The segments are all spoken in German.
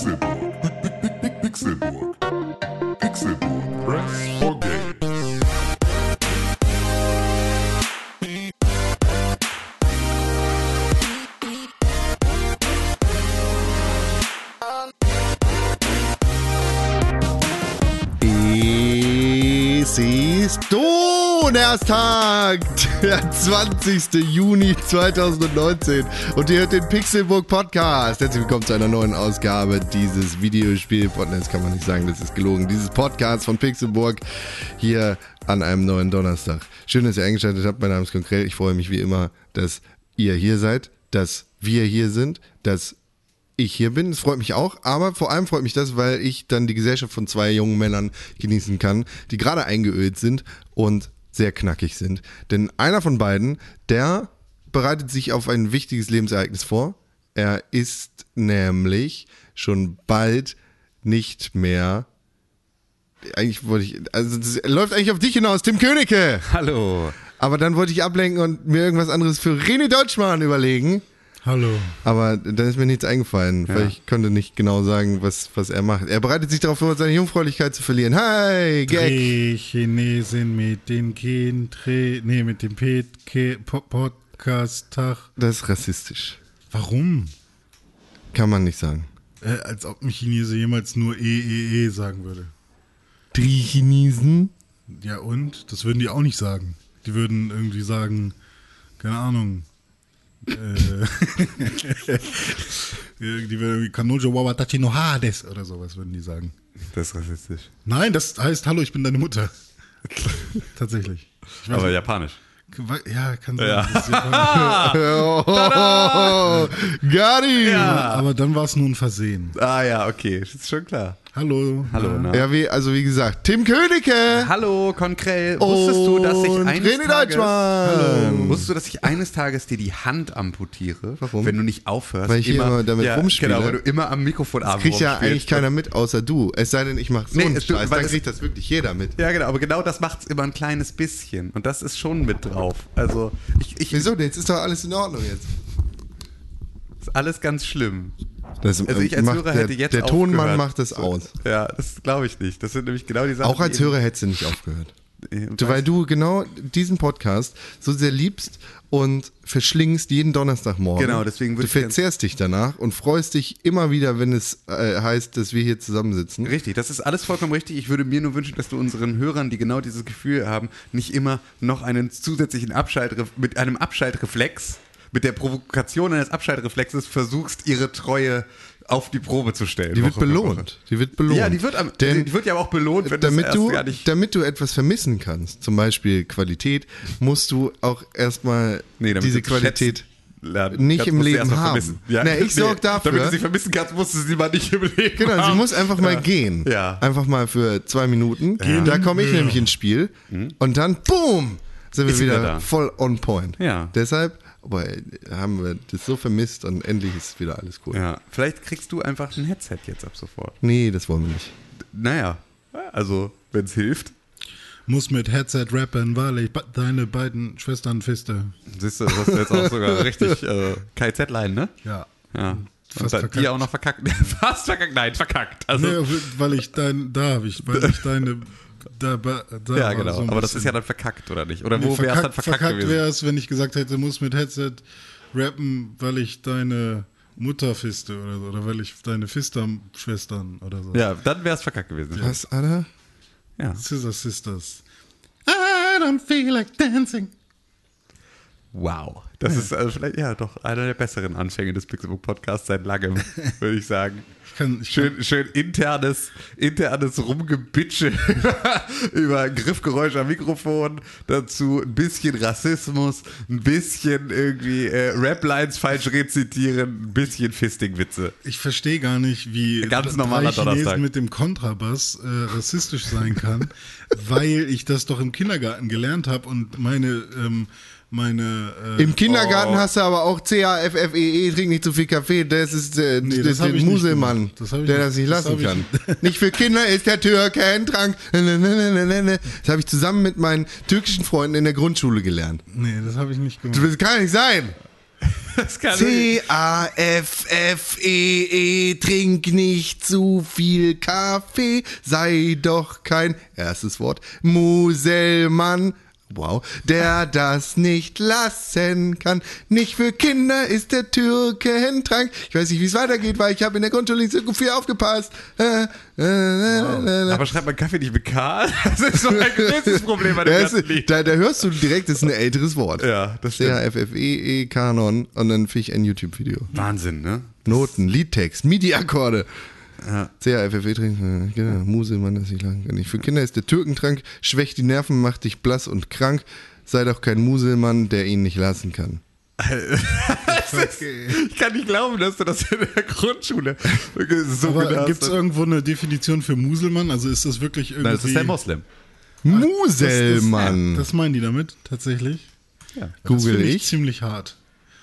Pixelburg. Donnerstag, der 20. Juni 2019 und ihr hört den Pixelburg Podcast. Herzlich willkommen zu einer neuen Ausgabe dieses Videospiel. Das kann man nicht sagen, das ist gelogen. Dieses Podcast von Pixelburg hier an einem neuen Donnerstag. Schön, dass ihr eingeschaltet habt. Mein Name ist Konkret. Ich freue mich wie immer, dass ihr hier seid, dass wir hier sind, dass ich hier bin. Es freut mich auch, aber vor allem freut mich das, weil ich dann die Gesellschaft von zwei jungen Männern genießen kann, die gerade eingeölt sind und sehr knackig sind. Denn einer von beiden, der bereitet sich auf ein wichtiges Lebensereignis vor. Er ist nämlich schon bald nicht mehr. Eigentlich wollte ich, also das läuft eigentlich auf dich hinaus, Tim Königke. Hallo. Aber dann wollte ich ablenken und mir irgendwas anderes für René Deutschmann überlegen. Hallo. Aber dann ist mir nichts eingefallen, weil ich konnte nicht genau sagen, was, was er macht. Er bereitet sich darauf vor, seine Jungfräulichkeit zu verlieren. Hi, Gag. Drehchinesen mit den Ken, Dreh, nee, mit dem Pet, Podcast-Tag. Das ist rassistisch. Warum? Kann man nicht sagen. Äh, als ob ein Chinese jemals nur EEE sagen würde. Die Chinesen? Ja und? Das würden die auch nicht sagen. Die würden irgendwie sagen, keine Ahnung, die würden Kanojo Wawatachi no Hades oder sowas würden die sagen. Das ist rassistisch. Nein, das heißt, hallo, ich bin deine Mutter. Tatsächlich. Aber japanisch. nicht. Ja, kann sein. Ja. Ist ja-. Aber dann war es nur ein Versehen. Ah ja, okay. Ist schon klar. Hallo. Hallo, Ja. ne? Ja, wie, also wie gesagt, Tim Königke. Hallo, Konkrell. Wusstest du, dass ich eines René Tages... Wusstest du, dass ich eines Tages dir die Hand amputiere? Warum? Wenn du nicht aufhörst. Weil ich hier immer damit ja, rumspiele. Genau, weil du immer am Mikrofonarm Kriegt ja eigentlich keiner mit, außer du. Es sei denn, ich mache so Nee, einen es Scheiß, dann kriegt das wirklich jeder mit. Ja, genau, aber genau das macht's immer ein kleines bisschen. Und das ist schon mit drauf. Also, ich, ich Wieso? Jetzt ist doch alles in Ordnung jetzt. ist alles ganz schlimm. Das Also ich als macht Hörer der, hätte jetzt Der Tonmann aufgehört. macht das aus. Ja, das glaube ich nicht. Das sind nämlich genau die Sachen. Auch als Hörer hättest du nicht aufgehört. Du, weil du genau diesen Podcast so sehr liebst und verschlingst jeden Donnerstagmorgen. Genau, deswegen Du würde ich gern- verzehrst dich danach und freust dich immer wieder, wenn es äh, heißt, dass wir hier zusammensitzen. Richtig, das ist alles vollkommen richtig. Ich würde mir nur wünschen, dass du unseren Hörern, die genau dieses Gefühl haben, nicht immer noch einen zusätzlichen Abschaltref mit einem Abschaltreflex, mit der Provokation eines Abschaltreflexes versuchst, ihre Treue auf die Probe zu stellen. Die wird Woche für Woche. belohnt. Die wird belohnt. Ja, die wird, am, Denn die wird ja auch belohnt, wenn damit du, gar nicht. damit du etwas vermissen kannst, zum Beispiel Qualität, musst du auch erstmal Nee, diese Qualität lernen nicht im Leben haben. Ja, Na, ich sorg dafür. Damit du sie vermissen kannst, musst du sie mal nicht im Leben Genau, sie haben. muss einfach mal gehen. Ja. Einfach mal für zwei Minuten. Da komme ich nämlich ins Spiel und dann, boom, sind wir Ist sie wieder wieder voll on point. Ja. Deshalb, aber haben wir das so vermisst und endlich ist wieder alles cool. Ja, vielleicht kriegst du einfach ein Headset jetzt ab sofort. Nee, das wollen wir nicht. Naja, also, wenn es hilft. Muss mit Headset rappen, weil ich ba- deine beiden Schwestern fiste. Siehst du, das hast du jetzt auch sogar richtig äh, KZ-Line, ne? Ja. Ja. Und Fast da, verkackt. die auch noch verkackt. Fast verkackt, nein, verkackt. Also, Nee, weil ich dein, da habe ich, weil ich deine, da, da ja, genau. so Aber das ist ja dann verkackt, oder nicht? Oder Nee, wo wäre es dann verkackt, verkackt, verkackt gewesen? wäre es, wenn ich gesagt hätte, muss mit Headset rappen, weil ich deine Mutter fiste oder so, oder weil ich deine Fister-Schwestern oder so. Ja, dann wäre es verkackt gewesen. Was, Alter? Ja. Scissor Sisters. I don't feel like dancing. Wow. Das ist also vielleicht, ja, doch einer der besseren Anfänge des Pixelbook Podcasts seit langem, würde ich sagen. Ich kann, ich Schön, schön internes, internes Rumgebitsche über Griffgeräusch am Mikrofon, dazu ein bisschen Rassismus, ein bisschen irgendwie äh, Rap-Lines falsch rezitieren, ein bisschen Fisting-Witze. Ich verstehe gar nicht, wie Ganz drei normaler Chinesen Donnerstag. mit dem Kontrabass äh, rassistisch sein kann, weil ich das doch im Kindergarten gelernt habe und meine ähm, meine äh, Im Kindergarten Oh. hast du aber auch C-A-F-F-E-E, E, trink nicht zu viel Kaffee, das ist äh, Nee, das das der nicht Muselmann. Das der nicht- das nicht das lassen ich kann. Nicht für Kinder ist der Türke ein Trank. Das habe ich zusammen mit meinen türkischen Freunden in der Grundschule gelernt. nee, das habe ich nicht Das gemacht. kann nicht sein. Das kann C-A-F-F-E-E, trink nicht zu viel Kaffee, sei doch kein, erstes Wort, Muselmann. Wow, der das nicht lassen kann. Nicht für Kinder ist der Türkentrank. Ich weiß nicht, wie es weitergeht, weil ich habe in der Grundschule nicht so viel aufgepasst. Äh, äh, äh, äh. Aber schreibt man Kaffee nicht mit K? Das ist so ein größtes Problem bei dem Da, ganzen ist, Lied. da, da hörst du direkt, das ist ein älteres Wort. Ja, das stimmt. C-A-F-F-E-E, Kanon und dann finde ich ein YouTube-Video. Wahnsinn, ne? Noten, Liedtext, MIDI-Akkorde. Ja. CAFFE trinken, genau, Muselmann, das nicht lang kann ich. Für Kinder ist der Türkentrank, schwächt die Nerven, macht dich blass und krank. Sei doch kein Muselmann, der ihn nicht lassen kann. Ich kann nicht glauben, dass du das in der Grundschule so gibt es irgendwo eine Definition für Muselmann? Also ist das wirklich irgendwie. Nein, das ist der Moslem. Muselmann. Das meinen die damit tatsächlich? Ja. Das Google finde ich. ziemlich hart.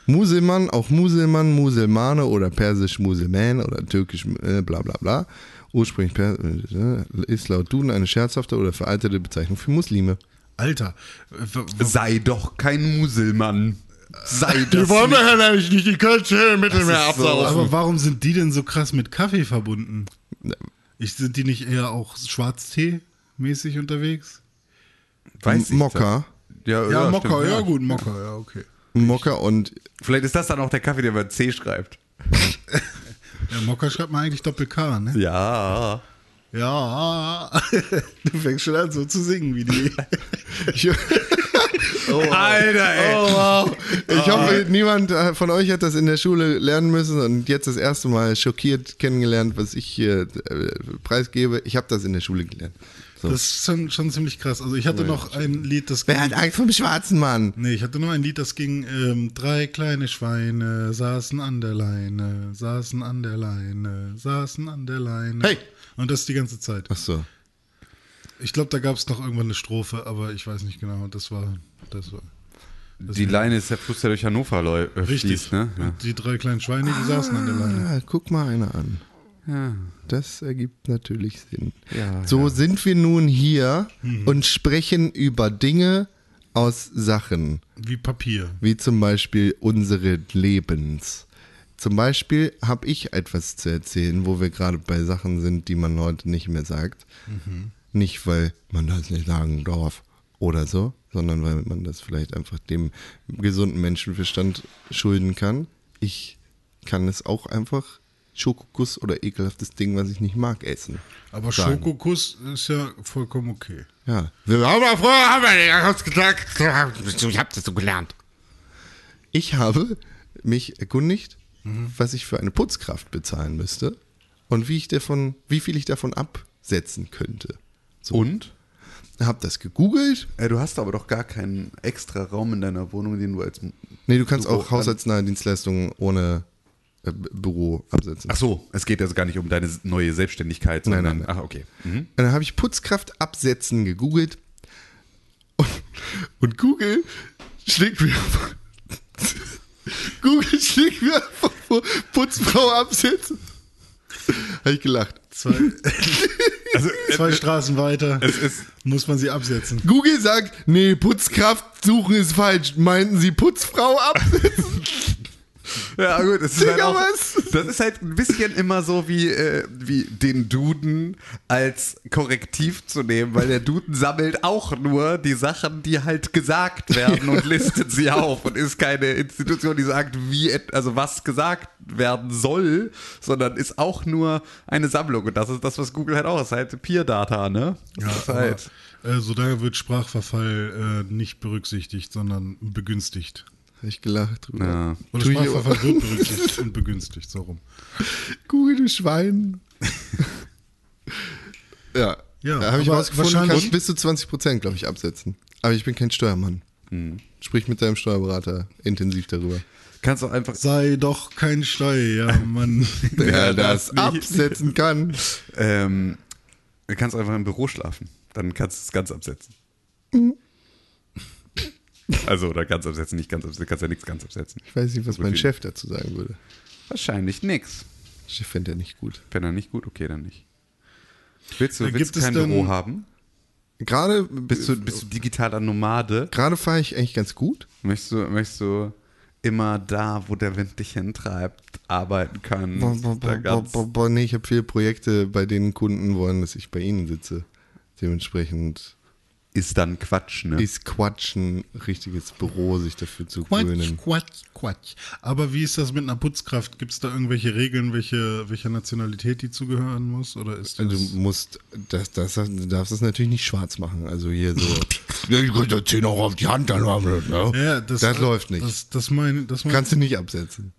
Muselmann, auch Muselmann, Muselmane oder persisch Muselman oder türkisch äh, bla bla bla. Ursprünglich per, äh, ist laut Duden eine scherzhafte oder veraltete Bezeichnung für Muslime. Alter. Sei doch kein Muselmann. Sei das wir nicht. ja nämlich nicht die Kölsche im Mittelmeer ist so- absaufen. Aber warum sind die denn so krass mit Kaffee verbunden? Ich, sind die nicht eher auch Schwarztee-mäßig unterwegs? Weiß ich Mokka. Ja, Ja, ja, Mokka, stimmt, ja gut, Mokka, ja, okay. Mokka und Vielleicht ist das dann auch der Kaffee, der man C schreibt. Ja, Mokka schreibt man eigentlich Doppel-K, ne? Ja. Ja. Du fängst schon an so zu singen wie die. ich, Alter, ey. Oh wow. Ich hoffe, niemand äh, von euch hat das in der Schule lernen müssen und jetzt das erste Mal schockiert kennengelernt, was ich hier äh, preisgebe. Ich habe das in der Schule gelernt. So. Das ist schon, schon ziemlich krass. Also ich hatte noch ein Lied, das Wer hat Angst vor dem schwarzen Mann? Nee, ich hatte noch ein Lied, das ging, ähm, drei kleine Schweine saßen an der Leine, saßen an der Leine, saßen an der Leine. Hey! Und das die ganze Zeit. Ach so. Ich glaube, da gab es noch irgendwann eine Strophe, aber ich weiß nicht genau. Das war, das war Die Leine ist der Fluss, der durch Hannover läu- äh, richtig. fließt, ne? Ja. Die drei kleinen Schweine, die saßen an der Leine. Ah, guck mal einer an. Ja. Das ergibt natürlich Sinn. Ja, so sind wir nun hier und sprechen über Dinge aus Sachen, Wie Papier. wie zum Beispiel unsere Lebens. Zum Beispiel habe ich etwas zu erzählen, wo wir gerade bei Sachen sind, die man heute nicht mehr sagt. Nicht, weil man das nicht sagen darf oder so, sondern weil man das vielleicht einfach dem gesunden Menschenverstand schulden kann. Ich kann es auch einfach Schokokuss oder ekelhaftes Ding, was ich nicht mag, essen. Aber Sagen. Schokokuss ist ja vollkommen okay. Ja. Wir haben ja vorher haben wir gesagt. Ich hab das so gelernt. Ich habe mich erkundigt, was ich für eine Putzkraft bezahlen müsste und wie ich davon, wie viel ich davon absetzen könnte. Und? Hab das gegoogelt. Äh, du hast aber doch gar keinen extra Raum in deiner Wohnung, den du als. Nee, du kannst Büro auch haushaltsnahe Dienstleistungen ohne Büro absetzen. Ach so, es geht also gar nicht um deine neue Selbstständigkeit, Nein, sondern. nein, nein. Ach, okay. Mhm. Und dann habe ich Putzkraft absetzen gegoogelt und, und Google schlägt mir Google schlägt mir einfach vor, Putzfrau absetzen. Habe ich gelacht. Zwei, Also, zwei Straßen weiter es ist. muss man sie absetzen. Google sagt, nee, Putzkraft suchen ist falsch. Meinten Sie Putzfrau absetzen? Ja, gut, das ist, halt Digga, auch, was? das ist halt ein bisschen immer so wie, äh, wie den Duden als Korrektiv zu nehmen, weil der Duden sammelt auch nur die Sachen, die halt gesagt werden und listet sie auf und ist keine Institution, die sagt, wie, also was gesagt werden soll, sondern ist auch nur eine Sammlung und das ist das, was Google halt auch ist, halt Peer Data, ne? Das ist aber, halt. äh, so daher wird Sprachverfall äh, nicht berücksichtigt, sondern begünstigt. Habe ich gelacht drüber. Ja. Ich Sprachverfall wird berücksichtigt und begünstigt, so rum. Google, du Schwein. ja. Ja, da habe ich rausgefunden, kannst bis zu 20 Prozent, glaube ich, absetzen. Aber ich bin kein Steuermann. Hm. Sprich mit deinem Steuerberater intensiv darüber. Kannst du einfach. Sei doch kein Steuermann. Wer das das absetzen kann. Ähm, du kannst einfach im Büro schlafen. Dann kannst du es ganz absetzen. Also, oder ganz absetzen, nicht ganz absetzen. Du kannst ja nichts ganz absetzen. Ich weiß nicht, was Gut mein Chef dazu sagen würde. Wahrscheinlich nix. Chef fände er nicht gut. Wenn er nicht gut, okay, dann nicht. Willst du, Äh, willst gibt du es kein Büro haben? Gerade Bist du, bist du digitaler Nomade? gerade fahre ich eigentlich ganz gut. Möchtest du, möchtest du immer da, wo der Wind dich hintreibt, arbeiten können. Da boah, boah, ganz- boah, boah, nee, ich habe viele Projekte, bei denen Kunden wollen, dass ich bei ihnen sitze. Dementsprechend ist dann Quatsch, ne? ist Quatsch ein richtiges Büro, sich dafür zu Quatsch, gewöhnen. Quatsch, Quatsch. Aber wie ist das mit einer Putzkraft? Gibt es da irgendwelche Regeln, welche, welcher Nationalität die zugehören muss? Oder ist das. Du musst, das, das, du darfst das natürlich nicht schwarz machen. Also hier so, ja, ich da 10 Euro auf die Hand, dann haben ne? ja, das, das läuft nicht. Das, das meine das mein, Kannst du nicht absetzen.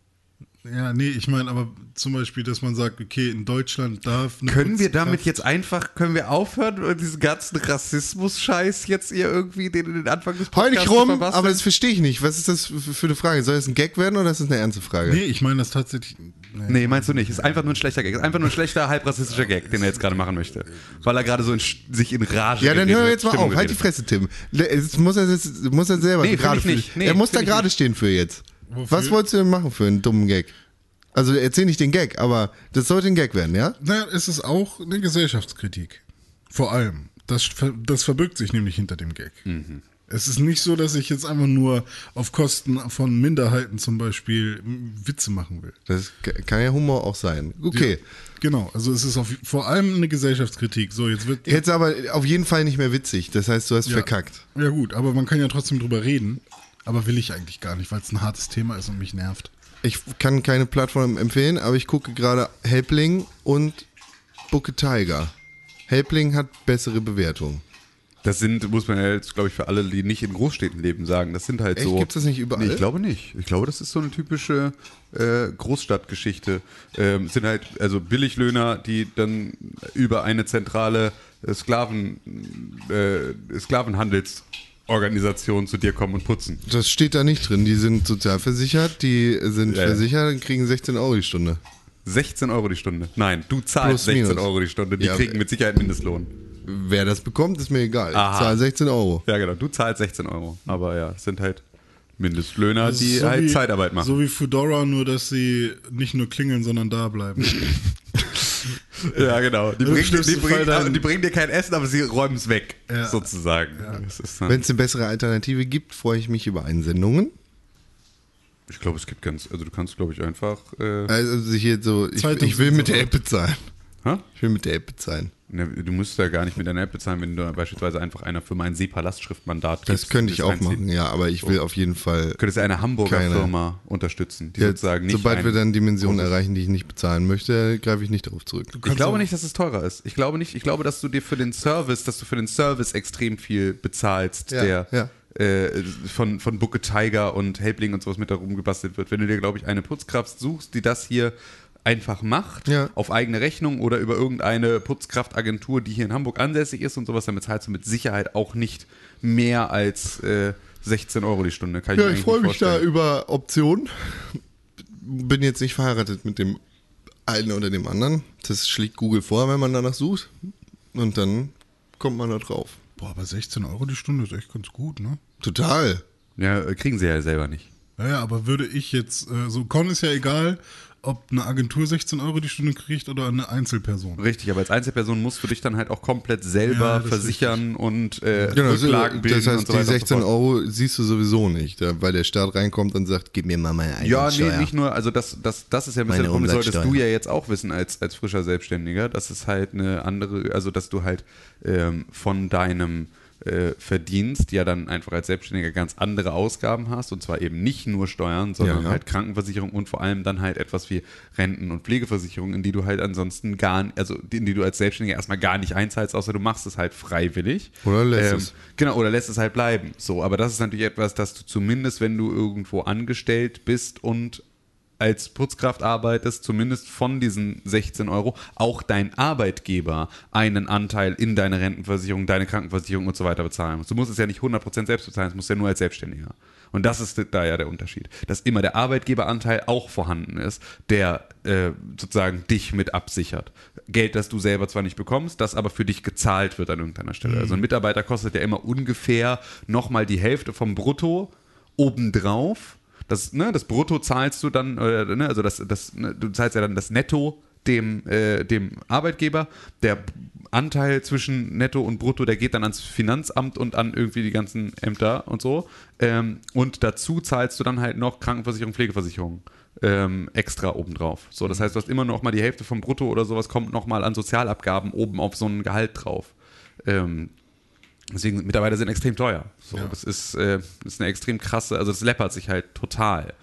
Ja, nee, ich meine aber zum Beispiel, dass man sagt, okay, in Deutschland darf. Können wir damit jetzt einfach, können wir aufhören, und diesen ganzen Rassismus-Scheiß jetzt ihr irgendwie den, den Anfang des Podcasts rum, verbasteln? aber das verstehe ich nicht. Was ist das für eine Frage? Soll das ein Gag werden oder ist das eine ernste Frage? Nee, ich meine das tatsächlich. Nee. Nee, meinst du nicht. Ist einfach nur ein schlechter Gag. Ist einfach nur ein schlechter, halbrassistischer Gag, den er jetzt gerade machen möchte. Weil er gerade so in, sich in Rage Ja, dann hör jetzt mal Stimmung auf. Halt die Fresse, Tim. Jetzt muss er, jetzt muss er selber Nee, gerade nicht. Nee, Er muss da gerade stehen für jetzt. Wofür? Was wolltest du denn machen für einen dummen Gag? Also erzähl nicht den Gag, aber das sollte ein Gag werden, ja? Naja, es ist auch eine Gesellschaftskritik. Vor allem. Das, das verbirgt sich nämlich hinter dem Gag. Mhm. Es ist nicht so, dass ich jetzt einfach nur auf Kosten von Minderheiten zum Beispiel Witze machen will. Das kann ja Humor auch sein. Okay. Genau, also es ist auf, vor allem eine Gesellschaftskritik. So, jetzt wird. Jetzt aber auf jeden Fall nicht mehr witzig. Das heißt, du hast verkackt. Ja, gut, aber man kann ja trotzdem drüber reden. Aber will ich eigentlich gar nicht, weil es ein hartes Thema ist und mich nervt. Ich kann keine Plattform empfehlen, aber ich gucke gerade Helpling und Booke Tiger. Helpling hat bessere Bewertungen. Das sind, muss man ja jetzt, glaube ich, für alle, die nicht in Großstädten leben, sagen. Das sind halt Echt? so. Gibt's das nicht überall? Nee, ich glaube nicht. Ich glaube, das ist so eine typische äh, Großstadtgeschichte. Ähm, es sind halt also Billiglöhner, die dann über eine zentrale Sklaven, äh, Sklavenhandelsorganisation zu dir kommen und putzen. Das steht da nicht drin. Die sind sozialversichert, die sind Ja, versichert und kriegen 16 Euro die Stunde. 16 Euro die Stunde. Nein, du Plus, zahlst 16 minus. Euro die Stunde. Die Ja, kriegen mit Sicherheit Mindestlohn. Wer das bekommt, ist mir egal. Aha. Ich zahle 16 Euro. Ja, genau. Du zahlst 16 Euro. Aber ja, es sind halt Mindestlöhner, die so halt wie- Zeitarbeit machen. So wie Fedora, nur dass sie nicht nur klingeln, sondern da bleiben. Ja, genau. Die bringen, die, bringen, die bringen dir kein Essen, aber sie räumen es weg, Ja. sozusagen. Dann, Wenn es eine bessere Alternative gibt, freue ich mich über Einsendungen. ich glaube, es gibt ganz, also du kannst, glaube ich, einfach. Äh, Also hier so, ich, ich will mit der App bezahlen. hä? Ich will mit der App bezahlen. Ne, du musst ja gar nicht mit deiner App bezahlen, wenn du beispielsweise einfach einer Firma ein SEPA-Lastschriftmandat Das gibst könnte und ich auch einziehen. machen, ja, aber ich will auf jeden Fall. Du könntest ja eine Hamburger Keine. Firma unterstützen, die Ja, sozusagen nicht. sobald wir dann Dimensionen erreichen, die ich nicht bezahlen möchte, greife ich nicht darauf zurück. Ich glaube nicht, dass es teurer ist. Ich glaube nicht, ich glaube, dass du dir für den Service, dass du für den Service extrem viel bezahlst, Ja, der ja. Äh, von, von Bucke Tiger und Helbling und sowas mit darum gebastelt wird. Wenn du dir, glaube ich, eine Putzkraft suchst, die das hier einfach macht, Ja. auf eigene Rechnung oder über irgendeine Putzkraftagentur, die hier in Hamburg ansässig ist und sowas, dann bezahlst du mit Sicherheit auch nicht mehr als äh, 16 Euro die Stunde. Kann Ja, mir ich eigentlich freue mich da vorstellen. über Optionen. Bin jetzt nicht verheiratet mit dem einen oder dem anderen. Das schlägt Google vor, wenn man danach sucht. Und dann kommt man da drauf. Boah, aber 16 Euro die Stunde ist echt ganz gut, ne? Total. Ja, äh, kriegen sie ja selber nicht. Naja, aber würde ich jetzt, äh, so Con ist ja egal, ob eine Agentur 16 Euro die Stunde kriegt oder eine Einzelperson. Richtig, aber als Einzelperson musst du dich dann halt auch komplett selber Ja, versichern und äh, Genau, Rücklagen bilden das heißt, und so die weiter. und so 16 fort. Euro siehst du sowieso nicht, weil der Staat reinkommt und sagt, gib mir mal meine Ja, nee, nicht nur, also das, das, das ist ja ein bisschen das Problem, solltest du ja jetzt auch wissen als, als frischer Selbstständiger, dass es halt eine andere, also dass du halt ähm, von deinem äh, Verdienst ja dann einfach als Selbstständiger ganz andere Ausgaben hast und zwar eben nicht nur Steuern, sondern Ja, ja. halt Krankenversicherung und vor allem dann halt etwas wie Renten- und Pflegeversicherung, in die du halt ansonsten gar, also in die du als Selbstständiger erstmal gar nicht einzahlst, außer du machst es halt freiwillig. Oder lässt Ähm, es. Genau, oder lässt es halt bleiben. So, aber das ist natürlich etwas, dass du zumindest, wenn du irgendwo angestellt bist und als Putzkraft arbeitest, zumindest von diesen 16 Euro, auch dein Arbeitgeber einen Anteil in deine Rentenversicherung, deine Krankenversicherung und so weiter bezahlen muss. Du musst es ja nicht 100% selbst bezahlen, das musst du ja nur als Selbstständiger. Und das ist da ja der Unterschied. Dass immer der Arbeitgeberanteil auch vorhanden ist, der äh, sozusagen dich mit absichert. Geld, das du selber zwar nicht bekommst, das aber für dich gezahlt wird an irgendeiner Stelle. Also ein Mitarbeiter kostet ja immer ungefähr nochmal die Hälfte vom Brutto obendrauf. Das, ne, das Brutto zahlst du dann, äh, ne, also das, das, ne, du zahlst ja dann das Netto dem, äh, dem Arbeitgeber. Der Anteil zwischen Netto und Brutto, der geht dann ans Finanzamt und an irgendwie die ganzen Ämter und so. Ähm, und dazu zahlst du dann halt noch Krankenversicherung, Pflegeversicherung ähm, extra obendrauf. So, das heißt, du hast immer noch mal die Hälfte vom Brutto oder sowas kommt noch mal an Sozialabgaben oben auf so ein Gehalt drauf. Ähm, deswegen Mitarbeiter sind extrem teuer. So, Ja. das ist, äh, das ist eine extrem krasse, also das läppert sich halt total.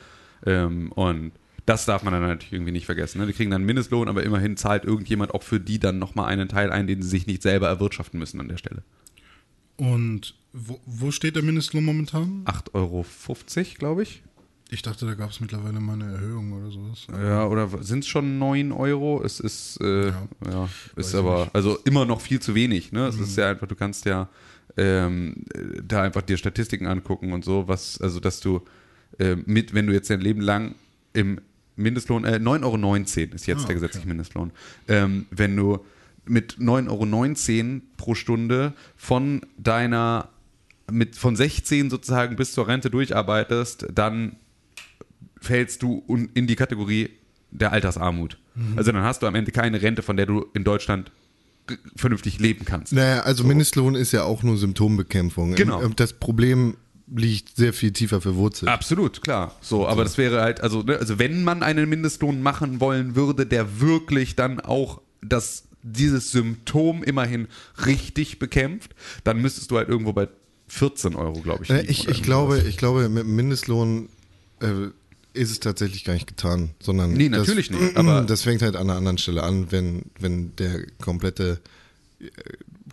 Ähm, und das darf man dann natürlich irgendwie nicht vergessen. Ne? Die kriegen dann einen Mindestlohn, aber immerhin zahlt irgendjemand auch für die dann nochmal einen Teil ein, den sie sich nicht selber erwirtschaften müssen an der Stelle. Und wo, wo steht der Mindestlohn momentan? 8,50 Euro, glaube ich. Ich dachte, da gab es mittlerweile mal eine Erhöhung oder sowas. Ja, oder sind es schon 9 Euro? Es ist, äh, ja. Ja. ist aber, nicht. Mhm. also immer noch viel zu wenig. Ne? Es ist ja einfach, du kannst ja ähm, äh, da einfach dir Statistiken angucken und so, was, also dass du äh, mit, wenn du jetzt dein Leben lang im Mindestlohn, äh, 9,19 Euro ist jetzt Ah, der gesetzliche Mindestlohn. Ähm, wenn du mit 9,19 Euro pro Stunde von deiner, mit, von 16 sozusagen bis zur Rente durcharbeitest, dann fällst du in die Kategorie der Altersarmut. Mhm. Also dann hast du am Ende keine Rente, von der du in Deutschland vernünftig leben kannst. Naja, also Mindestlohn ist ja auch nur Symptombekämpfung. Genau. Ähm, Das Problem liegt sehr viel tiefer verwurzelt. Absolut, klar. So, aber das wäre halt, also, ne, also wenn man einen Mindestlohn machen wollen würde, der wirklich dann auch das, dieses Symptom immerhin richtig bekämpft, dann müsstest du halt irgendwo bei 14 Euro, glaube ich. Äh, Ich, ich, glaube, ich glaube, mit dem Mindestlohn äh, ist es tatsächlich gar nicht getan, sondern Nee, natürlich das, nicht, aber- das fängt halt an einer anderen Stelle an, wenn, wenn der komplette äh,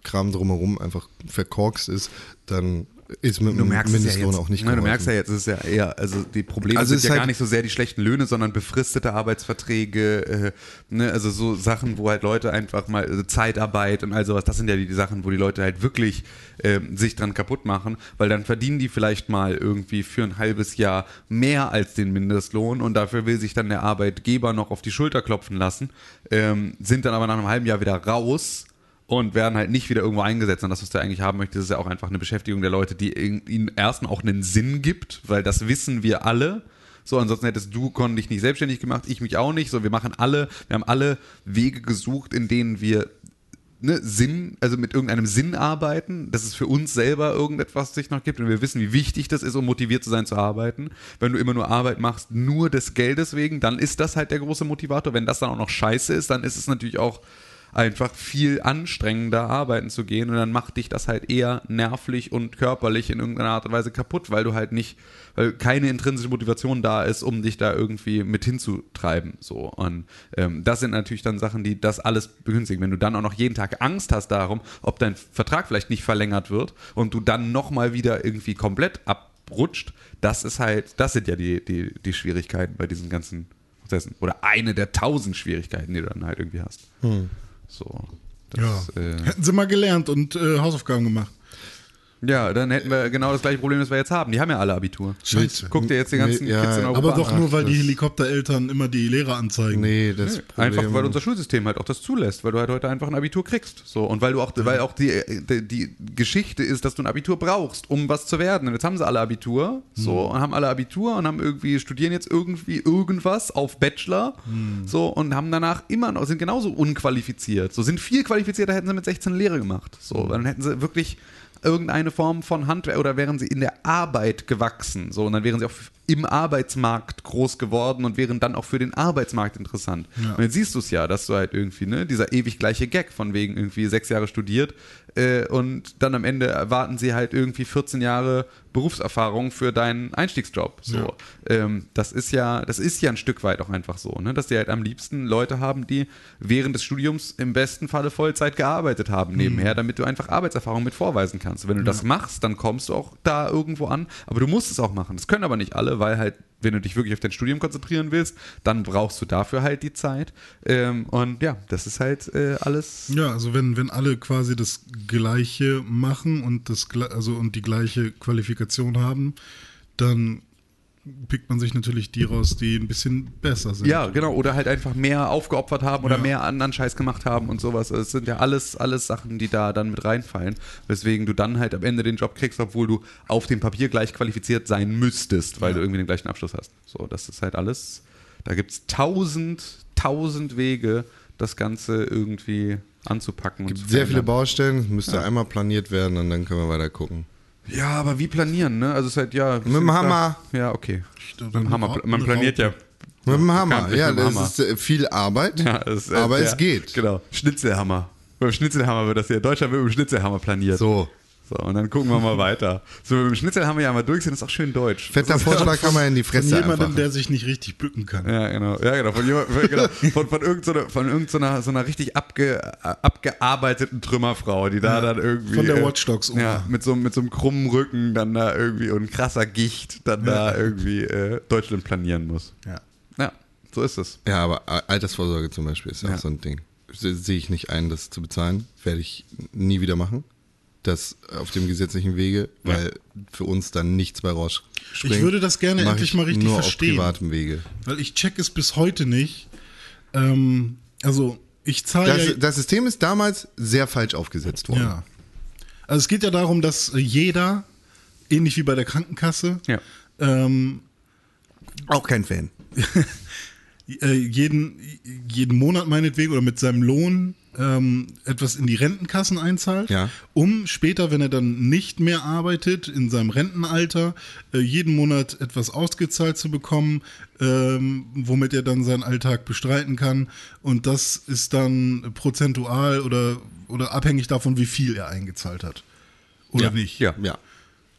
Kram drumherum einfach verkorkst ist, dann ist mit Du merkst es ja Mindestlohn jetzt, auch nicht Nein, du merkst ja jetzt, es ist ja eher, also die Probleme Also sind ja ist gar halt- nicht so sehr die schlechten Löhne, sondern befristete Arbeitsverträge, äh, ne, also so Sachen, wo halt Leute einfach mal, also Zeitarbeit und all sowas, das sind ja die, die Sachen, wo die Leute halt wirklich ähm, sich dran kaputt machen, weil dann verdienen die vielleicht mal irgendwie für ein halbes Jahr mehr als den Mindestlohn und dafür will sich dann der Arbeitgeber noch auf die Schulter klopfen lassen, ähm, sind dann aber nach einem halben Jahr wieder raus und werden halt nicht wieder irgendwo eingesetzt. Und das, was du eigentlich haben möchtest, ist ja auch einfach eine Beschäftigung der Leute, die ihnen erstens auch einen Sinn gibt, weil das wissen wir alle. So, ansonsten hättest du Con dich nicht selbstständig gemacht, ich mich auch nicht. So, wir machen alle, wir haben alle Wege gesucht, in denen wir ne, Sinn, also mit irgendeinem Sinn arbeiten, dass es für uns selber irgendetwas sich noch gibt und wir wissen, wie wichtig das ist, um motiviert zu sein zu arbeiten. Wenn du immer nur Arbeit machst, nur des Geldes wegen, dann ist das halt der große Motivator. Wenn das dann auch noch scheiße ist, dann ist es natürlich auch einfach viel anstrengender arbeiten zu gehen und dann macht dich das halt eher nervlich und körperlich in irgendeiner Art und Weise kaputt, weil du halt nicht, weil keine intrinsische Motivation da ist, um dich da irgendwie mit hinzutreiben. So und ähm, das sind natürlich dann Sachen, die das alles begünstigen. Wenn du dann auch noch jeden Tag Angst hast darum, ob dein Vertrag vielleicht nicht verlängert wird und du dann nochmal wieder irgendwie komplett abrutscht, das ist halt, das sind ja die, die, die Schwierigkeiten bei diesen ganzen Prozessen. Oder eine der tausend Schwierigkeiten, die du dann halt irgendwie hast. So. Ja. Das, äh, Hätten sie mal gelernt und äh, Hausaufgaben gemacht. Ja, dann hätten wir genau das gleiche Problem, das wir jetzt haben. Die haben ja alle Abitur. Scheiße. Guck dir jetzt die ganzen Ja, Kids in Europa Aber an. doch nur, weil die Helikoptereltern immer die Lehrer anzeigen. Nee, das Problem, Einfach weil unser Schulsystem halt auch das zulässt, weil du halt heute einfach ein Abitur kriegst. So, und weil du auch, weil auch die, die, die Geschichte ist, dass du ein Abitur brauchst, um was zu werden. Und jetzt haben sie alle Abitur, so, und haben alle Abitur und haben irgendwie, studieren jetzt irgendwie irgendwas auf Bachelor, so, und haben danach immer noch, sind genauso unqualifiziert. So, sind viel qualifizierter, hätten sie mit 16 Lehre gemacht. So, dann hätten sie wirklich irgendeine Form von Handwerk oder wären sie in der Arbeit gewachsen. So, und dann wären sie auch im Arbeitsmarkt groß geworden und wären dann auch für den Arbeitsmarkt interessant. Und jetzt siehst du es ja, dass du halt irgendwie, ne, dieser ewig gleiche Gag von wegen irgendwie sechs Jahre studiert äh, und dann am Ende erwarten sie halt irgendwie 14 Jahre Berufserfahrung für deinen Einstiegsjob. So. Ähm, das ist ja, das ist ja ein Stück weit auch einfach so, ne? dass die halt am liebsten Leute haben, die während des Studiums im besten Falle Vollzeit gearbeitet haben nebenher, damit du einfach Arbeitserfahrung mit vorweisen kannst. Und wenn du das machst, dann kommst du auch da irgendwo an. Aber du musst es auch machen. Das können aber nicht alle, weil halt, wenn du dich wirklich auf dein Studium konzentrieren willst, dann brauchst du dafür halt die Zeit. Ähm, und ja, das ist halt äh, alles. Ja, also wenn, wenn alle quasi das Gleiche machen und das also und die gleiche Qualifikation haben, dann pickt man sich natürlich die raus, die ein bisschen besser sind. Ja, genau. Oder halt einfach mehr aufgeopfert haben oder Ja. mehr anderen Scheiß gemacht haben und sowas. Es sind ja alles, alles Sachen, die da dann mit reinfallen. Weswegen du dann halt am Ende den Job kriegst, obwohl du auf dem Papier gleich qualifiziert sein müsstest, weil du irgendwie den gleichen Abschluss hast. So, das ist halt alles. Da gibt es tausend, tausend Wege, das Ganze irgendwie anzupacken. und Gibt sehr viele. Baustellen, müsste einmal planiert werden und dann können wir weiter gucken. Ja, aber wie planieren, ne? Also es ist halt, ja. Mit dem Hammer. Ja, okay. glaub, Mit dem Hammer. Man planiert ja. Mit dem Hammer, ja, mit dem das Hammer. ist äh, viel Arbeit, Ja, ist, äh, aber der- es geht. Genau. Schnitzelhammer. Beim Schnitzelhammer wird das hier. Deutschland wird mit dem Schnitzelhammer planiert. So, So, und dann gucken wir mal weiter. So, mit dem Schnitzelhammer ja mal durch sind, ist auch schön deutsch. fetter Vorschlag kann man in die Von Fresse jemandem, einfach. der sich nicht richtig bücken kann. Ja, genau. Ja, genau. Von, jemand, von, genau. von, von irgendeiner, von irgendeiner so einer richtig abge, abgearbeiteten Trümmerfrau, die da dann irgendwie. Von der äh, Watch Dogs Oma. Ja, mit so, mit so einem krummen Rücken dann da irgendwie und krasser Gicht dann da irgendwie äh, Deutschland planieren muss. Ja. Ja, so ist es. Ja, aber Altersvorsorge zum Beispiel ist ja Ja. auch so ein Ding. Se- Sehe ich nicht ein, das zu bezahlen. Werde ich nie wieder machen. Das auf dem gesetzlichen Wege, weil für uns dann nichts bei rausspringt. Ich würde das gerne Mach endlich ich mal richtig nur verstehen. auf privatem Wege. Weil ich check es bis heute nicht. Ähm, also ich zahle Das, ja, das System ist damals sehr falsch aufgesetzt worden. ja. Also es geht ja darum, dass äh, jeder, ähnlich wie bei der Krankenkasse, Ja. ähm, Auch kein Fan. äh, jeden, jeden Monat meinetwegen oder mit seinem Lohn ähm, etwas in die Rentenkassen einzahlt, Ja. um später, wenn er dann nicht mehr arbeitet, in seinem Rentenalter, äh, jeden Monat etwas ausgezahlt zu bekommen, ähm, womit er dann seinen Alltag bestreiten kann. Und das ist dann prozentual oder, oder abhängig davon, wie viel er eingezahlt hat. Oder nicht? Ja. Ja.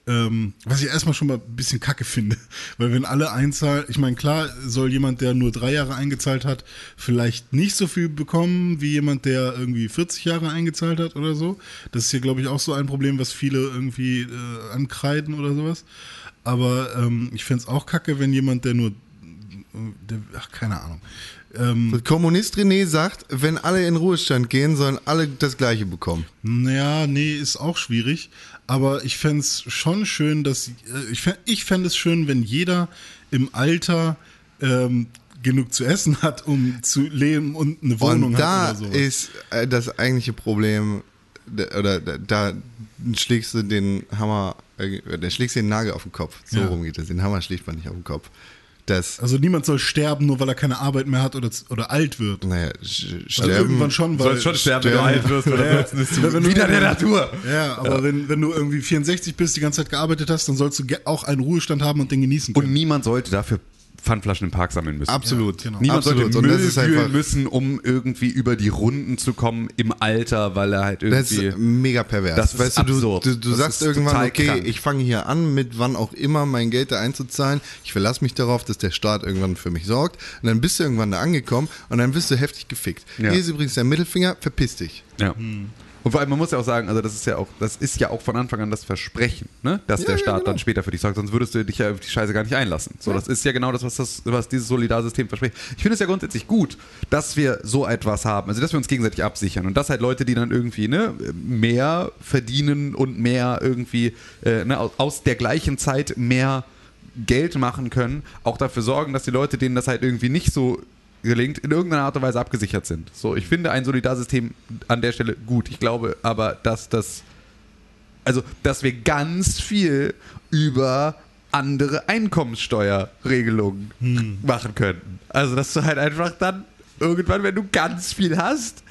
Ähm, was ich erstmal schon mal ein bisschen kacke finde. Weil wenn alle einzahlen, ich meine, klar soll jemand, der nur drei Jahre eingezahlt hat, vielleicht nicht so viel bekommen wie jemand, der irgendwie 40 Jahre eingezahlt hat oder so. Das ist hier, glaube ich, auch so ein Problem, was viele irgendwie äh, ankreiden oder sowas. Aber ähm, ich fände es auch kacke, wenn jemand, der nur, äh, der, ach, keine Ahnung. Ähm, Kommunist René sagt, wenn alle in Ruhestand gehen, sollen alle das Gleiche bekommen. Naja, nee, ist auch schwierig. Aber ich fände es schon schön, dass. Äh, ich fände ich fänd es schön, wenn jeder im Alter ähm, genug zu essen hat, um zu leben und eine Wohnung Und da hat oder so. ist äh, das eigentliche Problem, oder da schlägst du den Hammer, äh, da schlägst du den Nagel auf den Kopf. So Ja. rum geht es. Den Hammer schlägt man nicht auf den Kopf. Das, Also niemand soll sterben, nur weil er keine Arbeit mehr hat oder, oder alt wird. naja, sch- Also sterben. irgendwann schon, weil. sterben, wenn du alt wirst, oder Ja. sonst bist du wieder der Natur. Ja, aber Wenn, wenn du irgendwie 64 bist, die ganze Zeit gearbeitet hast, dann sollst du auch einen Ruhestand haben und den genießen können. Und niemand sollte dafür Pfandflaschen im Park sammeln müssen. Absolut. Ja, genau. Niemand Absolut. sollte Und Müll das ist wühlen einfach, müssen, um irgendwie über die Runden zu kommen im Alter, weil er halt das irgendwie. ist mega pervers. Das ist weißt du, du, absurd. du, du Das sagst ist irgendwann, okay, krank. ich fange hier an, mit wann auch immer mein Geld da einzuzahlen. Ich verlasse mich darauf, dass der Staat irgendwann für mich sorgt. Und dann bist du irgendwann da angekommen und dann wirst du heftig gefickt. Ja. Hier ist übrigens der Mittelfinger, verpiss dich. Ja. Und vor allem, man muss ja auch sagen, also das ist ja auch, das ist ja auch von Anfang an das Versprechen, ne? dass der ja, Staat genau. dann später für dich sorgt, sonst würdest du dich ja auf die Scheiße gar nicht einlassen. So, das ist ja genau das, was das, was dieses Solidarsystem verspricht. Ich finde es ja grundsätzlich gut, dass wir so etwas haben, also dass wir uns gegenseitig absichern und dass halt Leute, die dann irgendwie ne, mehr verdienen und mehr irgendwie äh, ne, aus der gleichen Zeit mehr Geld machen können, auch dafür sorgen, dass die Leute, denen das halt irgendwie nicht so gelingt, in irgendeiner Art und Weise abgesichert sind. So, ich finde ein Solidarsystem an der Stelle gut. Ich glaube aber, dass das, also, dass wir ganz viel über andere Einkommenssteuerregelungen machen könnten. Also, dass du halt einfach dann irgendwann, wenn du ganz viel hast,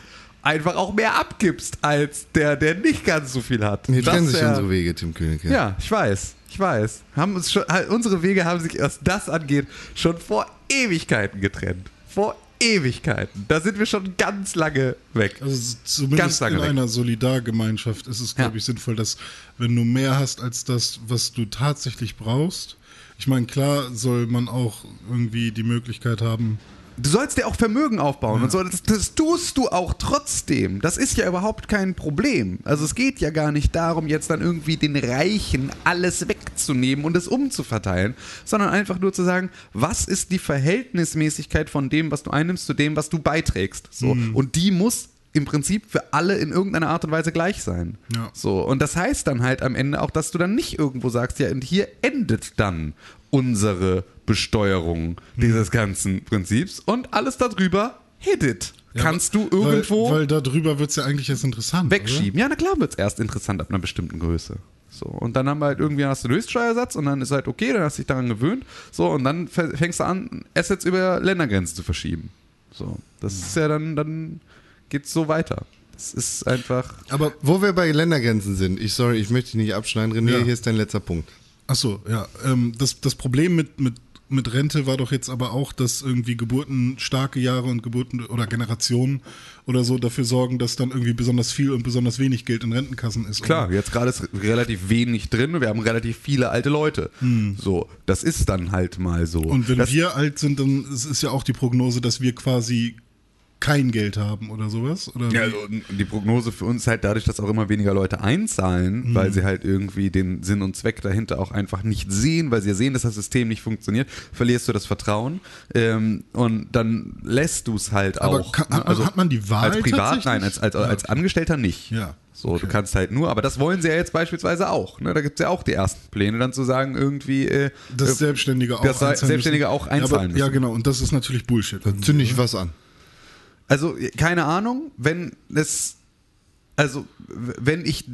einfach auch mehr abgibst als der, der nicht ganz so viel hat. Hier Das trennen sich unsere Wege, Tim König. ja, ich weiß. Ich weiß. Haben uns schon, halt, unsere Wege haben sich, was das angeht, schon vor Ewigkeiten getrennt. Vor Ewigkeiten. Da sind wir schon ganz lange weg. Also Ganz zumindest lange in weg. einer Solidargemeinschaft ist es, glaube Ja. ich, sinnvoll, dass wenn du mehr hast als das, was du tatsächlich brauchst, ich meine, klar soll man auch irgendwie die Möglichkeit haben, Du sollst dir auch Vermögen aufbauen und so. Das, das tust du auch trotzdem. Das ist ja überhaupt kein Problem. Also es geht ja gar nicht darum, jetzt dann irgendwie den Reichen alles wegzunehmen und es umzuverteilen, sondern einfach nur zu sagen, was ist die Verhältnismäßigkeit von dem, was du einnimmst, zu dem, was du beiträgst. So. Und die muss im Prinzip für alle in irgendeiner Art und Weise gleich sein. Ja. So, und das heißt dann halt am Ende auch, dass du dann nicht irgendwo sagst, ja, und hier endet dann unsere Besteuerung dieses ganzen Prinzips und alles darüber hit it. Kannst du irgendwo Weil, weil darüber wird es ja eigentlich erst interessant. wegschieben. Ja, na klar wird es erst interessant ab einer bestimmten Größe. So, und dann haben wir halt irgendwie hast du einen Höchststeuersatz und dann ist halt okay, dann hast du dich daran gewöhnt. So, und dann fä- fängst du an, Assets über Ländergrenzen zu verschieben. So, das ist ja dann, dann geht's so weiter. Das ist einfach. Aber Wo wir bei Ländergrenzen sind, ich sorry, ich möchte dich nicht abschneiden, René, Ja. hier ist dein letzter Punkt. Ach so, ja. Ähm, das, das Problem mit, mit, mit Rente war doch jetzt aber auch, dass irgendwie Geburten, starke Jahre und Geburten oder Generationen oder so dafür sorgen, dass dann irgendwie besonders viel und besonders wenig Geld in Rentenkassen ist. Klar, jetzt gerade ist relativ wenig drin und wir haben relativ viele alte Leute. So, das ist dann halt mal so. Und wenn das, wir alt sind, dann ist ja auch die Prognose, dass wir quasi kein Geld haben oder sowas. Oder Ja, also die Prognose für uns ist halt dadurch, dass auch immer weniger Leute einzahlen, weil sie halt irgendwie den Sinn und Zweck dahinter auch einfach nicht sehen, weil sie ja sehen, dass das System nicht funktioniert, verlierst du das Vertrauen ähm, und dann lässt du es halt Aber auch. kann- ne? hat man- hat man die Wahl Als Privat, nein, als, als, als Angestellter nicht. Ja, So, du kannst halt nur, aber das wollen sie ja jetzt beispielsweise auch. Ne? Da gibt es ja auch die ersten Pläne, dann zu sagen, irgendwie. Äh, dass äh, Selbstständige auch dass einzahlen Selbstständige müssen. auch einzahlen ja, aber, ja, müssen. genau. Und das ist natürlich Bullshit. Zünde ich was an. Also, keine Ahnung, wenn es, also, wenn ich,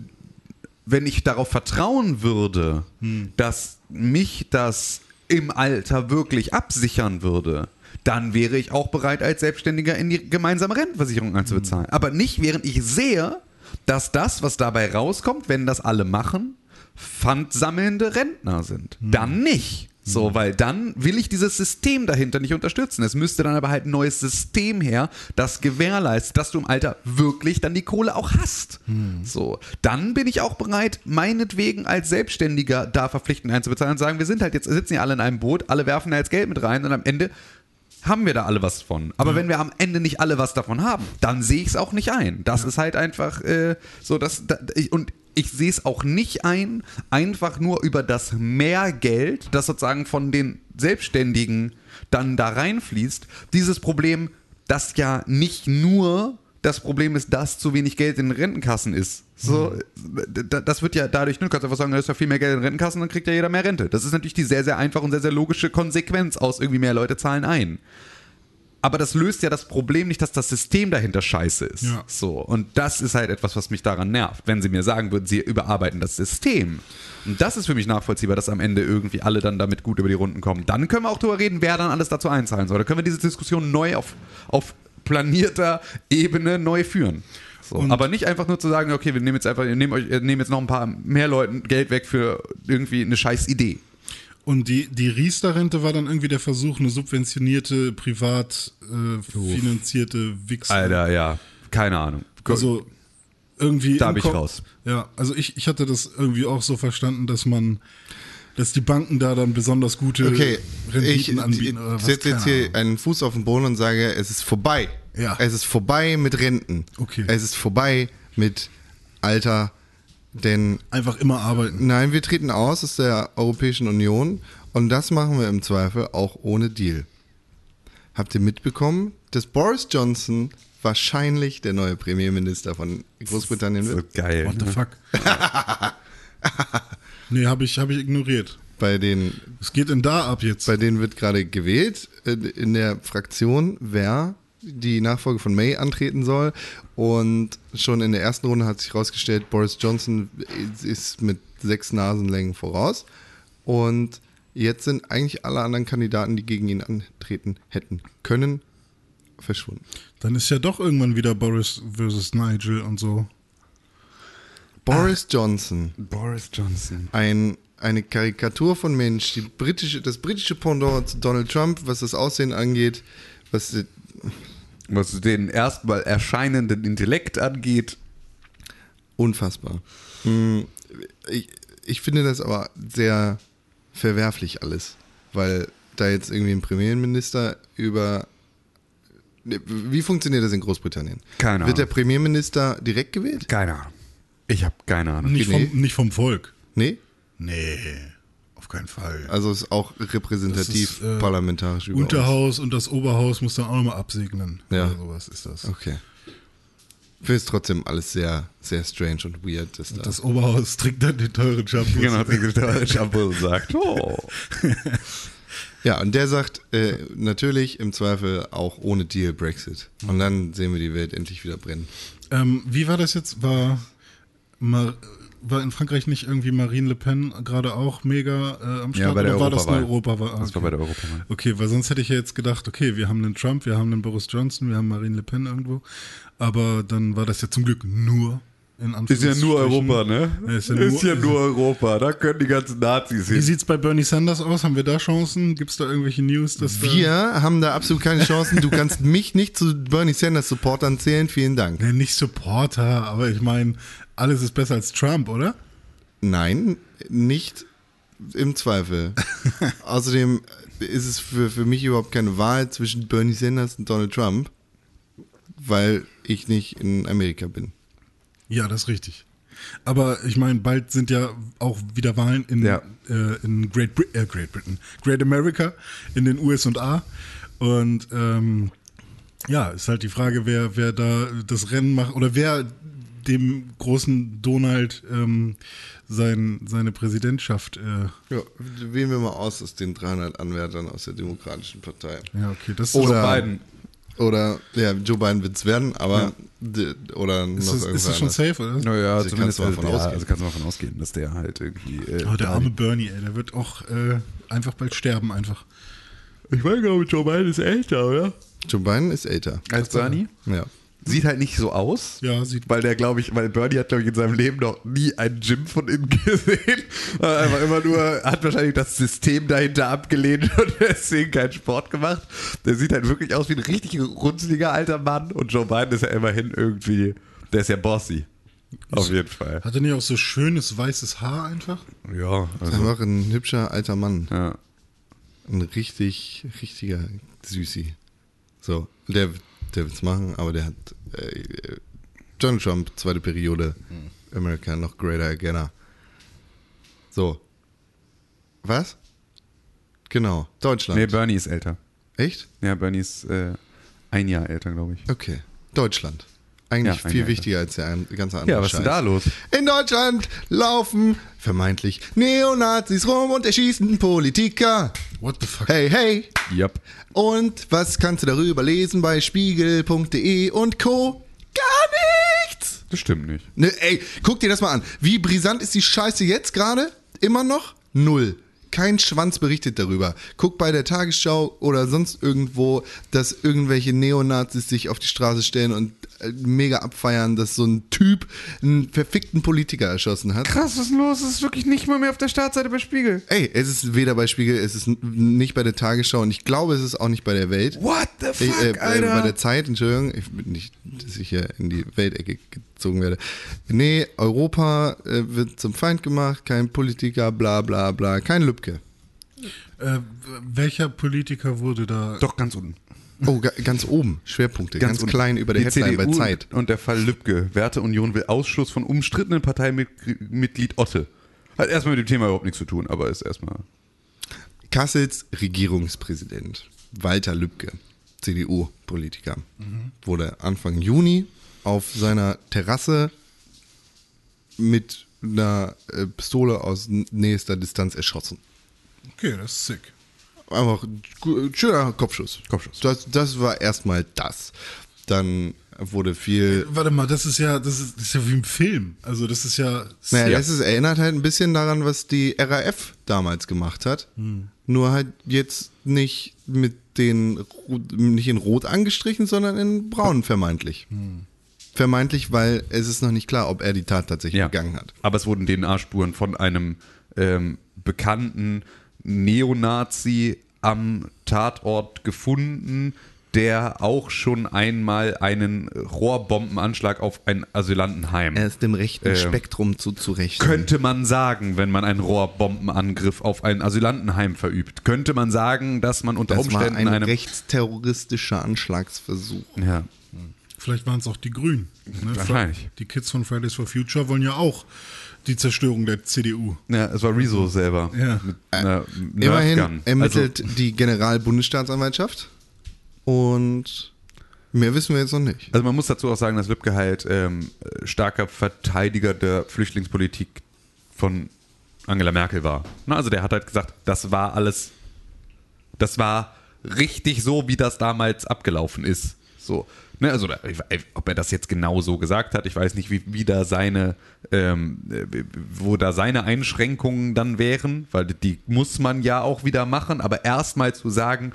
wenn ich darauf vertrauen würde, dass mich das im Alter wirklich absichern würde, dann wäre ich auch bereit, als Selbstständiger in die gemeinsame Rentenversicherung einzubezahlen. Aber nicht, während ich sehe, dass das, was dabei rauskommt, wenn das alle machen, pfandsammelnde Rentner sind. Dann nicht. So, weil dann will ich dieses System dahinter nicht unterstützen. Es müsste dann aber halt ein neues System her, das gewährleistet, dass du im Alter wirklich dann die Kohle auch hast. So, dann bin ich auch bereit, meinetwegen als Selbstständiger da verpflichtend einzubezahlen und sagen, wir sind halt jetzt, sitzen ja alle in einem Boot, alle werfen da jetzt Geld mit rein und am Ende haben wir da alle was von. Aber wenn wir am Ende nicht alle was davon haben, dann sehe ich es auch nicht ein. Das ist halt einfach äh, so, dass da, ich, und ich sehe es auch nicht ein, einfach nur über das Mehrgeld, das sozusagen von den Selbstständigen dann da reinfließt, dieses Problem, das ja nicht nur das Problem ist, dass zu wenig Geld in den Rentenkassen ist. So, d- das wird ja dadurch, ne, du kannst einfach sagen, da ist ja viel mehr Geld in den Rentenkassen, dann kriegt ja jeder mehr Rente. Das ist natürlich die sehr, sehr einfache und sehr, sehr logische Konsequenz aus irgendwie mehr Leute zahlen ein. Aber das löst ja das Problem nicht, dass das System dahinter scheiße ist. Ja. So. Und das ist halt etwas, was mich daran nervt. Wenn sie mir sagen würden, sie überarbeiten das System. Und das ist für mich nachvollziehbar, dass am Ende irgendwie alle dann damit gut über die Runden kommen. Dann können wir auch darüber reden, wer dann alles dazu einzahlen soll. Da können wir diese Diskussion neu auf, auf planierter Ebene neu führen. So. Aber nicht einfach nur zu sagen, okay, wir nehmen jetzt einfach, wir nehmen, euch, wir nehmen jetzt noch ein paar mehr Leuten Geld weg für irgendwie eine scheiß Idee. Und die, die Riester-Rente war dann irgendwie der Versuch, eine subventionierte, privat äh, finanzierte Wichs. Alter, ja. Keine Ahnung. Also irgendwie. Da bin ich Kopf- raus. Ja, also ich, ich hatte das irgendwie auch so verstanden, dass man, dass die Banken da dann besonders gute Okay, ich Renditen anbieten. Oder was, setze jetzt hier Ahnung. einen Fuß auf den Boden und sage, es ist vorbei. Ja. Es ist vorbei mit Renten. Okay. Es ist vorbei mit Alter, denn Einfach immer arbeiten. nein, wir treten aus aus der Europäischen Union und das machen wir im Zweifel auch ohne Deal. Habt ihr mitbekommen, dass Boris Johnson wahrscheinlich der neue Premierminister von Großbritannien So wird? geil. What the fuck? nee, habe ich, hab ich ignoriert. Bei den Was geht denn da ab jetzt? Bei denen wird gerade gewählt äh, in der Fraktion, wer die Nachfolge von May antreten soll. Und schon in der ersten Runde hat sich herausgestellt, Boris Johnson ist mit sechs Nasenlängen voraus. Und jetzt sind eigentlich alle anderen Kandidaten, die gegen ihn antreten hätten können, verschwunden. Dann ist ja doch irgendwann wieder Boris versus Nigel und so. Boris Johnson, Boris Johnson. ein, eine Karikatur von Mensch, die britische, das britische Pendant zu Donald Trump, was das Aussehen angeht, was Was den erstmal erscheinenden Intellekt angeht. Unfassbar. Hm, Ich, ich finde das aber sehr verwerflich alles, weil da jetzt irgendwie ein Premierminister über. Ne, Wie funktioniert das in Großbritannien? Keine Wird der Ahnung. Premierminister direkt gewählt? Keine Ahnung. Ich habe keine Ahnung. Nicht Nee. vom, nicht vom Volk. Nee? Nee, auf keinen Fall. Also ist auch repräsentativ ist, äh, parlamentarisch über uns. Unterhaus und das Oberhaus muss dann auch nochmal absegnen. Ja. Oder sowas ist das. Okay. Ich finde es trotzdem alles sehr, sehr strange und weird. Dass da Das Oberhaus trinkt dann den teuren Shampoo. Genau, der Shampoo sagt, oh. Ja, und der sagt äh, natürlich im Zweifel auch ohne Deal Brexit. Und dann sehen wir die Welt endlich wieder brennen. Ähm, wie war das jetzt? War Mar war in Frankreich nicht irgendwie Marine Le Pen gerade auch mega äh, am Start? Ja, bei der oder war das eine Europawahl. Europawahl? Ah, Das war okay. bei der Europawahl. Okay, weil sonst hätte ich ja jetzt gedacht, okay, wir haben einen Trump, wir haben einen Boris Johnson, wir haben Marine Le Pen irgendwo. Aber dann war das ja zum Glück nur in Ist ja nur. Europa, ne? Ja, ist ja ist nur- ja nur Europa. Da können die ganzen Nazis Wie hin. sieht's bei Bernie Sanders aus? Haben wir da Chancen? Gibt es da irgendwelche News? Dass Wir haben da absolut keine Chancen. Du kannst mich nicht zu Bernie Sanders Supportern zählen. Vielen Dank. Da, ne, nicht Supporter, aber ich meine, alles ist besser als Trump, oder? Nein, nicht im Zweifel. Außerdem ist es für, für mich überhaupt keine Wahl zwischen Bernie Sanders und Donald Trump, weil ich nicht in Amerika bin. Ja, das ist richtig. Aber ich meine, bald sind ja auch wieder Wahlen in, Ja. äh, in Great, Brit äh, Great Britain, Great America, in den USA. Und ähm, ja, ist halt die Frage, wer, wer da das Rennen macht oder wer dem großen Donald ähm, sein, seine Präsidentschaft. Äh, Ja, wählen wir mal aus aus den 300 Anwärtern aus der Demokratischen Partei. ja, okay, das Oder, Biden. Oder, ja, Joe Biden wird es werden, aber, d- oder noch ist, das, ist das schon anders. safe, oder? Naja, Also zumindest kannst du mal von ja, ausgehen. also kannst du mal von ausgehen, dass der halt irgendwie. Äh, Oh, der arme Bernie, ey, der wird auch äh, einfach bald sterben, einfach. ich meine, glaube, Joe Biden ist älter, oder? Joe Biden ist älter. Als Bernie? Ja. Sieht halt nicht so aus. Ja, sieht- Weil der, glaube ich, weil Bernie hat, glaube ich, in seinem Leben noch nie ein Gym von innen gesehen. War Einfach immer nur, hat wahrscheinlich das System dahinter abgelehnt und deswegen keinen Sport gemacht. Der sieht halt wirklich aus wie ein richtig runzliger alter Mann und Joe Biden ist ja immerhin irgendwie, der ist ja bossy. Auf jeden Fall. Hat er nicht auch so schönes weißes Haar einfach? Ja, also, Einfach ein hübscher alter Mann. ja. Ein richtig, richtiger Süßi. So, der, der wird's machen, aber der hat äh, Donald Trump, zweite Periode, America noch greater againer. So. Was? Genau, Deutschland. Nee, Bernie ist älter. Echt? Ja, Bernie ist äh, ein Jahr älter, glaube ich. Okay. Deutschland. Eigentlich Ja, viel wichtiger als der ganze andere Ja, was ist Scheiß. denn da los? In Deutschland laufen vermeintlich Neonazis rum und erschießen Politiker. What the fuck? Hey, hey. Yep. Und was kannst du darüber lesen bei spiegel.de und Co? Gar nichts. Das stimmt nicht. Ne, ey, guck dir das mal an. Wie brisant ist die Scheiße jetzt gerade? Immer noch? Null. Kein Schwanz berichtet darüber. Guck bei der Tagesschau oder sonst irgendwo, dass irgendwelche Neonazis sich auf die Straße stellen und mega abfeiern, dass so ein Typ einen verfickten Politiker erschossen hat. Krass, was ist denn los? Es ist wirklich nicht mal mehr auf der Startseite bei Spiegel. Ey, es ist weder bei Spiegel, es ist nicht bei der Tagesschau und ich glaube, es ist auch nicht bei der Welt. What the Ich, fuck, äh, äh, Alter? bei der Zeit, Entschuldigung, ich bin nicht, dass ich hier in die Weltecke gezogen werde. Nee, Europa äh, wird zum Feind gemacht, kein Politiker, bla bla bla, kein Lübcke. Äh, welcher Politiker wurde da? Doch, ganz unten. Oh, ga, ganz oben, Schwerpunkte, ganz, unten. klein über der Die Headline bei CDU Zeit. Und der Fall Lübcke. Werteunion will Ausschluss von umstrittenen Parteimitglied Otte. Hat erstmal mit dem Thema überhaupt nichts zu tun, aber ist erstmal. Kassels Regierungspräsident Walter Lübcke, CDU-Politiker, wurde Anfang Juni auf seiner Terrasse mit einer äh, Pistole aus nächster Distanz erschossen. Okay, das ist sick. Einfach schöner Kopfschuss. Kopfschuss. Das, das war erstmal das. Dann wurde viel. Warte mal, das ist ja, das ist, das ist ja wie im Film. Also das ist ja. Naja, Ja. das ist, erinnert halt ein bisschen daran, was die RAF damals gemacht hat. Nur halt jetzt nicht mit den, nicht in Rot angestrichen, sondern in Braun vermeintlich. Vermeintlich, weil es ist noch nicht klar, ob er die Tat tatsächlich begangen hat. Aber es wurden DNA-Spuren von einem ähm, bekannten Neonazi am Tatort gefunden, der auch schon einmal einen Rohrbombenanschlag auf ein Asylantenheim. Er ist dem rechten Ähm, Spektrum zuzurechnen. Könnte man sagen, wenn man einen Rohrbombenangriff auf ein Asylantenheim verübt, könnte man sagen, dass man unter das war Umständen ein einem rechtsterroristischer Anschlagsversuch. ja, Vielleicht waren es auch die Grünen. Ne? Wahrscheinlich. Die Kids von Fridays for Future wollen ja auch die Zerstörung der CDU. ja, es war Rezo selber Ja. mit einer Immerhin Nerfgun. ermittelt Also, die Generalbundesstaatsanwaltschaft und mehr wissen wir jetzt noch nicht. also man muss dazu auch sagen, dass Lübcke halt ähm, starker Verteidiger der Flüchtlingspolitik von Angela Merkel war. Na, also der hat halt gesagt, das war alles, das war richtig so, wie das damals abgelaufen ist. So, Ne, also, ob er das jetzt genau so gesagt hat, ich weiß nicht, wie, wie da seine, ähm, äh, wo da seine Einschränkungen dann wären, weil die muss man ja auch wieder machen, aber erstmal zu sagen,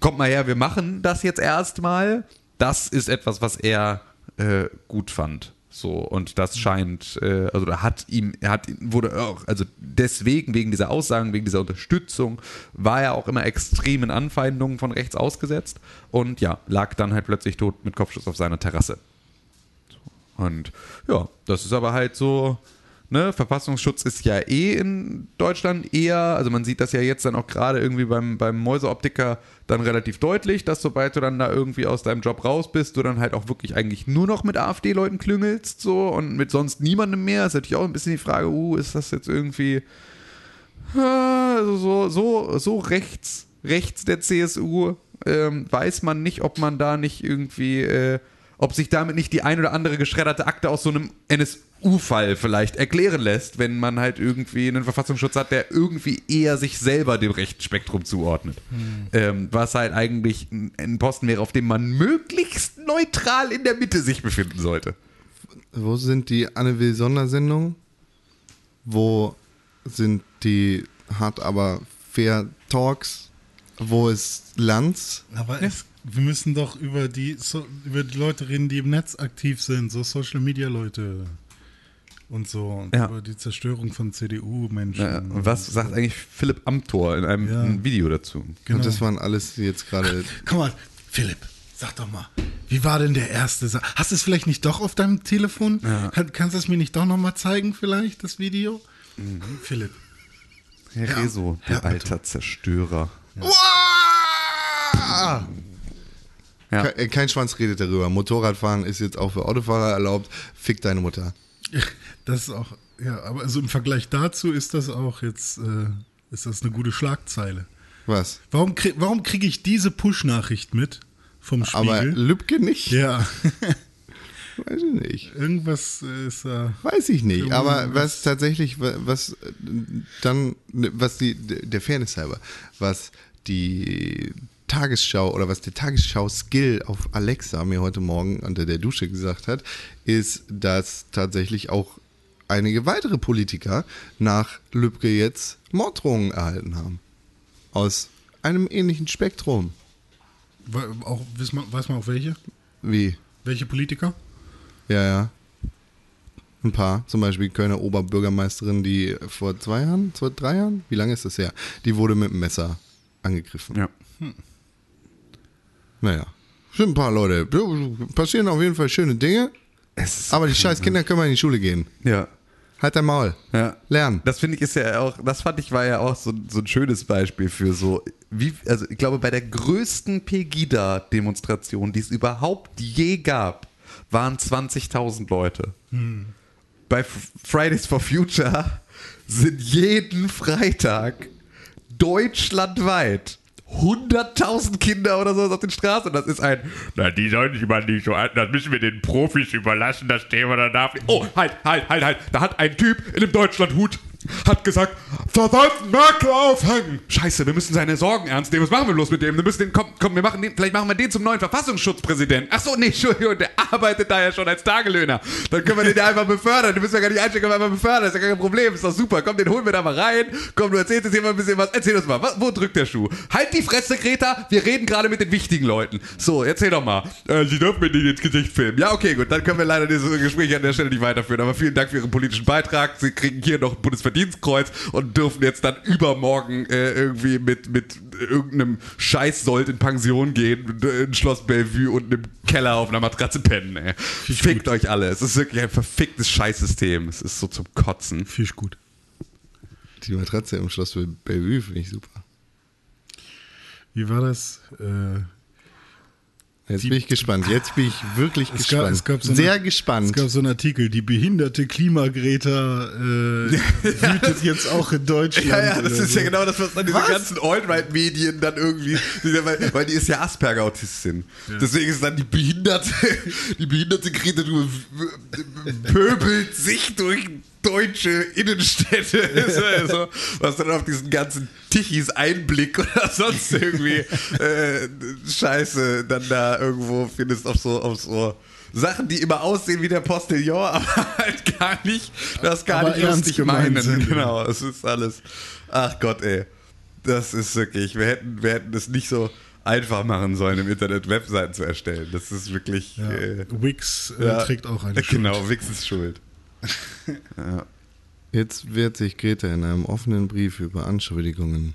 kommt mal her, wir machen das jetzt erstmal, das ist etwas, was er äh, gut fand. So, und das scheint, äh, also da hat ihm, er hat, wurde auch, also deswegen, wegen dieser Aussagen, wegen dieser Unterstützung, war er auch immer extremen Anfeindungen von rechts ausgesetzt und ja, lag dann halt plötzlich tot mit Kopfschuss auf seiner Terrasse. Und ja, das ist aber halt so, ne, Verfassungsschutz ist ja eh in Deutschland eher, also man sieht das ja jetzt dann auch gerade irgendwie beim, beim Mäuseoptiker dann relativ deutlich, dass sobald du dann da irgendwie aus deinem Job raus bist, du dann halt auch wirklich eigentlich nur noch mit AfD-Leuten klüngelst so und mit sonst niemandem mehr. Ist natürlich auch ein bisschen die Frage, uh, ist das jetzt irgendwie also so, so, so rechts, rechts der CSU ähm, weiß man nicht, ob man da nicht irgendwie, äh, ob sich damit nicht die ein oder andere geschredderte Akte aus so einem NSU-Fall vielleicht erklären lässt, wenn man halt irgendwie einen Verfassungsschutz hat, der irgendwie eher sich selber dem rechten Spektrum zuordnet. Ähm, was halt eigentlich ein, ein Posten wäre, auf dem man möglichst neutral in der Mitte sich befinden sollte. Wo sind die Anne Will Sondersendungen? Wo sind die hart aber fair Talks? Wo ist Lanz? Aber es, wir müssen doch über die, so, über die Leute reden, die im Netz aktiv sind, so Social Media Leute und so. Und Ja. über die Zerstörung von CDU-Menschen. Ja, und was sagt eigentlich Philipp Amthor in einem Ja. Video dazu? Genau. Und das waren alles jetzt gerade. Guck mal, Philipp, sag doch mal, wie war denn der erste? Sa- Hast du es vielleicht nicht doch auf deinem Telefon? Kann, kannst du es mir nicht doch nochmal zeigen, vielleicht, das Video? Philipp. Herr Rezo, der Herr alter Zerstörer. Uah! Ja. Äh, Kein Schwanz redet darüber. Motorradfahren ist jetzt auch für Autofahrer erlaubt. Fick deine Mutter. Das ist auch, ja, aber also im Vergleich dazu ist das auch jetzt, äh, ist das eine gute Schlagzeile. Was? Warum, krieg, warum kriege ich diese Push-Nachricht mit vom Spiegel? Aber Lübcke nicht? ja, Weiß ich nicht. irgendwas äh, ist da. Weiß ich nicht. Aber was tatsächlich, wa- was äh, dann, ne, was die, der Fairness halber, was die Tagesschau oder was der Tagesschau-Skill auf Alexa mir heute Morgen unter der Dusche gesagt hat, ist, dass tatsächlich auch einige weitere Politiker nach Lübcke jetzt Morddrohungen erhalten haben. Aus einem ähnlichen Spektrum. Auch, weiß man, weiß man auch welche? Wie? Welche Politiker? Ja, ja. Ein paar. Zum Beispiel die Kölner Oberbürgermeisterin, die vor zwei Jahren, zwei, drei Jahren? Wie lange ist das her? Die wurde mit einem Messer angegriffen. Ja. Naja. Sind ein paar Leute. Passieren auf jeden Fall schöne Dinge. Aber die scheiß Kinder können mal in die Schule gehen. Ja. Halt dein Maul. Ja. Lernen. Das finde ich ist ja auch, das fand ich war ja auch so, so ein schönes Beispiel für so, wie, also ich glaube, bei der größten Pegida-Demonstration, die es überhaupt je gab, waren 20.000 Leute. Bei F- Fridays for Future sind jeden Freitag deutschlandweit 100.000 Kinder oder so auf den Straßen. Das ist ein, Na, die sollen sich mal nicht so an. Das müssen wir den Profis überlassen, das Thema. Da darf nicht. Oh, halt, halt, halt, halt. Da hat ein Typ in einem Deutschlandhut hat gesagt, verdammten Merkel aufhängen. Scheiße, wir müssen seine Sorgen ernst nehmen. Was machen wir bloß mit dem? Wir müssen den, komm, komm, wir machen den, vielleicht machen wir den zum neuen Verfassungsschutzpräsidenten. Ach so, nee, Entschuldigung, der arbeitet da ja schon als Tagelöhner. Dann können wir den ja einfach befördern. Du müssen ja gar nicht wir einfach befördern. Das ist ja kein Problem, ist doch super. Komm, den holen wir da mal rein. Komm, du erzählst jetzt hier mal ein bisschen was. Erzähl uns mal, wo drückt der Schuh? Halt die Fresse, Greta. Wir reden gerade mit den wichtigen Leuten. So, erzähl doch mal. Äh, Sie dürfen mir nicht ins Gesicht filmen. Ja, okay, gut. Dann können wir leider dieses Gespräch an der Stelle nicht weiterführen. Aber vielen Dank für Ihren politischen Beitrag. Sie kriegen hier noch ein Bundesverdienstkreuz und dürfen jetzt dann übermorgen äh, irgendwie mit, mit irgendeinem Scheißsold in Pension gehen, in Schloss Bellevue und im Keller auf einer Matratze pennen. Ey. Fickt euch alle. Es ist wirklich ein verficktes Scheißsystem. Es ist so zum Kotzen. Fisch gut. Die Matratze im Schloss Bellevue finde ich super. Wie war das? Äh, Jetzt bin ich gespannt. Jetzt bin ich wirklich Es gab- gespannt. es gab so eine- Sehr es gespannt. gab so einen Artikel, die behinderte Klimagreta äh, wütet jetzt auch in Deutschland. Ja, ja, das ist so. ja genau das, was dann diese ganzen Alt-Right-Medien dann irgendwie, weil, weil die ist ja Asperger-Autistin. Deswegen ist dann die behinderte, die behinderte Greta du pöbelt sich durch deutsche Innenstädte ist. Also, was dann auf diesen ganzen Tichis Einblick oder sonst irgendwie äh, Scheiße dann da irgendwo findest auf so, auf so Sachen, die immer aussehen wie der Postillon, aber halt gar nicht, das gar Aber nicht lustig meinen. sind. Genau, es ist alles. Ach Gott, ey. Das ist wirklich, wir hätten, wir hätten es nicht so einfach machen sollen, im Internet Webseiten zu erstellen. Das ist wirklich. Ja. Äh, Wix äh, ja. trägt auch eine Genau, Wix ist schuld. Jetzt wehrt sich Greta in einem offenen Brief über Anschuldigungen.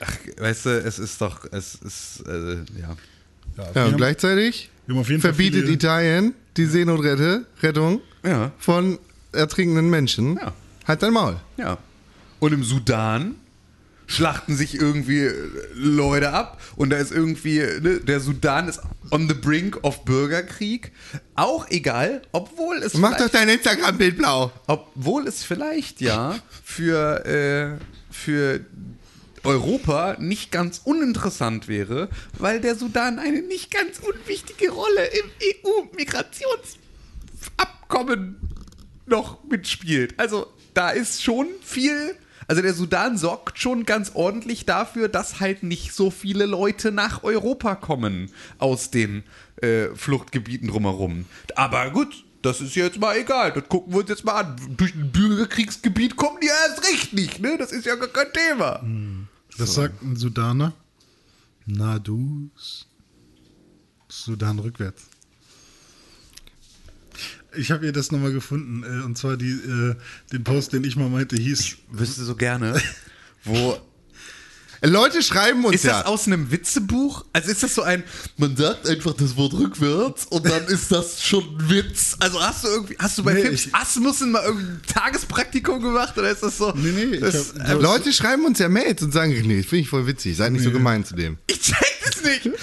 Ach, weißt du, es ist doch, es ist, äh, ja. Ja, Ja, und gleichzeitig verbietet Italien die Seenotrettung Ja, von ertrinkenden Menschen. Ja. Halt dein Maul. ja. Und im Sudan schlachten sich irgendwie äh, Leute ab und da ist irgendwie, ne, der Sudan ist on the brink of Bürgerkrieg. Auch egal, obwohl es Mach doch vielleicht- dein Instagram-Bild blau. Obwohl es vielleicht ja für, äh, für Europa nicht ganz uninteressant wäre, weil der Sudan eine nicht ganz unwichtige Rolle im EU-Migrationsabkommen noch mitspielt. Also da ist schon viel. Also der Sudan sorgt schon ganz ordentlich dafür, dass halt nicht so viele Leute nach Europa kommen aus den äh, Fluchtgebieten drumherum. Aber gut, das ist jetzt mal egal. Das gucken wir uns jetzt mal an. Durch ein Bürgerkriegsgebiet kommen die erst recht nicht, ne? Das ist ja gar kein Thema. Das sagt ein Sudaner. Na du. Sudan rückwärts. Ich habe hier das nochmal gefunden. Äh, und zwar die, äh, den Post, den ich mal meinte, hieß. Wüsste so gerne, wo Leute schreiben uns Ist ja. das aus einem Witzebuch? Also ist das so ein, man sagt einfach das Wort rückwärts und dann ist das schon ein Witz. Also hast du irgendwie, hast du bei Nee, ich- Asmussen mal irgendein Tagespraktikum gemacht oder ist das so? Nee, nee, ich das, hab- Leute schreiben uns ja Mails und sagen, nee, finde ich voll witzig. Seid nicht so gemein zu dem. ich check nicht. Und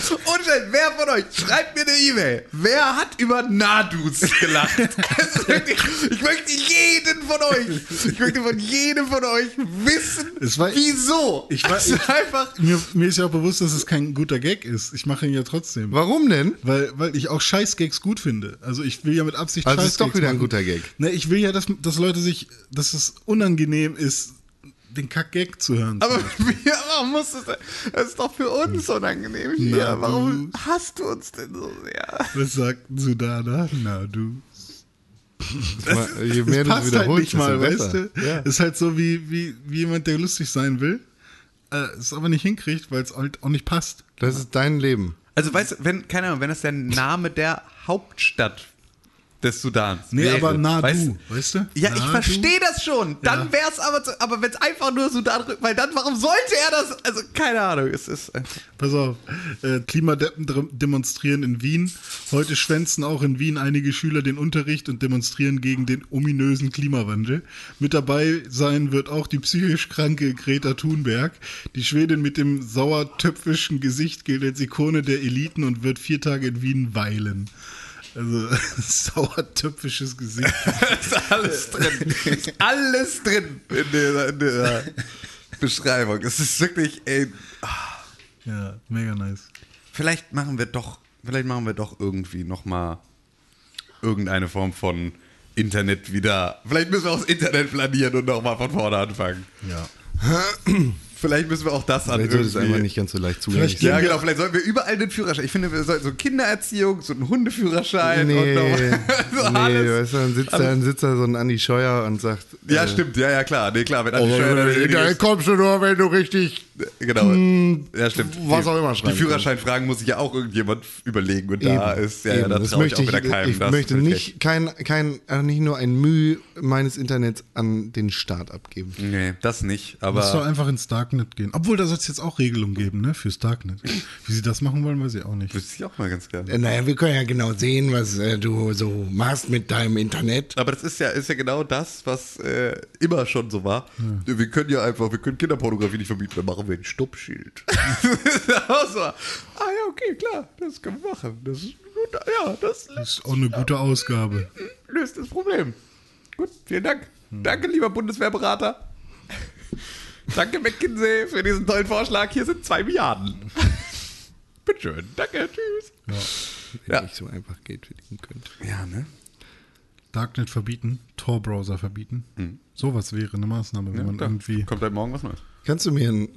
wer von euch schreibt mir eine E-Mail? Wer hat über Nadus gelacht? Also wirklich, ich möchte jeden von euch, ich möchte von jedem von euch wissen, Es war- wieso. Ich war- also ich- einfach. Mir, mir ist ja auch bewusst, dass es kein guter Gag ist. Ich mache ihn ja trotzdem. Warum denn? Weil, weil ich auch Scheißgags gut finde. Also ich will ja mit Absicht Also ist doch Scheißgags wieder ein guter Gag. Ne, ich will ja, dass, dass Leute sich, dass es unangenehm ist, den Kack-Gag zu hören. Aber wir, warum muss das, das ist doch für uns unangenehm hier. Na, warum hasst du uns denn so sehr? Was sagt ein Sudaner? Na du. Je mehr Es du passt halt wiederholst, nicht mal, weißt du? Ja. Ist halt so wie, wie, wie jemand, der lustig sein will, äh, es aber nicht hinkriegt, weil es halt auch nicht passt. Das ist dein Leben. Also weißt du, wenn, keine Ahnung, wenn das der Name der Hauptstadt des Sudans Nee, wäre, aber na weißt, du, weißt du? Ja, Na ich verstehe das schon. Dann Ja. wäre es aber, zu, aber wenn es einfach nur Sudan, weil dann, warum sollte er das? Also keine Ahnung, es ist. Pass auf, äh, Klimadeppen demonstrieren in Wien. Heute schwänzen auch in Wien einige Schüler den Unterricht und demonstrieren gegen den ominösen Klimawandel. Mit dabei sein wird auch die psychisch kranke Greta Thunberg. Die Schwedin mit dem sauertöpfischen Gesicht gilt als Ikone der Eliten und wird vier Tage in Wien weilen. Also sauertöpfisches Gesicht. ist alles drin. ist alles drin in der, in der Beschreibung. Es ist wirklich, ey, Ja, mega nice. Vielleicht machen wir doch, vielleicht machen wir doch irgendwie nochmal irgendeine Form von Internet wieder. Vielleicht müssen wir auch das Internet planieren und nochmal von vorne anfangen. Ja. Vielleicht müssen wir auch das an Vielleicht sollte es einfach nicht ganz so leicht zugänglich Vielleicht sein. Ja, genau, vielleicht sollten wir überall den Führerschein. Ich finde, wir sollten so Kindererziehung, so einen Hundeführerschein Nee, und noch, so nee alles. weißt du, dann sitzt, da, dann sitzt da so ein Andi Scheuer und sagt, Ja, äh, stimmt, ja, ja, klar. Nee, klar, wenn Andi Oh, Scheuer dann irgendwie- da kommst du nur, wenn du richtig. Genau. ja, stimmt. was Die- auch immer Die schreiben Führerscheinfragen muss sich ja auch irgendjemand überlegen und da Eben, ist, ja, ja, eben. da das ich möchte auch wieder keinem. Ich das möchte nicht, kein, kein, äh, nicht nur ein Mühe meines Internets an den Staat abgeben. Nee, das nicht, Lass doch aber einfach ins Darknet gehen. Obwohl, da soll es jetzt auch Regelungen geben, ne? Fürs Darknet. Wie sie das machen wollen, weiß ich auch nicht. wüsste ich auch mal ganz gerne. Äh, Naja, wir können ja genau sehen, was äh, du so machst mit deinem Internet. Aber das ist ja, ist ja genau das, was äh, immer schon so war. Wir können ja einfach, wir können Kinderpornografie nicht verbieten, dann machen wir ein Stoppschild. war, ah ja, okay, klar, das können wir machen. Das ist gut, ja, das Das ist auch eine gute Ausgabe. löst das Problem. Gut, vielen Dank. Danke, lieber Bundeswehrberater. Danke, McKinsey, für diesen tollen Vorschlag. Hier sind zwei Milliarden. Bitteschön. Danke, tüss. Wenn Ja. ich so einfach Geld verdienen könnte. Ja, ne? Darknet verbieten, Tor-Browser verbieten. Sowas wäre eine Maßnahme, wenn Ja, man klar. irgendwie. Kommt halt morgen was Neues. Kannst du mir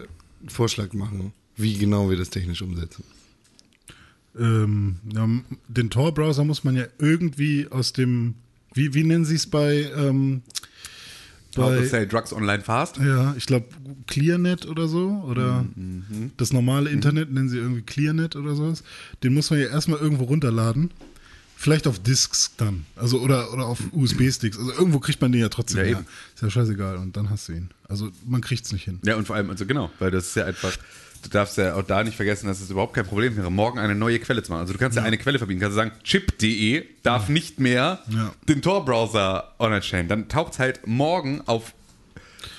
einen Vorschlag machen, wie genau wir das technisch umsetzen? Ähm, ja, den Tor-Browser muss man ja irgendwie aus dem. Wie, wie nennen sie es bei. Ähm, How to bei sell drugs online fast. ja, ich glaube ClearNet oder so. Oder Mhm, das normale Internet nennen sie irgendwie ClearNet oder sowas. Den muss man ja erstmal irgendwo runterladen. Vielleicht auf Disks dann. Also oder, oder auf USB-Sticks. Also irgendwo kriegt man den ja trotzdem Ja, her. eben. Ist ja scheißegal. Und dann hast du ihn. Also man kriegt es nicht hin. Ja, und vor allem, also genau, weil das ist ja einfach, du darfst ja auch da nicht vergessen, dass es überhaupt kein Problem wäre, morgen eine neue Quelle zu machen. Also du kannst ja, eine Quelle verbieten, kannst sagen, chip.de darf nicht mehr Ja. den Tor-Browser online stellen. Dann taucht halt morgen auf,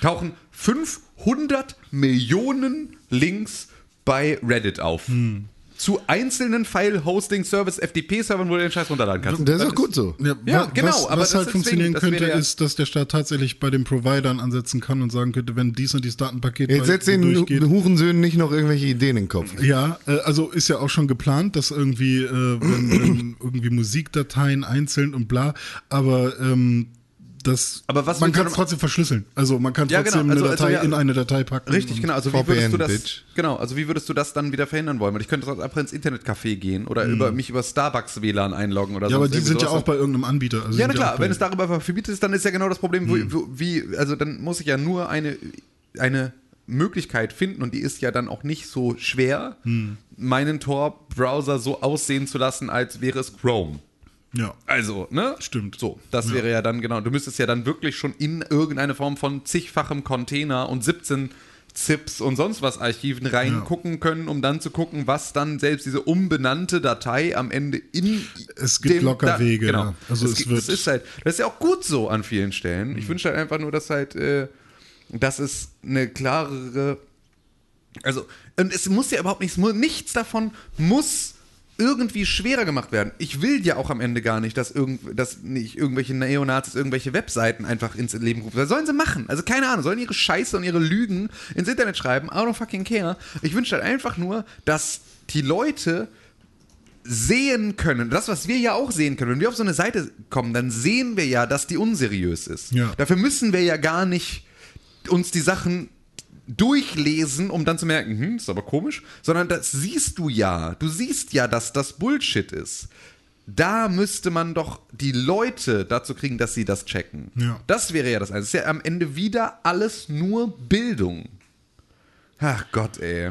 tauchen 500 Millionen Links bei Reddit auf. Hm. Zu einzelnen File-Hosting-Service, FTP-Servern, wo du den Scheiß runterladen kannst. Das ist auch gut so. Ja, Ja, genau, Was, aber was das halt funktionieren deswegen- könnte, ja- ist, dass der Staat tatsächlich bei den Providern ansetzen kann und sagen könnte, wenn dies und dies Datenpaket Jetzt setzt den. Hurensöhnen nicht noch irgendwelche Ideen in den Kopf. Ja, äh, also ist ja auch schon geplant, dass irgendwie, äh, wenn, wenn irgendwie Musikdateien einzeln und bla, aber ähm, das, Aber was man kann es trotzdem verschlüsseln. Also man kann Ja, trotzdem genau. Also- eine also Datei ja- in eine Datei packen. Richtig, genau. Also wie VPN, würdest du das? Bitch. Genau. Also wie würdest du das dann wieder verhindern wollen? Weil ich könnte einfach ins Internetcafé gehen oder über mich über Starbucks WLAN einloggen oder Ja, aber die sind ja auch bei irgendeinem Anbieter. Also Ja, na klar. Wenn es darüber verbietet ist, dann ist ja genau das Problem, wo, wo, wie also dann muss ich ja nur eine eine Möglichkeit finden und die ist ja dann auch nicht so schwer, meinen Tor-Browser so aussehen zu lassen, als wäre es Chrome. Ja. Also, ne? Stimmt. So, das wäre ja dann genau. Du müsstest ja dann wirklich schon in irgendeine Form von zigfachem Container und 17 ZIPs und sonst was Archiven reingucken können, um dann zu gucken, was dann selbst diese umbenannte Datei am Ende in Es gibt locker Wege, Genau. ja. Also es, es gibt- wird- das ist halt, das ist ja auch gut so an vielen Stellen. Ich wünsche halt einfach nur, dass halt, äh, dass es eine klarere also, und es muss ja überhaupt nichts, nichts davon muss irgendwie schwerer gemacht werden. Ich will ja auch am Ende gar nicht, dass, irgend, dass nicht irgendwelche Neonazis irgendwelche Webseiten einfach ins Leben rufen. Das sollen sie machen. Also keine Ahnung, sollen ihre Scheiße und ihre Lügen ins Internet schreiben. I don't fucking care. Ich wünsche halt einfach nur, dass die Leute sehen können, das, was wir ja auch sehen können, wenn wir auf so eine Seite kommen, dann sehen wir ja, dass die unseriös ist. Ja. Dafür müssen wir ja gar nicht uns die Sachen durchlesen, um dann zu merken, hm, ist aber komisch, sondern das siehst du ja. Du siehst ja, dass das Bullshit ist. Da müsste man doch die Leute dazu kriegen, dass sie das checken. Ja. Das wäre ja das eine. Das ist ja am Ende wieder alles nur Bildung. Ach Gott, ey.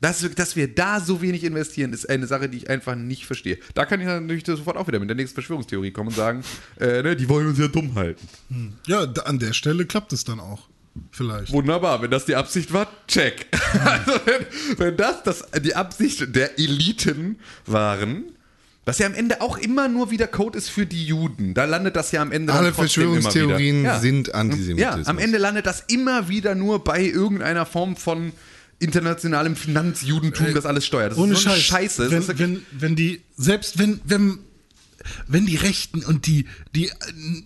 Dass, wir- dass wir da so wenig investieren, ist eine Sache, die ich einfach nicht verstehe. Da kann ich natürlich sofort auch wieder mit der nächsten Verschwörungstheorie kommen und sagen, äh, ne, die wollen uns ja dumm halten. Ja, da, an der Stelle klappt es dann auch. Vielleicht. Wunderbar, wenn das die Absicht war, check. Also wenn, wenn das, das die Absicht der Eliten waren, was ja am Ende auch immer nur wieder Code ist für die Juden. Da landet das ja am Ende Alle Verschwörungstheorien. Ja. sind Antisemitismus. Ja, am Ende landet das immer wieder nur bei irgendeiner Form von internationalem Finanzjudentum, das alles steuert. Das Ohne ist so Scheiß. Scheiße. Wenn, wenn, wenn die, selbst wenn, wenn, wenn die Rechten und die, die äh,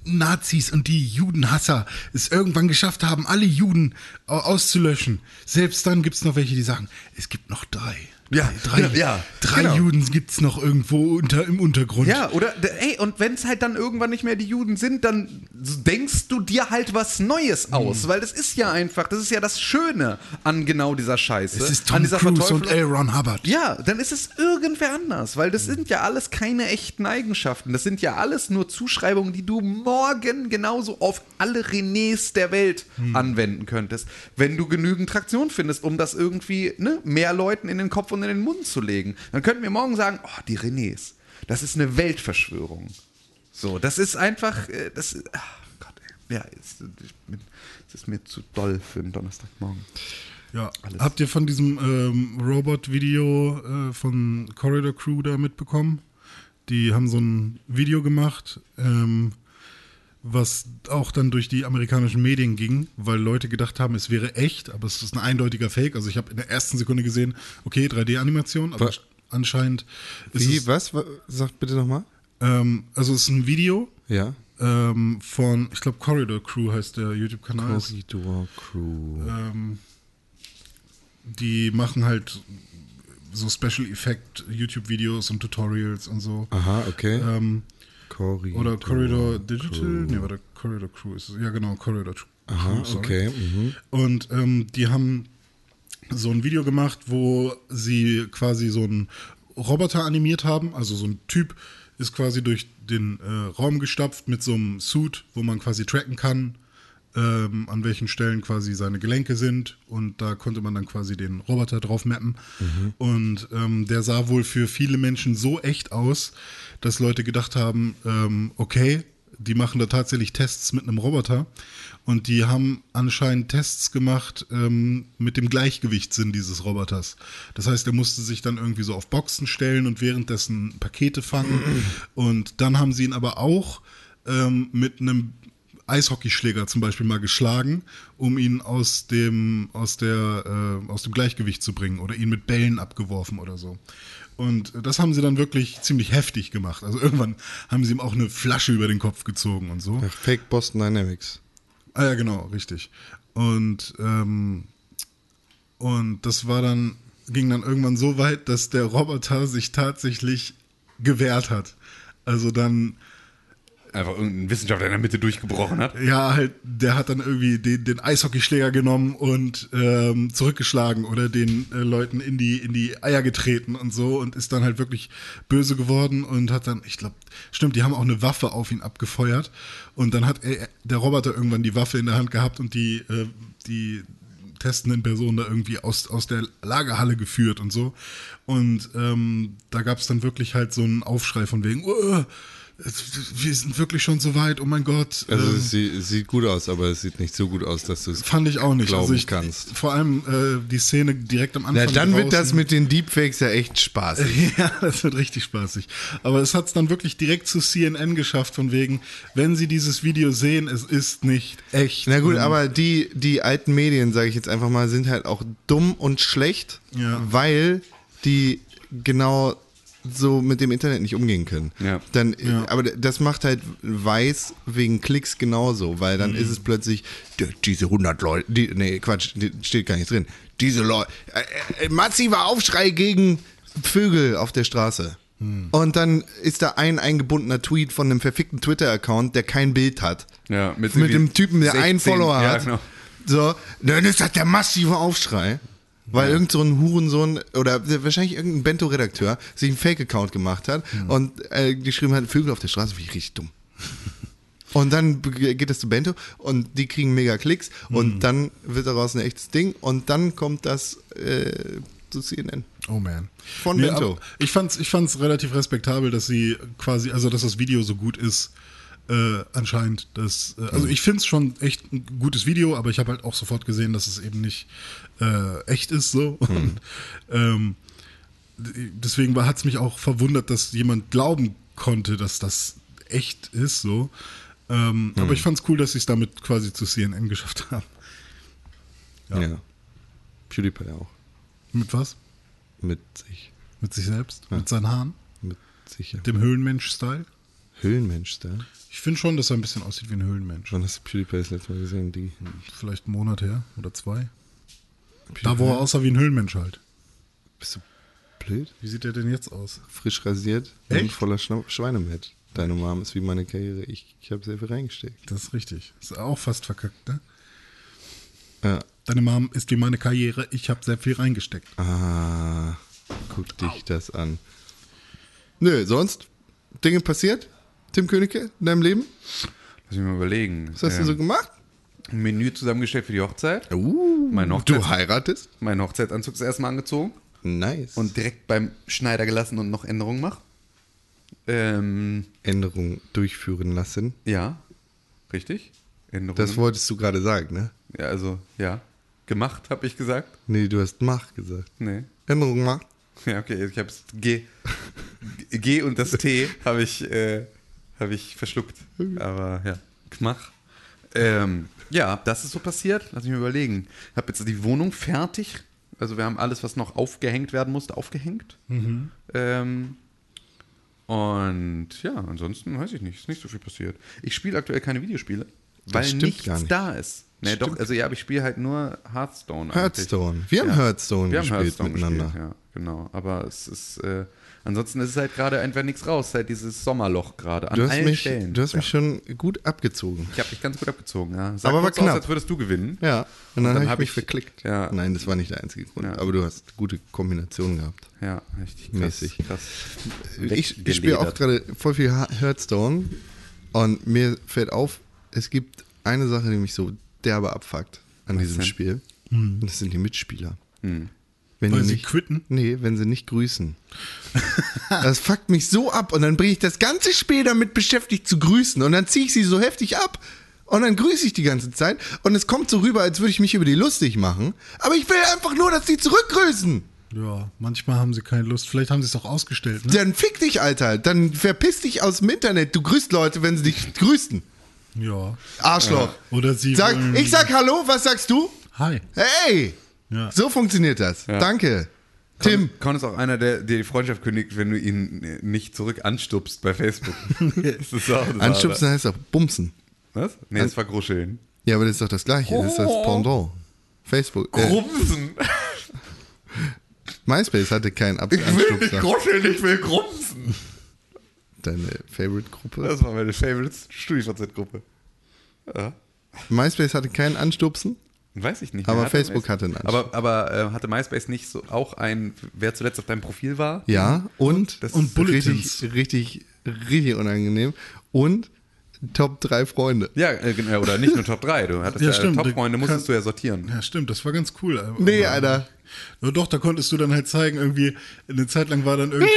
Nazis und die Judenhasser es irgendwann geschafft haben, alle Juden au- auszulöschen, selbst dann gibt es noch welche, die sagen, es gibt noch drei. Ja, drei, ja, drei genau. Juden gibt es noch irgendwo unter, im Untergrund. Ja, oder, ey, und wenn es halt dann irgendwann nicht mehr die Juden sind, dann denkst du dir halt was Neues aus, Hm. weil das ist ja einfach, das ist ja das Schöne an genau dieser Scheiße. Es ist an Tom dieser Cruise und. L. Ron Hubbard. Ja, dann ist es irgendwer anders, weil das sind ja alles keine echten Eigenschaften. Das sind ja alles nur Zuschreibungen, die du morgen genauso auf alle Renés der Welt anwenden könntest, wenn du genügend Traktion findest, um das irgendwie ne, mehr Leuten in den Kopf und in den Mund zu legen. Dann könnten wir morgen sagen, oh, die Renés, das ist eine Weltverschwörung. So, das ist einfach, äh, das ist, ach Gott, ey. ja, es, es ist mir zu doll für einen Donnerstagmorgen. Ja. Habt ihr von diesem ähm, Robot-Video äh, von Corridor Crew da mitbekommen? Die haben so ein Video gemacht, ähm, was auch dann durch die amerikanischen Medien ging, weil Leute gedacht haben, es wäre echt, aber es ist ein eindeutiger Fake. Also ich habe in der ersten Sekunde gesehen, okay, 3D-Animation, aber Was? anscheinend ist Wie, es, was? Wa- Sag bitte nochmal. ähm, also es ist ein Video Ja. ähm, von, ich glaube Corridor Crew heißt der YouTube-Kanal. Corridor Crew. Ähm, die machen halt so Special Effect YouTube-Videos und Tutorials und so. Aha, okay. Ähm, Corridor. Oder Corridor Digital? Nee, warte, Corridor Crew ist es. Ja, genau, Corridor Crew. Aha, sorry. okay. Mhm. Und ähm, die haben so ein Video gemacht, wo sie quasi so einen Roboter animiert haben. Also so ein Typ ist quasi durch den äh, Raum gestapft mit so einem Suit, wo man quasi tracken kann, ähm, an welchen Stellen quasi seine Gelenke sind. Und da konnte man dann quasi den Roboter drauf mappen. Und ähm, der sah wohl für viele Menschen so echt aus, dass Leute gedacht haben, ähm, okay, die machen da tatsächlich Tests mit einem Roboter und die haben anscheinend Tests gemacht ähm, mit dem Gleichgewichtssinn dieses Roboters. Das heißt, er musste sich dann irgendwie so auf Boxen stellen und währenddessen Pakete fangen. Und dann haben sie ihn aber auch ähm, mit einem Eishockeyschläger zum Beispiel mal geschlagen, um ihn aus dem, aus, der, äh, aus dem Gleichgewicht zu bringen oder ihn mit Bällen abgeworfen oder so. Und das haben sie dann wirklich ziemlich heftig gemacht. Also irgendwann haben sie ihm auch eine Flasche über den Kopf gezogen und so. Fake Boston Dynamics. Ah ja, genau, richtig. Und, ähm, und das war dann, ging dann irgendwann so weit, dass der Roboter sich tatsächlich gewehrt hat. Also dann, Einfach irgendein Wissenschaftler in der Mitte durchgebrochen hat. ja, halt, der hat dann irgendwie den, den Eishockeyschläger genommen und ähm, zurückgeschlagen oder den äh, Leuten in die, in die Eier getreten und so und ist dann halt wirklich böse geworden und hat dann, ich glaube, stimmt, die haben auch eine Waffe auf ihn abgefeuert und dann hat er, der Roboter irgendwann die Waffe in der Hand gehabt und die, äh, die testenden Personen da irgendwie aus, aus der Lagerhalle geführt und so. Und ähm, da gab es dann wirklich halt so einen Aufschrei von wegen, "Uh, wir sind wirklich schon so weit, oh mein Gott. Also ähm, es sieht, es sieht gut aus, aber es sieht nicht so gut aus, dass du es Fand ich auch nicht. glauben also ich, kannst. Vor allem äh, die Szene direkt am Anfang. Na, dann wird das draußen. mit den Deepfakes ja echt spaßig. Ja, das wird richtig spaßig. Aber es hat es dann wirklich direkt zu CNN geschafft, von wegen, wenn Sie dieses Video sehen, es ist nicht echt. Na gut, Und- aber die, die alten Medien, sage ich jetzt einfach mal, sind halt auch dumm und schlecht, Ja. weil die genau so mit dem Internet nicht umgehen können. Ja. Dann, Ja. Aber das macht halt Weiß wegen Klicks genauso, weil Mhm. dann ist es plötzlich, "Die- diese 100 Leute, die, nee, Quatsch, die steht gar nicht drin. Diese Leute, äh, äh, massiver Aufschrei gegen Vögel auf der Straße. Hm. Und dann ist da ein eingebundener Tweet von einem verfickten Twitter-Account, der kein Bild hat. Ja, mit, mit dem Typen, der 16, einen Follower ja, hat. genau. So, dann ist das der massive Aufschrei. Weil irgend so ein Hurensohn oder wahrscheinlich irgendein Bento-Redakteur sich einen Fake-Account gemacht hat und äh, geschrieben hat, Vögel auf der Straße, finde ich richtig dumm. Und dann geht es zu Bento und die kriegen mega Klicks und dann wird daraus ein echtes Ding und dann kommt das äh, zu CNN. Oh man. Von Nee, Bento. aber ich fand's, ich fand's relativ respektabel, dass sie quasi, also dass das Video so gut ist. Äh, anscheinend. Das, äh, also ich finde es schon echt ein gutes Video, aber ich habe halt auch sofort gesehen, dass es eben nicht äh, echt ist so. Und, ähm, deswegen hat es mich auch verwundert, dass jemand glauben konnte, dass das echt ist so. Ähm, Aber ich fand es cool, dass sie es damit quasi zu CNN geschafft haben. Ja. PewDiePie auch. Mit was? Mit sich. Mit sich selbst? Mit seinen Haaren? Mit sich. Dem Höhlenmensch-Style? Höhlenmensch da. Ich finde schon, dass er ein bisschen aussieht wie ein Höhlenmensch. Wann hast du PewDiePie das letzte Mal gesehen? Die. Vielleicht einen Monat her oder zwei. Da, wo er aussah wie ein Höhlenmensch halt. Bist du blöd? Wie sieht er denn jetzt aus? Frisch rasiert und Echt? voller Schna Schweinemett. Deine Mom ist wie meine Karriere. Ich, ich habe sehr viel reingesteckt. Das ist richtig. Ist auch fast verkackt, ne? Ja. Deine Mom ist wie meine Karriere. Ich habe sehr viel reingesteckt. Ah, guck dich das an. Nö, sonst? Dinge passiert? Tim Königke in deinem Leben? Lass mich mal überlegen. Was hast du Ähm, so gemacht? Ein Menü zusammengestellt für die Hochzeit. Uh, Mein du Hochzeits- heiratest? Meinen Hochzeitsanzug das erste Mal angezogen Nice. und direkt beim Schneider gelassen und noch Änderungen macht. Ähm, Änderungen durchführen lassen. ja, richtig. Änderungen. Das wolltest du gerade sagen, ne? ja, also, ja. Gemacht, habe ich gesagt. Nee, du hast mach gesagt. Nee. Änderungen mach. Ja, okay, ich habe G. G und das T habe ich, äh, hab ich verschluckt. Aber ja, Gmach. Ähm, ja, das ist so passiert. Lass mich mal überlegen. Ich habe jetzt die Wohnung fertig. Also wir haben alles, was noch aufgehängt werden musste, aufgehängt. Ähm, und ja, ansonsten weiß ich nicht. Ist nicht so viel passiert. Ich spiele aktuell keine Videospiele, weil nichts nicht. da ist. Nee, doch, also ja, aber ich spiele halt nur Hearthstone. Hearthstone. Wir haben Hearthstone wir haben gespielt Hearthstone miteinander. Gespielt, ja, genau. Aber es ist, äh, ansonsten ist es halt gerade einfach nichts raus, halt dieses Sommerloch gerade an Du hast allen mich, Stellen. du hast mich schon gut abgezogen. ich habe dich ganz gut abgezogen, ja. Sag Aber war kurz aus, knapp. als würdest du gewinnen. Ja, und dann, dann habe ich ich- verklickt. ja. Nein, das war nicht der einzige Grund. Ja. Aber du hast gute Kombinationen gehabt. Ja, richtig krass. Mäßig. krass. Ich, ich spiele auch gerade voll viel Hearthstone und mir fällt auf, es gibt eine Sache, die mich so derbe abfuckt an diesem denn? Spiel. Und das sind die Mitspieler. Wenn Weil sie nicht, quitten? Nee, wenn sie nicht grüßen. das fuckt mich so ab und dann bin ich das ganze Spiel damit beschäftigt zu grüßen und dann ziehe ich sie so heftig ab und dann grüße ich die ganze Zeit und es kommt so rüber, als würde ich mich über die lustig machen, aber ich will einfach nur, dass die zurückgrüßen. Ja, manchmal haben sie keine Lust. Vielleicht haben sie es auch ausgestellt, ne? Dann fick dich, Alter. Dann verpiss dich aus dem Internet. Du grüßt Leute, wenn sie dich grüßen. Ja. Arschloch. Oder sie Sag, ich sag Hallo, was sagst du? Hi. Hey! Ja. So funktioniert das. Danke. Tim. Con ist auch einer, der dir die Freundschaft kündigt, wenn du ihn äh, nicht zurück anstupst bei Facebook. Anstupsen heißt auch Bumsen. Was? Nee, das war Gruscheln. Ja, aber das ist doch das Gleiche. Das ist das Pendant. Facebook. Äh, Grumsen. MySpace hatte keinen Ab Ich will nicht gruscheln, ich will grumsen. Deine Favorite-Gruppe. Das war meine Favorite StudiVZ-Gruppe. Ja. MySpace hatte keinen Anstupsen. Weiß ich nicht. Aber Hatte Facebook MySpace- hatte einen Aber, aber äh, hatte MySpace nicht so auch ein, wer zuletzt auf deinem Profil war? Ja, und, Das Und ist Bulletins. richtig, richtig, richtig unangenehm. Und Top 3 Freunde. Ja, äh, genau, oder nicht nur Top 3. Du hattest Ja, ja, stimmt. Top-Freunde, Du musstest kann- du ja sortieren. Ja, stimmt, das war ganz cool. Aber- Nee, aber- Alter. Ja, doch, da konntest du dann halt zeigen, irgendwie, eine Zeit lang war dann irgendwie.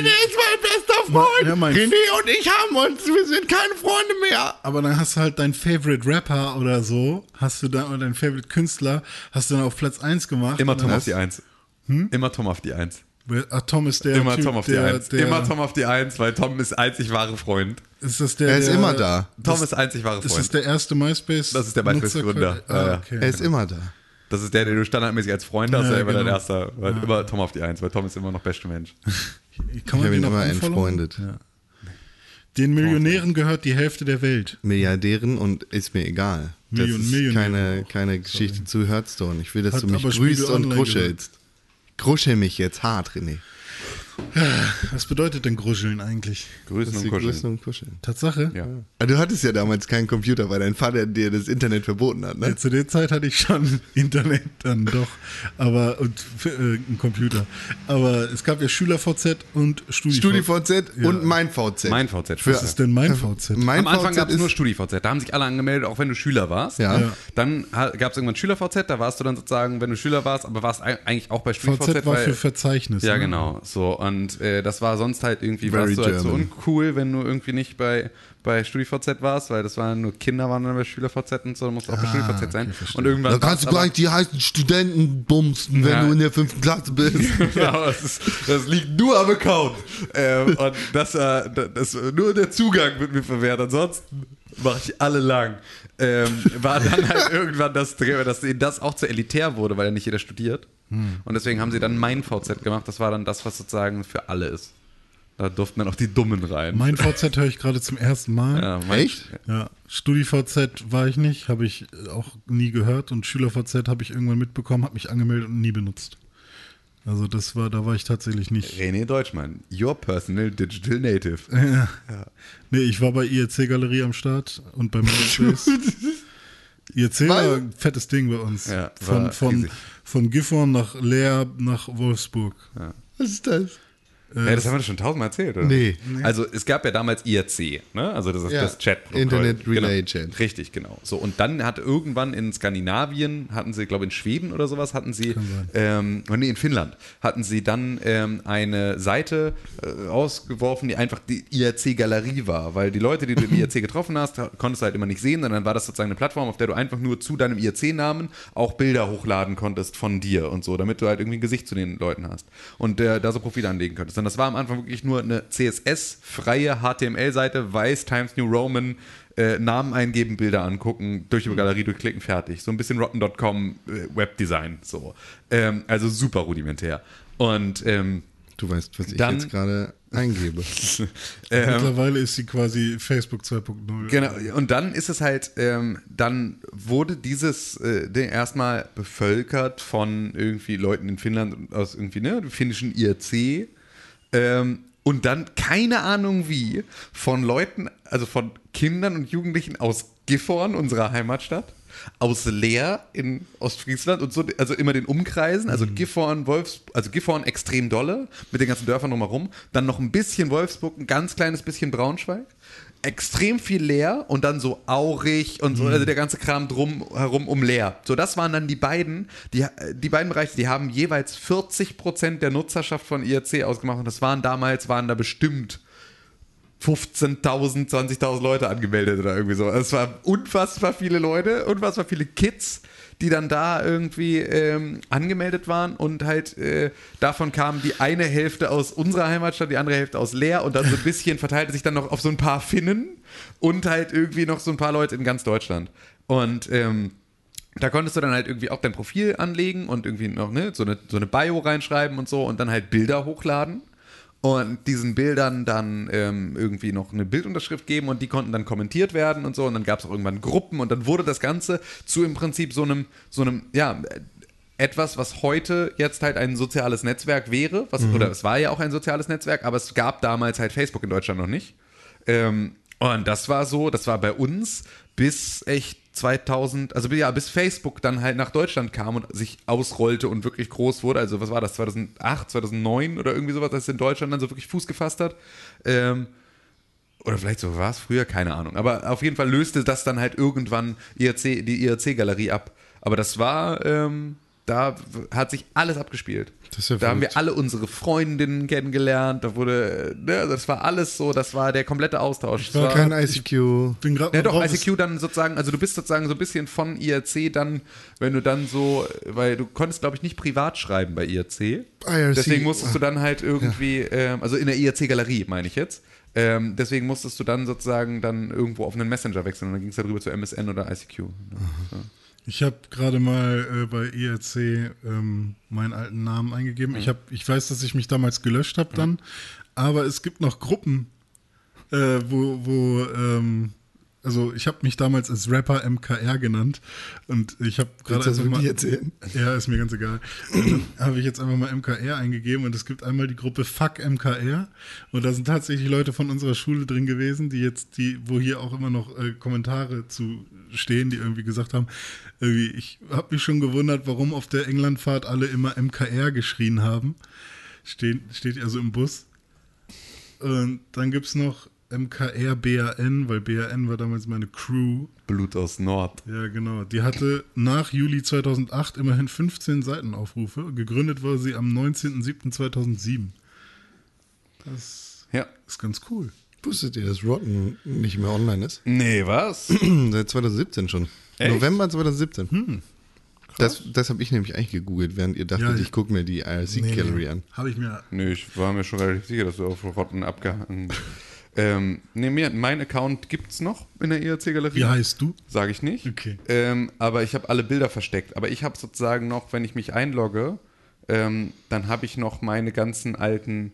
Ist Freund. Ja, mein- René und ich haben uns, wir sind keine Freunde mehr. Aber dann hast du halt deinen Favorite Rapper oder so, hast du dann, oder deinen Favorite Künstler, hast du dann auf Platz 1 gemacht. Immer Tom auf die 1. Immer Tom auf die 1. hast- Ah, Tom ist der. Immer typ, Tom auf die der, 1. Der, Immer Tom auf die 1, weil Tom ist einzig wahre Freund. Ist das der, Er ist der, immer da. Tom ist einzig wahre Ist das Freund. der erste MySpace? Das ist der MySpace-Gründer. Ja, ja. Ah, okay. Er ist immer da. Das ist der, den du standardmäßig als Freund hast, Ja, der immer dein genau. erster. Weil Immer Tom auf die 1, weil Tom ist immer noch beste Mensch. Kann Ich habe ihn unfollowen? entfreundet. Ja. Den Millionären gehört die Hälfte der Welt. Milliardären und ist mir egal. Das Million- ist Millionäre keine, keine Geschichte zu Hearthstone. Ich will, dass Hat du mich aber grüßt und kuschelst. Kuschel mich jetzt hart, René. Was bedeutet denn Gruscheln eigentlich? Grüßen und wir grüßen kuscheln. und kuscheln. Tatsache? Ja. Ah, Du hattest ja damals keinen Computer, weil dein Vater dir das Internet verboten hat, ne? Ja, zu der Zeit hatte ich schon Internet dann doch, aber und äh, einen Computer. Aber es gab ja SchülerVZ und StudiVZ. StudiVZ und mein VZ. Mein VZ. Für- Was ist denn mein VZ? Mein Am Anfang gab es nur StudiVZ. Da haben sich alle angemeldet, auch wenn du Schüler warst. Ja. Ja. Dann gab es irgendwann SchülerVZ, da warst du dann sozusagen, wenn du Schüler warst, aber warst eig- eigentlich auch bei StudiVZ. VZ war weil- für Verzeichnis. Ja, ne? genau. So, und äh, das war sonst halt irgendwie, Very warst du halt so uncool, wenn du irgendwie nicht bei, bei StudiVZ warst, weil das waren nur Kinder waren dann bei SchülerVZ und so, dann musst du auch bei Ah, StudiVZ sein. okay, und irgendwann Da kannst du gleich die heißen Studenten bumsen, wenn Ja. du in der fünften Klasse bist. aber das, ist, das liegt nur am Account. Ähm, und das, äh, das, nur der Zugang wird mir verwehrt. Ansonsten mache ich alle lang. Ähm, war dann halt irgendwann das Dreh, dass das auch zu elitär wurde, weil ja nicht jeder studiert. Und deswegen haben sie dann mein VZ gemacht. Das war dann das, was sozusagen für alle ist. Da durften dann auch die Dummen rein. Mein VZ höre ich gerade zum ersten Mal. ja, mein, Echt? Ja, StudiVZ war ich nicht, habe ich auch nie gehört und SchülerVZ habe ich irgendwann mitbekommen, habe mich angemeldet und nie benutzt. Also das war, da war ich tatsächlich nicht. René Deutschmann, your personal digital native. Ja. Nee, ich war bei IRC Galerie am Start und bei MySpace. IRC war ein fettes Ding bei uns. Ja, von, von, riesig. von Gifhorn nach Leer nach Wolfsburg. Was ist das? Ja, das haben wir schon tausendmal erzählt, oder? Nee. Also es gab ja damals IRC, ne? also das ist Ja, das chat Internet Relay genau. Chat. Richtig, genau. So und dann hat irgendwann in Skandinavien, hatten sie, glaube in Schweden oder sowas, hatten sie, ähm, oh, nee, in Finnland, hatten sie dann ähm, eine Seite äh, rausgeworfen, die einfach die IRC-Galerie war, weil die Leute, die du im IRC getroffen hast, konntest du halt immer nicht sehen, sondern dann war das sozusagen eine Plattform, auf der du einfach nur zu deinem IRC-Namen auch Bilder hochladen konntest von dir und so, damit du halt irgendwie ein Gesicht zu den Leuten hast und äh, da so Profile anlegen könntest. Und das war am Anfang wirklich nur eine CSS-freie HTML-Seite, weiß Times New Roman, äh, Namen eingeben, Bilder angucken, durch die Galerie durchklicken, fertig. So ein bisschen Rotten.com äh, Webdesign, so. Ähm, also super rudimentär. Und ähm, Du weißt, was ich Dann- jetzt gerade eingebe. Mittlerweile ist sie quasi Facebook 2.0. Genau, und dann ist es halt, ähm, dann wurde dieses äh, Ding erstmal bevölkert von irgendwie Leuten in Finnland aus irgendwie, ne, finnischen IRC. Ähm, und dann, keine Ahnung wie, von Leuten, also von Kindern und Jugendlichen aus Gifhorn, unserer Heimatstadt, aus Leer in Ostfriesland und so, also immer den Umkreisen, also Gifhorn, Wolfs, also Gifhorn extrem dolle, mit den ganzen Dörfern drumherum, dann noch ein bisschen Wolfsburg, ein ganz kleines bisschen Braunschweig, extrem viel Leer und dann so Aurich und so, also der ganze Kram drum herum um Leer. So, das waren dann die beiden, die, die beiden Bereiche, die haben jeweils 40% der Nutzerschaft von IRC ausgemacht und das waren damals, waren da bestimmt 15.000, 20.000 Leute angemeldet oder irgendwie so. Es waren unfassbar viele Leute, unfassbar viele Kids, die dann da irgendwie ähm, angemeldet waren und halt äh, davon kam die eine Hälfte aus unserer Heimatstadt, die andere Hälfte aus Leer und dann so ein bisschen verteilte sich dann noch auf so ein paar Finnen und halt irgendwie noch so ein paar Leute in ganz Deutschland. Und ähm, da konntest du dann halt irgendwie auch dein Profil anlegen und irgendwie noch ne, so, eine, so eine Bio reinschreiben und so und dann halt Bilder hochladen und diesen Bildern dann ähm, irgendwie noch eine Bildunterschrift geben und die konnten dann kommentiert werden und so und dann gab es auch irgendwann Gruppen und dann wurde das Ganze zu im Prinzip so einem, so einem, ja, etwas, was heute jetzt halt ein soziales Netzwerk wäre, was, oder es war ja auch ein soziales Netzwerk, aber es gab damals halt Facebook in Deutschland noch nicht. Ähm, und das war so, das war bei uns bis echt 2000, also ja, bis Facebook dann halt nach Deutschland kam und sich ausrollte und wirklich groß wurde. Also was war das, 2008, 2009 oder irgendwie sowas, dass es in Deutschland dann so wirklich Fuß gefasst hat. Ähm, oder vielleicht so war es früher, keine Ahnung. Aber auf jeden Fall löste das dann halt irgendwann IRC, die IRC-Galerie ab. Aber das war, ähm, da hat sich alles abgespielt. Das ist ja da haben wir alle unsere Freundinnen kennengelernt. Da wurde, ne, das war alles so, das war der komplette Austausch. Ich war Das Kein ICQ. bin gerade ja, doch, ICQ dann sozusagen, also du bist sozusagen so ein bisschen von IRC dann, wenn du dann so, weil du konntest, glaube ich, nicht privat schreiben bei IRC. IRC. Deswegen musstest du dann halt irgendwie, ähm, also in der IRC-Galerie, meine ich jetzt. Ähm, deswegen musstest du dann sozusagen dann irgendwo auf einen Messenger wechseln und dann ging es darüber zu MSN oder ICQ. Ja. Ich habe gerade mal äh, bei IRC ähm, meinen alten Namen eingegeben. Ich, hab, ich weiß, dass ich mich damals gelöscht habe dann, aber es gibt noch Gruppen, äh, wo, wo ähm, also ich habe mich damals als Rapper MKR genannt und ich habe gerade einfach mal- erzählen? Ja, ist mir ganz egal. Habe ich jetzt einfach mal MKR eingegeben und es gibt einmal die Gruppe Fuck MKR und da sind tatsächlich Leute von unserer Schule drin gewesen, die jetzt, die, wo hier auch immer noch äh, Kommentare zu stehen, die irgendwie gesagt haben, irgendwie, ich habe mich schon gewundert, warum auf der Englandfahrt alle immer MKR geschrien haben. Stehen, steht also im Bus. Und dann gibt es noch MKR BAN, weil BAN war damals meine Crew. Blut aus Nord. Ja, genau. Die hatte nach Juli 2008 immerhin 15 Seitenaufrufe. Gegründet wurde sie am 19.07.2007. Das Ja. ist ganz cool. Wusstet ihr, dass Rotten nicht mehr online ist? Nee, was? Seit 2017 schon. Echt? November 2017. Das, das habe ich nämlich eigentlich gegoogelt, während ihr dachtet, Ja, ich gucke mir die IRC-Gallery an. Habe ich mir. Nö, ich war mir schon relativ sicher, dass du auf Rotten abgehangen bist. ähm, nee, mir, mein Account gibt's noch in der IRC-Galerie. Wie heißt du? Sage ich nicht. Okay. Ähm, aber ich habe alle Bilder versteckt. Aber ich habe sozusagen noch, wenn ich mich einlogge, ähm, dann habe ich noch meine ganzen alten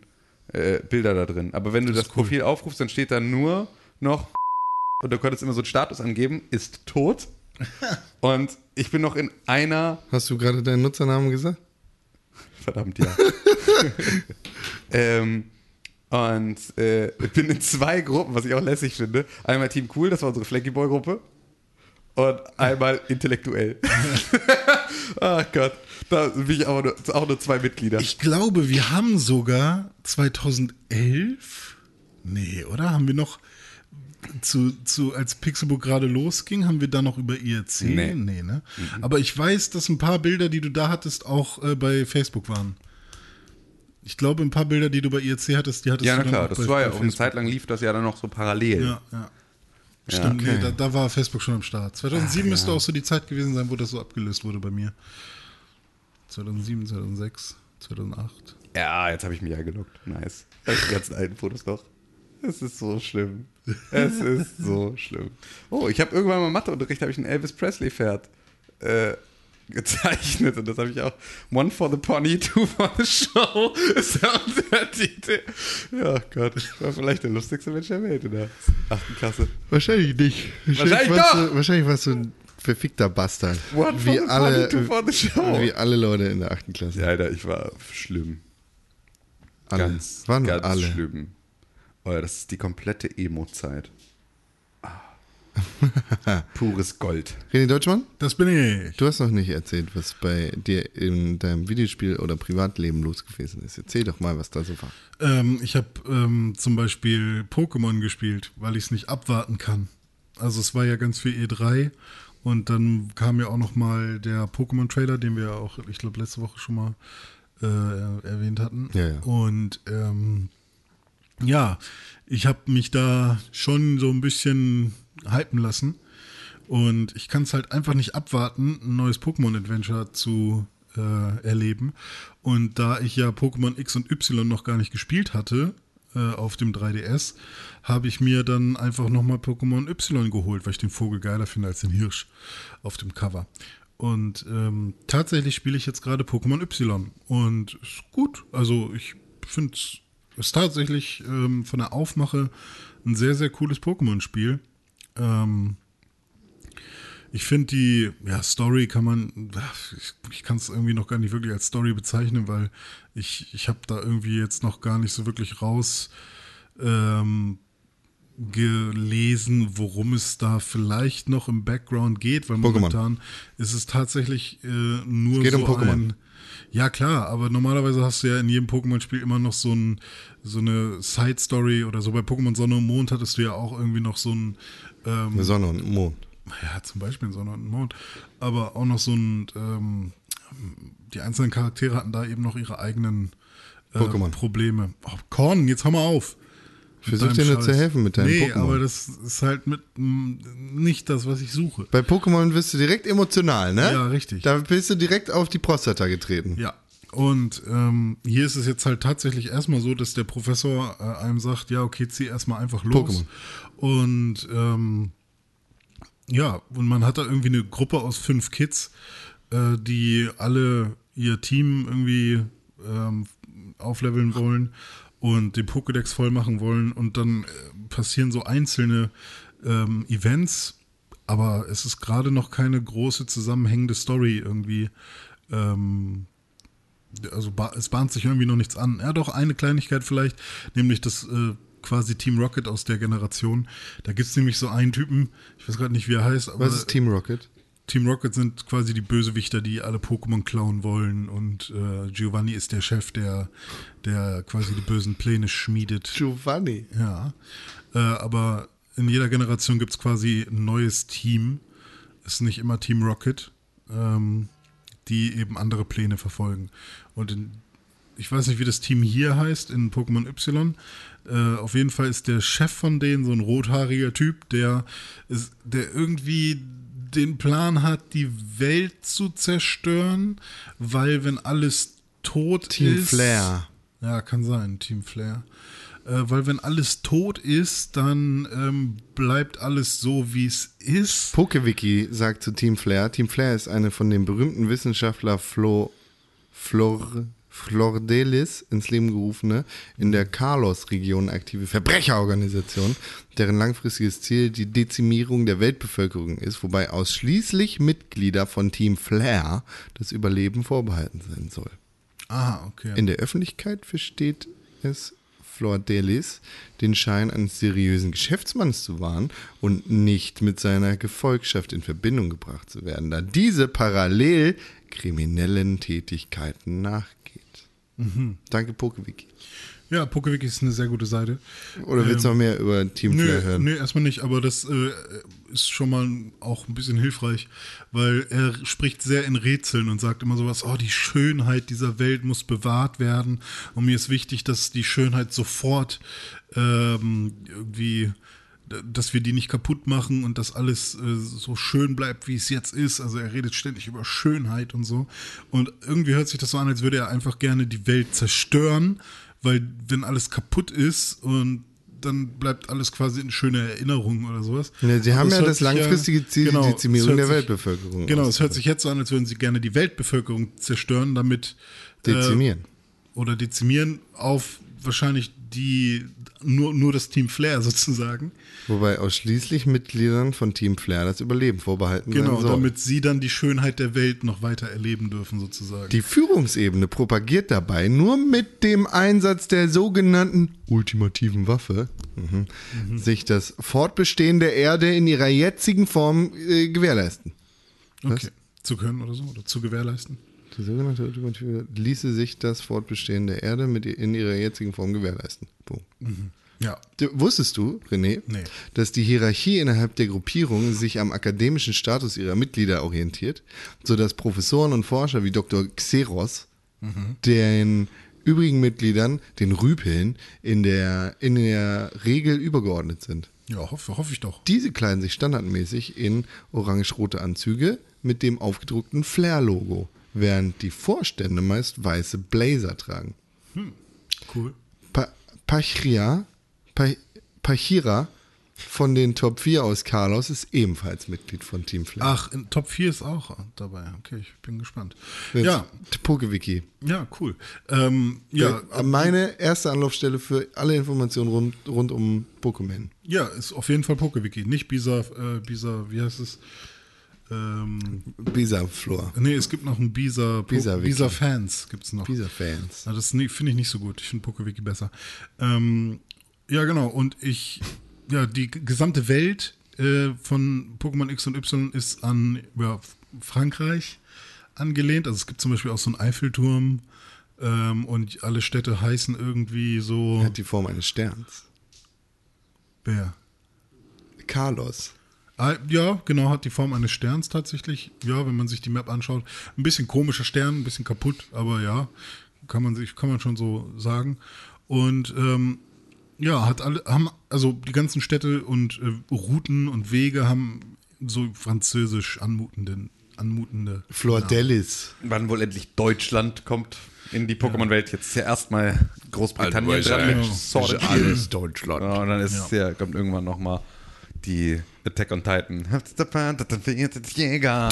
äh, Bilder da drin. Aber wenn du das, Profil aufrufst, dann steht da nur noch und du könntest immer so einen Status angeben, ist tot. und ich bin noch in einer Hast du gerade deinen Nutzernamen gesagt? Verdammt, ja. ähm, und äh, ich bin in zwei Gruppen, was ich auch lässig finde. Einmal Team Cool, das war unsere Flecky Boy Gruppe. Und einmal intellektuell. Ach Gott, da bin ich auch nur, auch nur zwei Mitglieder. Ich glaube, wir haben sogar 2011, nee, oder? Haben wir noch zu, zu als Pixelbook gerade losging, haben wir da noch über IRC? Nee. nee ne? Aber ich weiß, dass ein paar Bilder, die du da hattest, auch äh, bei Facebook waren. Ich glaube, ein paar Bilder, die du bei IRC hattest, die hattest ja, du na dann klar, auch das war ja auch eine. Zeit lang lief das ja dann noch so parallel. Ja, ja. Stimmt, nee, da, da war Facebook schon am Start. 2007 müsste auch so die Zeit gewesen sein, wo das so abgelöst wurde bei mir. 2007, 2006, 2008. Ja, jetzt habe ich mich eingeloggt. Nice. Die ganzen alten Fotos noch. Es ist so schlimm. Es ist so schlimm. Oh, ich habe irgendwann mal Matheunterricht, habe ich ein Elvis Presley Pferd äh, gezeichnet und das habe ich auch. One for the Pony, two for the Show ist der Untertitel. Ja, Gott, ich war vielleicht der lustigste Mensch der Welt in der achten Klasse. Wahrscheinlich nicht. Wahrscheinlich warst doch. Du, wahrscheinlich warst du ein verfickter Bastard. One for wie the alle, Pony, two for the Show. Wie alle Leute in der achten Klasse. Ja, Alter, ich war schlimm. alle. Ganz, Waren ganz alle. schlimm. Oh ja, das ist die komplette Emo-Zeit. Pures Gold. René Deutschmann, Das bin ich. du hast noch nicht erzählt, was bei dir in deinem Videospiel oder Privatleben los gewesen ist. Erzähl doch mal, was da so war. Ähm, ich habe ähm, zum Beispiel Pokémon gespielt, weil ich es nicht abwarten kann. Also es war ja ganz viel E3 und dann kam ja auch noch mal der Pokémon-Trailer, den wir auch, ich glaube, letzte Woche schon mal äh, erwähnt hatten. Ja, ja. Und ähm, ja, ich habe mich da schon so ein bisschen hypen lassen. Und ich kann es halt einfach nicht abwarten, ein neues Pokémon-Adventure zu äh, erleben. Und da ich ja Pokémon X und Y noch gar nicht gespielt hatte äh, auf dem 3DS, habe ich mir dann einfach nochmal Pokémon Y geholt, weil ich den Vogel geiler finde als den Hirsch auf dem Cover. Und ähm, tatsächlich spiele ich jetzt gerade Pokémon Y. Und ist gut. Also ich finde es tatsächlich ähm, von der Aufmache ein sehr, sehr cooles Pokémon-Spiel. Ähm, ich finde die ja, Story kann man, ich, ich kann es irgendwie noch gar nicht wirklich als Story bezeichnen, weil ich, ich habe da irgendwie jetzt noch gar nicht so wirklich raus ähm, gelesen, worum es da vielleicht noch im Background geht, weil Pokémon. momentan ist es tatsächlich äh, nur Es geht so um Pokémon. ein ja, klar, aber normalerweise hast du ja in jedem Pokémon-Spiel immer noch so, ein, so eine Side-Story oder so. Bei Pokémon Sonne und Mond hattest du ja auch irgendwie noch so ein, ähm, Eine Sonne und Mond. ja, zum Beispiel Sonne und Mond, aber auch noch so ein, ähm, die einzelnen Charaktere hatten da eben noch ihre eigenen äh. Probleme. Oh, Korn, jetzt hör mal auf. Versuch dir nur zu helfen mit deinem Nee, Pokémon. aber das ist halt mit m, nicht das, was ich suche. Bei Pokémon wirst du direkt emotional, ne? Ja, richtig. Da bist du direkt auf die Prostata getreten. Ja. Und ähm, hier ist es jetzt halt tatsächlich erstmal so, dass der Professor äh, einem sagt, ja, okay, zieh erstmal einfach los. Pokémon. Und ähm, ja, und man hat da irgendwie eine Gruppe aus fünf Kids, äh, die alle ihr Team irgendwie ähm, aufleveln wollen und den Pokédex voll machen wollen. Und dann äh, passieren so einzelne ähm, Events, aber es ist gerade noch keine große zusammenhängende Story irgendwie. Ähm, also es bahnt sich irgendwie noch nichts an. Ja, doch eine Kleinigkeit vielleicht, nämlich das äh, quasi Team Rocket aus der Generation. Da gibt es nämlich so einen Typen, ich weiß gerade nicht, wie er heißt, aber Was ist Team Rocket? Team Rocket sind quasi die Bösewichter, die alle Pokémon klauen wollen und äh, Giovanni ist der Chef, der, der quasi die bösen Pläne schmiedet. Giovanni. Ja, äh, aber in jeder Generation gibt es quasi ein neues Team. Ist nicht immer Team Rocket, ähm, die eben andere Pläne verfolgen. Und in, ich weiß nicht, wie das Team hier heißt in Pokémon Y. Äh, auf jeden Fall ist der Chef von denen so ein rothaariger Typ, der, ist, der irgendwie den Plan hat, die Welt zu zerstören, weil wenn alles tot Team ist. Flair. Ja, kann sein, Team Flair. Äh, weil wenn alles tot ist, dann ähm, bleibt alles so, wie es ist. PokeWiki sagt zu Team Flair, Team Flair ist eine von dem berühmten Wissenschaftler Flo, Flor, Flordelis ins Leben gerufene, in der Carlos-Region aktive Verbrecherorganisation, deren langfristiges Ziel die Dezimierung der Weltbevölkerung ist, wobei ausschließlich Mitglieder von Team Flair das Überleben vorbehalten sein soll. Ah, okay. In der Öffentlichkeit versteht es Flordelis den Schein eines seriösen Geschäftsmanns zu wahren und nicht mit seiner Gefolgschaft in Verbindung gebracht zu werden, da diese parallel kriminellen Tätigkeiten nachgeht. Danke, Pokewiki. ja, PokeWiki ist eine sehr gute Seite. Oder willst du noch mehr über Team Flair Nö, hören? nö, erstmal nicht, aber das äh, ist schon mal auch ein bisschen hilfreich, weil er spricht sehr in Rätseln und sagt immer sowas, oh, die Schönheit dieser Welt muss bewahrt werden und mir ist wichtig, dass die Schönheit sofort ähm, irgendwie dass wir die nicht kaputt machen und dass alles äh, so schön bleibt, wie es jetzt ist. Also er redet ständig über Schönheit und so. Und irgendwie hört sich das so an, als würde er einfach gerne die Welt zerstören, weil wenn alles kaputt ist und dann bleibt alles quasi in schöner Erinnerung oder sowas. Ja, sie haben ja das langfristige Ziel, genau, die Dezimierung der sich- Weltbevölkerung. Genau, es hört sich jetzt so an, als würden sie gerne die Weltbevölkerung zerstören, damit äh, Dezimieren. oder dezimieren auf wahrscheinlich die nur, nur das Team Flair sozusagen. Wobei ausschließlich Mitgliedern von Team Flair das Überleben vorbehalten Genau, soll. damit sie dann die Schönheit der Welt noch weiter erleben dürfen sozusagen. Die Führungsebene propagiert dabei nur mit dem Einsatz der sogenannten ultimativen Waffe mhm, sich das Fortbestehen der Erde in ihrer jetzigen Form äh, gewährleisten. okay. Zu können oder so oder zu gewährleisten. Die sogenannte ultimative ließe sich das Fortbestehen der Erde mit in ihrer jetzigen Form gewährleisten. Punkt. Ja. Du- Wusstest du, René, Nee. dass die Hierarchie innerhalb der Gruppierung sich am akademischen Status ihrer Mitglieder orientiert, sodass Professoren und Forscher wie Dr. Xeros den übrigen Mitgliedern, den Rüpeln, in der, in der Regel übergeordnet sind. Ja, hoffe, hoffe ich doch. Diese kleiden sich standardmäßig in orange-rote Anzüge mit dem aufgedruckten Flair-Logo, während die Vorstände meist weiße Blazer tragen. Cool. Pa Pachria, pa Pachira von den Top 4 aus Carlos ist ebenfalls Mitglied von Team Flair. Ach, in Top 4 ist auch dabei. Okay, ich bin gespannt. Jetzt Ja, Pokewiki. ja, cool. Ähm, ja, Äh, Meine erste Anlaufstelle für alle Informationen rund, rund um Pokémon. ja, ist auf jeden Fall PokeWiki. Nicht Bisa, äh, Bisa, wie heißt es? Ähm, Bisa-Flor. nee, es gibt noch ein Bisa, Bisa-Wiki. Bisa Fans gibt's noch. Bisa-Fans. Ja, das finde ich nicht so gut. Ich finde PokeWiki besser. Ähm, ja, genau. Und ich, ja, die gesamte Welt äh, von Pokémon X und Y ist an ja, Frankreich angelehnt. Also es gibt zum Beispiel auch so einen Eiffelturm ähm, und alle Städte heißen irgendwie so. Hat die Form eines Sterns. Wer? Carlos. Ah, ja, genau, hat die Form eines Sterns tatsächlich. Ja, wenn man sich die Map anschaut. Ein bisschen komischer Stern, ein bisschen kaputt, aber ja, kann man sich, kann man schon so sagen. Und ähm, ja, hat alle, haben, also die ganzen Städte und äh, Routen und Wege haben so französisch anmutenden, anmutende. Flordelis. Wann wohl endlich Deutschland kommt in die Pokémon-Welt? Jetzt ist ja erstmal Großbritannien dran mit ja. Sword. Alles Deutschland. Ja, und dann ist ja. kommt irgendwann nochmal die Attack on Titan Jäger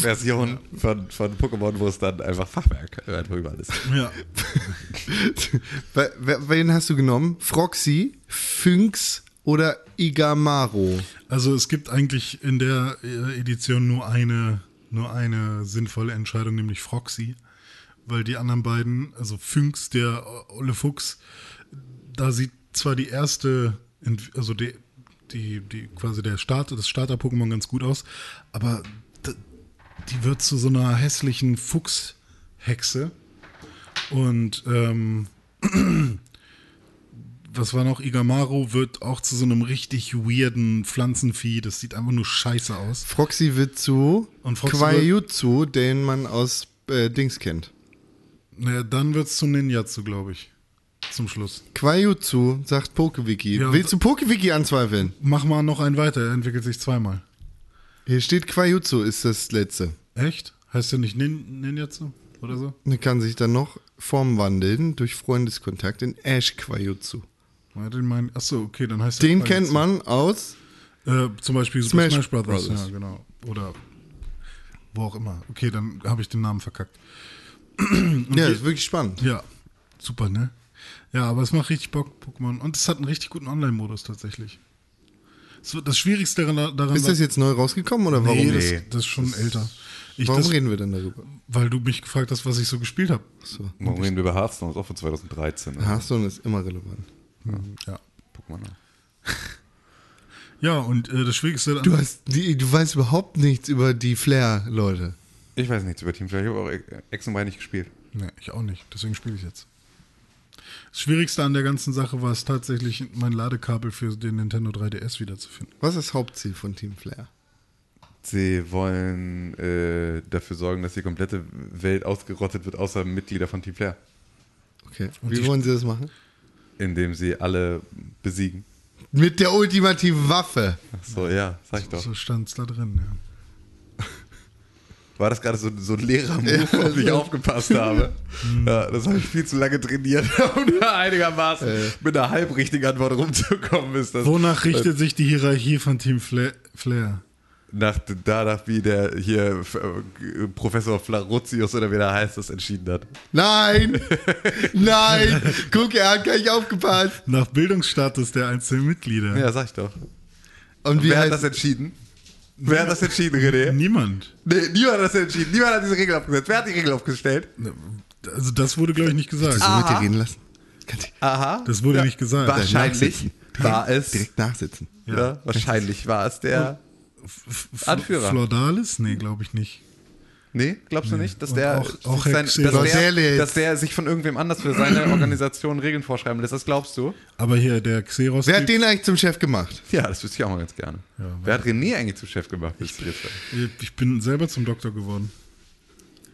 Version von, von Pokémon, wo es dann einfach Fachwerk einfach überall ist. Ja, Wen hast du genommen? Froxy, Phynx oder Igamaro? also es gibt eigentlich in der äh, Edition nur eine, nur eine sinnvolle Entscheidung, nämlich Froxy. Weil die anderen beiden, also Phynx, der Olle Fuchs, da sieht zwar die erste, also die, die, die quasi der Start, das Starter-Pokémon ganz gut aus, aber die wird zu so einer hässlichen Fuchshexe. Und ähm, was war noch? Igamaro wird auch zu so einem richtig weirden Pflanzenvieh. Das sieht einfach nur scheiße aus. Froxy wird zu Und Froxy Quajutsu, den man aus äh, Dings kennt. Naja, dann wird es zu Ninjatsu, glaube ich. Zum Schluss. Quajutsu, sagt Pokewiki. Ja, Willst du Pokewiki anzweifeln? Mach mal noch einen weiter, er entwickelt sich zweimal. Hier steht Quajutsu ist das letzte. Echt? Heißt der nicht Nin Ninjatsu oder so? Und kann sich dann noch formwandeln durch Freundeskontakt in Ash Quajutsu. Den mein, achso, okay, dann heißt Den kennt man aus Äh, zum Beispiel Smash Smash, Brothers. Brothers. Ja, genau. Oder wo auch immer. Okay, dann habe ich den Namen verkackt. Ja, ist wirklich spannend. Ja, super, ne? Ja, aber es macht richtig Bock, Pokémon. Und es hat einen richtig guten Online-Modus tatsächlich. So, das Schwierigste daran, daran Ist das jetzt neu rausgekommen oder warum? nee, das, das ist schon älter. Ich, warum das, reden wir denn darüber? weil du mich gefragt hast, was ich so gespielt habe. So. Warum reden wir über Hearthstone? Das ist auch von 2013. Also Hearthstone ist immer relevant. Ja. Pokémon. Ja, und äh, das Schwierigste daran. Du, hast die, du weißt überhaupt nichts über die Flair-Leute. Ich weiß nichts über Team Flair. Ich habe auch Ex und Y nicht gespielt. Nee, ich auch nicht. Deswegen spiele ich jetzt. Das Schwierigste an der ganzen Sache war es tatsächlich, mein Ladekabel für den Nintendo 3DS wiederzufinden. Was ist das Hauptziel von Team Flair? Sie wollen äh, dafür sorgen, dass die komplette Welt ausgerottet wird, außer Mitglieder von Team Flair. Okay. Und Wie wollen sie das machen? Indem sie alle besiegen. Mit der ultimativen Waffe. Ach so, ja, sag ich doch. So stand es da drin, ja. War das gerade so, so ein leerer Move, auf den ich aufgepasst habe. Ja, das habe ich viel zu lange trainiert, um da einigermaßen mit einer halbrichtigen Antwort rumzukommen. Ist das Wonach richtet sich die Hierarchie von Team Fla Flair? nach, danach, wie der hier äh, Professor Flarutius oder wie der heißt, das entschieden hat. Nein! Nein! Guck, er hat gar nicht aufgepasst. Nach Bildungsstatus der einzelnen Mitglieder. Ja, sag ich doch. Und wie Wer hat das entschieden? Wer hat das entschieden, René? Niemand. Nee, niemand hat das entschieden. Niemand hat diese Regel aufgesetzt. Wer hat die Regel aufgestellt? Also das wurde, glaube ich, nicht gesagt. so mit dir reden lassen? Kannst du Aha. Das wurde nicht gesagt. Wahrscheinlich war es. direkt nachsitzen. Ja, wahrscheinlich war es der. Anführer. Flordalis? Nee, glaube ich nicht. Nee, glaubst du nicht, dass Und der, auch- auch sich Herr dass, der, dass der sich von irgendwem anders für seine Organisation Regeln vorschreiben lässt? Das glaubst du? Aber hier, der Xeros. Wer hat den eigentlich zum Chef gemacht? Ja, das wüsste ich auch mal ganz gerne. Wer hat René eigentlich zum Chef gemacht? Ich, ich bin selber zum Doktor geworden.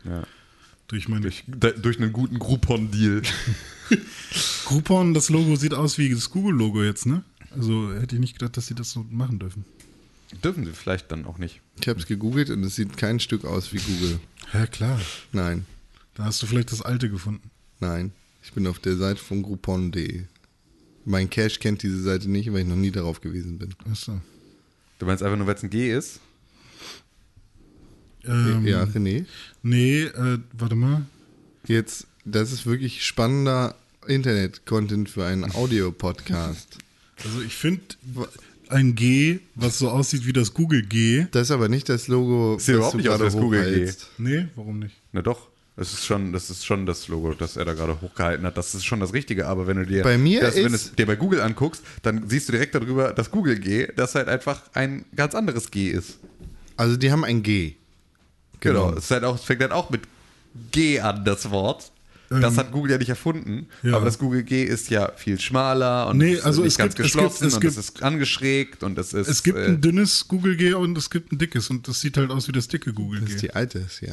ja. Durch meine durch, durch einen guten Groupon-Deal. Groupon, das Logo sieht aus wie das Google-Logo jetzt, ne? Also hätte ich nicht gedacht, dass sie das so machen dürfen. Dürfen sie vielleicht dann auch nicht. Ich habe es gegoogelt und es sieht kein Stück aus wie Google. Ja, klar. Nein, Da hast du vielleicht das alte gefunden. nein. Ich bin auf der Seite von Groupon.de. Mein Cash kennt diese Seite nicht, weil ich noch nie darauf gewesen bin. Achso. Du meinst einfach nur, weil es ein G ist? Ähm, ja, René. Nee, äh, warte mal. Jetzt, das ist wirklich spannender Internet-Content für einen Audio-Podcast. Also ich finde ein G, was so aussieht wie das Google G. Das ist aber nicht das Logo, Sieht überhaupt du nicht aus wie gerade das Google G. Nee, warum nicht? Na doch. Das ist, schon, das ist schon das Logo, das er da gerade hochgehalten hat. Das ist schon das Richtige. Aber wenn du dir Bei mir das, wenn du ist- es dir bei Google anguckst, dann siehst du direkt darüber das Google G, das halt einfach ein ganz anderes G ist. Also die haben ein G. Genau. Genau. Es, halt auch, es fängt halt auch mit G an, das Wort. Das hat Google ja nicht erfunden. ja. Aber das Google G ist ja viel schmaler und Nee, es ist also nicht es ganz gibt- es geschlossen gibt- es und gibt- es ist angeschrägt und es ist. Es gibt äh, ein dünnes Google G und es gibt ein dickes und das sieht halt aus wie das dicke Google Das ist G. die alte CI.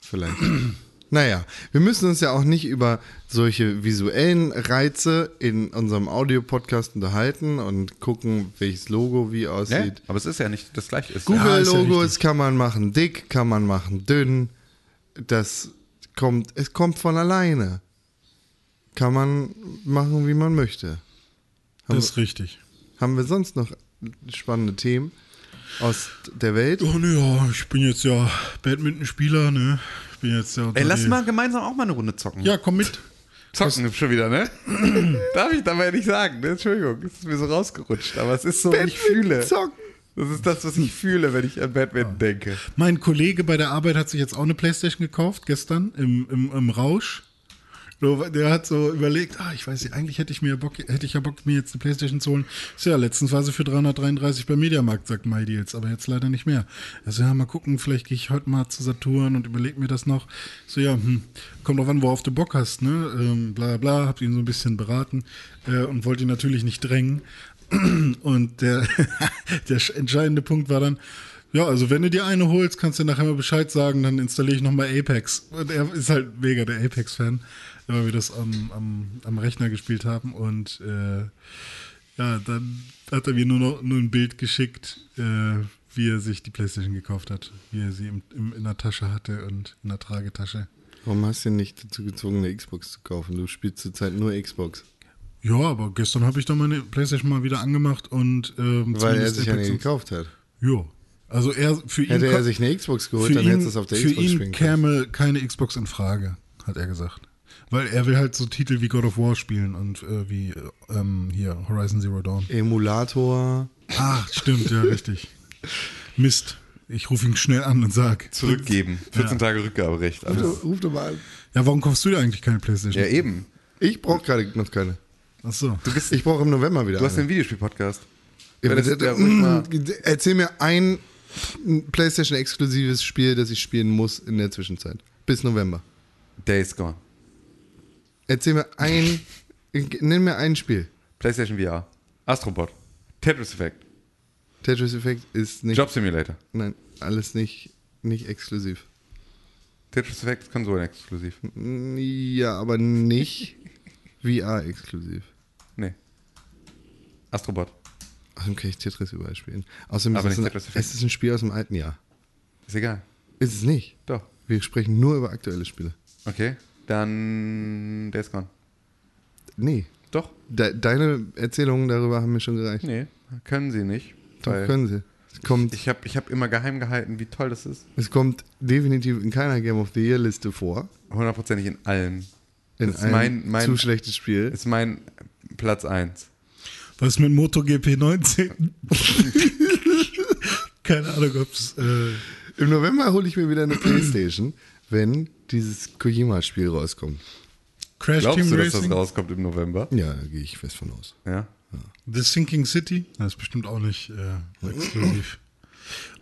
Vielleicht. naja, wir müssen uns ja auch nicht über solche visuellen Reize in unserem Audio-Podcast unterhalten und gucken, welches Logo wie ja, aussieht. aber es ist ja nicht das gleiche. Es- Ja, ja Google-Logos kann man machen dick, kann man machen dünn. Das kommt, es kommt von alleine. Kann man machen, wie man möchte. Das ist richtig. Haben wir sonst noch spannende Themen aus der Welt? Oh ne, ja, ich bin jetzt ja Badmintonspieler, ne? Ich bin jetzt ja. Ey, lass mal gemeinsam auch mal eine Runde zocken. Ja, komm mit. Zocken schon wieder, ne? Darf ich dabei nicht sagen, ne? Entschuldigung, es ist mir so rausgerutscht, aber es ist so, wie ich fühle. Zocken. Das ist das, was ich fühle, wenn ich an Badminton denke. Mein Kollege bei der Arbeit hat sich jetzt auch eine Playstation gekauft, gestern, im, im, im Rausch. So, Der hat so überlegt, ah, ich weiß nicht, eigentlich hätte ich mir Bock, hätte ich ja Bock, mir jetzt eine Playstation zu holen. Ist ja, letztens war sie für 333 beim Mediamarkt, sagt MyDeals, aber jetzt leider nicht mehr. Also ja, mal gucken, vielleicht gehe ich heute mal zu Saturn und überlege mir das noch. So, ja, hm, kommt drauf an, worauf du Bock hast, ne? Ähm, bla bla, hab ihn so ein bisschen beraten äh, und wollte ihn natürlich nicht drängen. Und der, der entscheidende Punkt war dann, ja, also wenn du dir eine holst, kannst du nachher mal Bescheid sagen, dann installiere ich nochmal Apex. Und er ist halt mega der Apex-Fan, weil wir das am, am, am Rechner gespielt haben. Und äh, ja, dann hat er mir nur noch nur ein Bild geschickt, äh, wie er sich die Playstation gekauft hat, wie er sie im, im, in der Tasche hatte und in der Tragetasche. Warum hast du ihn nicht dazu gezwungen, eine Xbox zu kaufen? Du spielst zurzeit nur Xbox. Ja, aber gestern habe ich dann meine Playstation mal wieder angemacht und ähm, Weil er sich Apex eine gekauft hat. Ja. Also er für ihn Hätte er sich eine Xbox geholt, für dann ihn, hätte es auf der für Xbox ihn spielen können. käme keine Xbox in Frage, hat er gesagt. Weil er will halt so Titel wie God of War spielen und äh, wie äh, ähm, hier Horizon Zero Dawn. Emulator. Ach, stimmt, ja, richtig. Mist. Ich rufe ihn schnell an und sag. Zurückgeben. 14 Tage Rückgaberecht. Alles. Ruf doch mal an. Ja, warum kaufst du dir eigentlich keine Playstation? Ja, eben. Ich brauche gerade noch keine. Ach so. Ich brauche im November wieder Du hast eine. den Videospiel-Podcast. Ja, mal- Erzähl mir ein PlayStation-exklusives Spiel, das ich spielen muss in der Zwischenzeit. Bis November. Days Gone. Erzähl mir ein. Nenn mir ein Spiel. PlayStation VR. Astrobot. Tetris Effect. Tetris Effect ist nicht. Job Simulator. Nein, alles nicht, nicht exklusiv. Tetris Effect ist konsolenexklusiv. Ja, aber nicht VR-exklusiv. Nee. Astrobot. Außerdem kann ich Tetris überall spielen. Außerdem Aber ist es, ein, es ist ein Spiel aus dem alten Jahr. Ist egal. Ist es nicht. Doch. Wir sprechen nur über aktuelle Spiele. Okay. Dann Days Gone. Nee. Doch. De deine Erzählungen darüber haben mir schon gereicht. Nee, können sie nicht. Doch, können sie. Es kommt, ich habe ich hab immer geheim gehalten, wie toll das ist. es kommt definitiv in keiner Game of the Year Liste vor. Hundertprozentig in allen. In Das ist einem mein- mein- zu schlechtes Spiel. Ist mein Platz 1. Was mit MotoGP 19? Keine Ahnung, ob's. Äh, Im November hole ich mir wieder eine Playstation, wenn dieses Kojima-Spiel rauskommt. Crash Glaubst Team du, dass Racing? das rauskommt im November? Ja, da gehe ich fest von aus. Ja. The Sinking City? Das ist bestimmt auch nicht äh, exklusiv.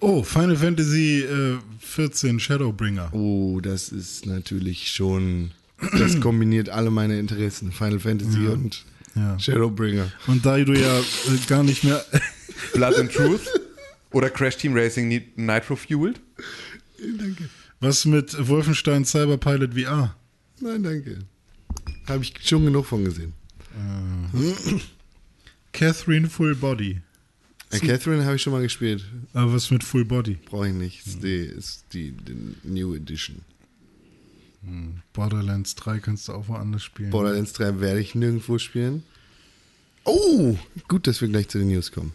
Oh, Final Fantasy äh, 14 Shadowbringer. Oh, das ist natürlich schon. Das kombiniert alle meine Interessen. Final Fantasy und Ja. Shadowbringer. Und da du ja äh, gar nicht mehr. Blood and Truth oder Crash Team Racing Ni- Nitro Fueled? Was mit Wolfenstein Cyberpilot VR? Nein, danke. Habe ich schon genug von gesehen. Catherine Full Body. Äh, Catherine habe ich schon mal gespielt. Aber was mit Full Body? Brauche ich nicht. Ist die, ist die, die New Edition. Borderlands 3 kannst du auch woanders spielen. Borderlands 3 werde ich nirgendwo spielen. Oh, gut, dass wir gleich zu den News kommen.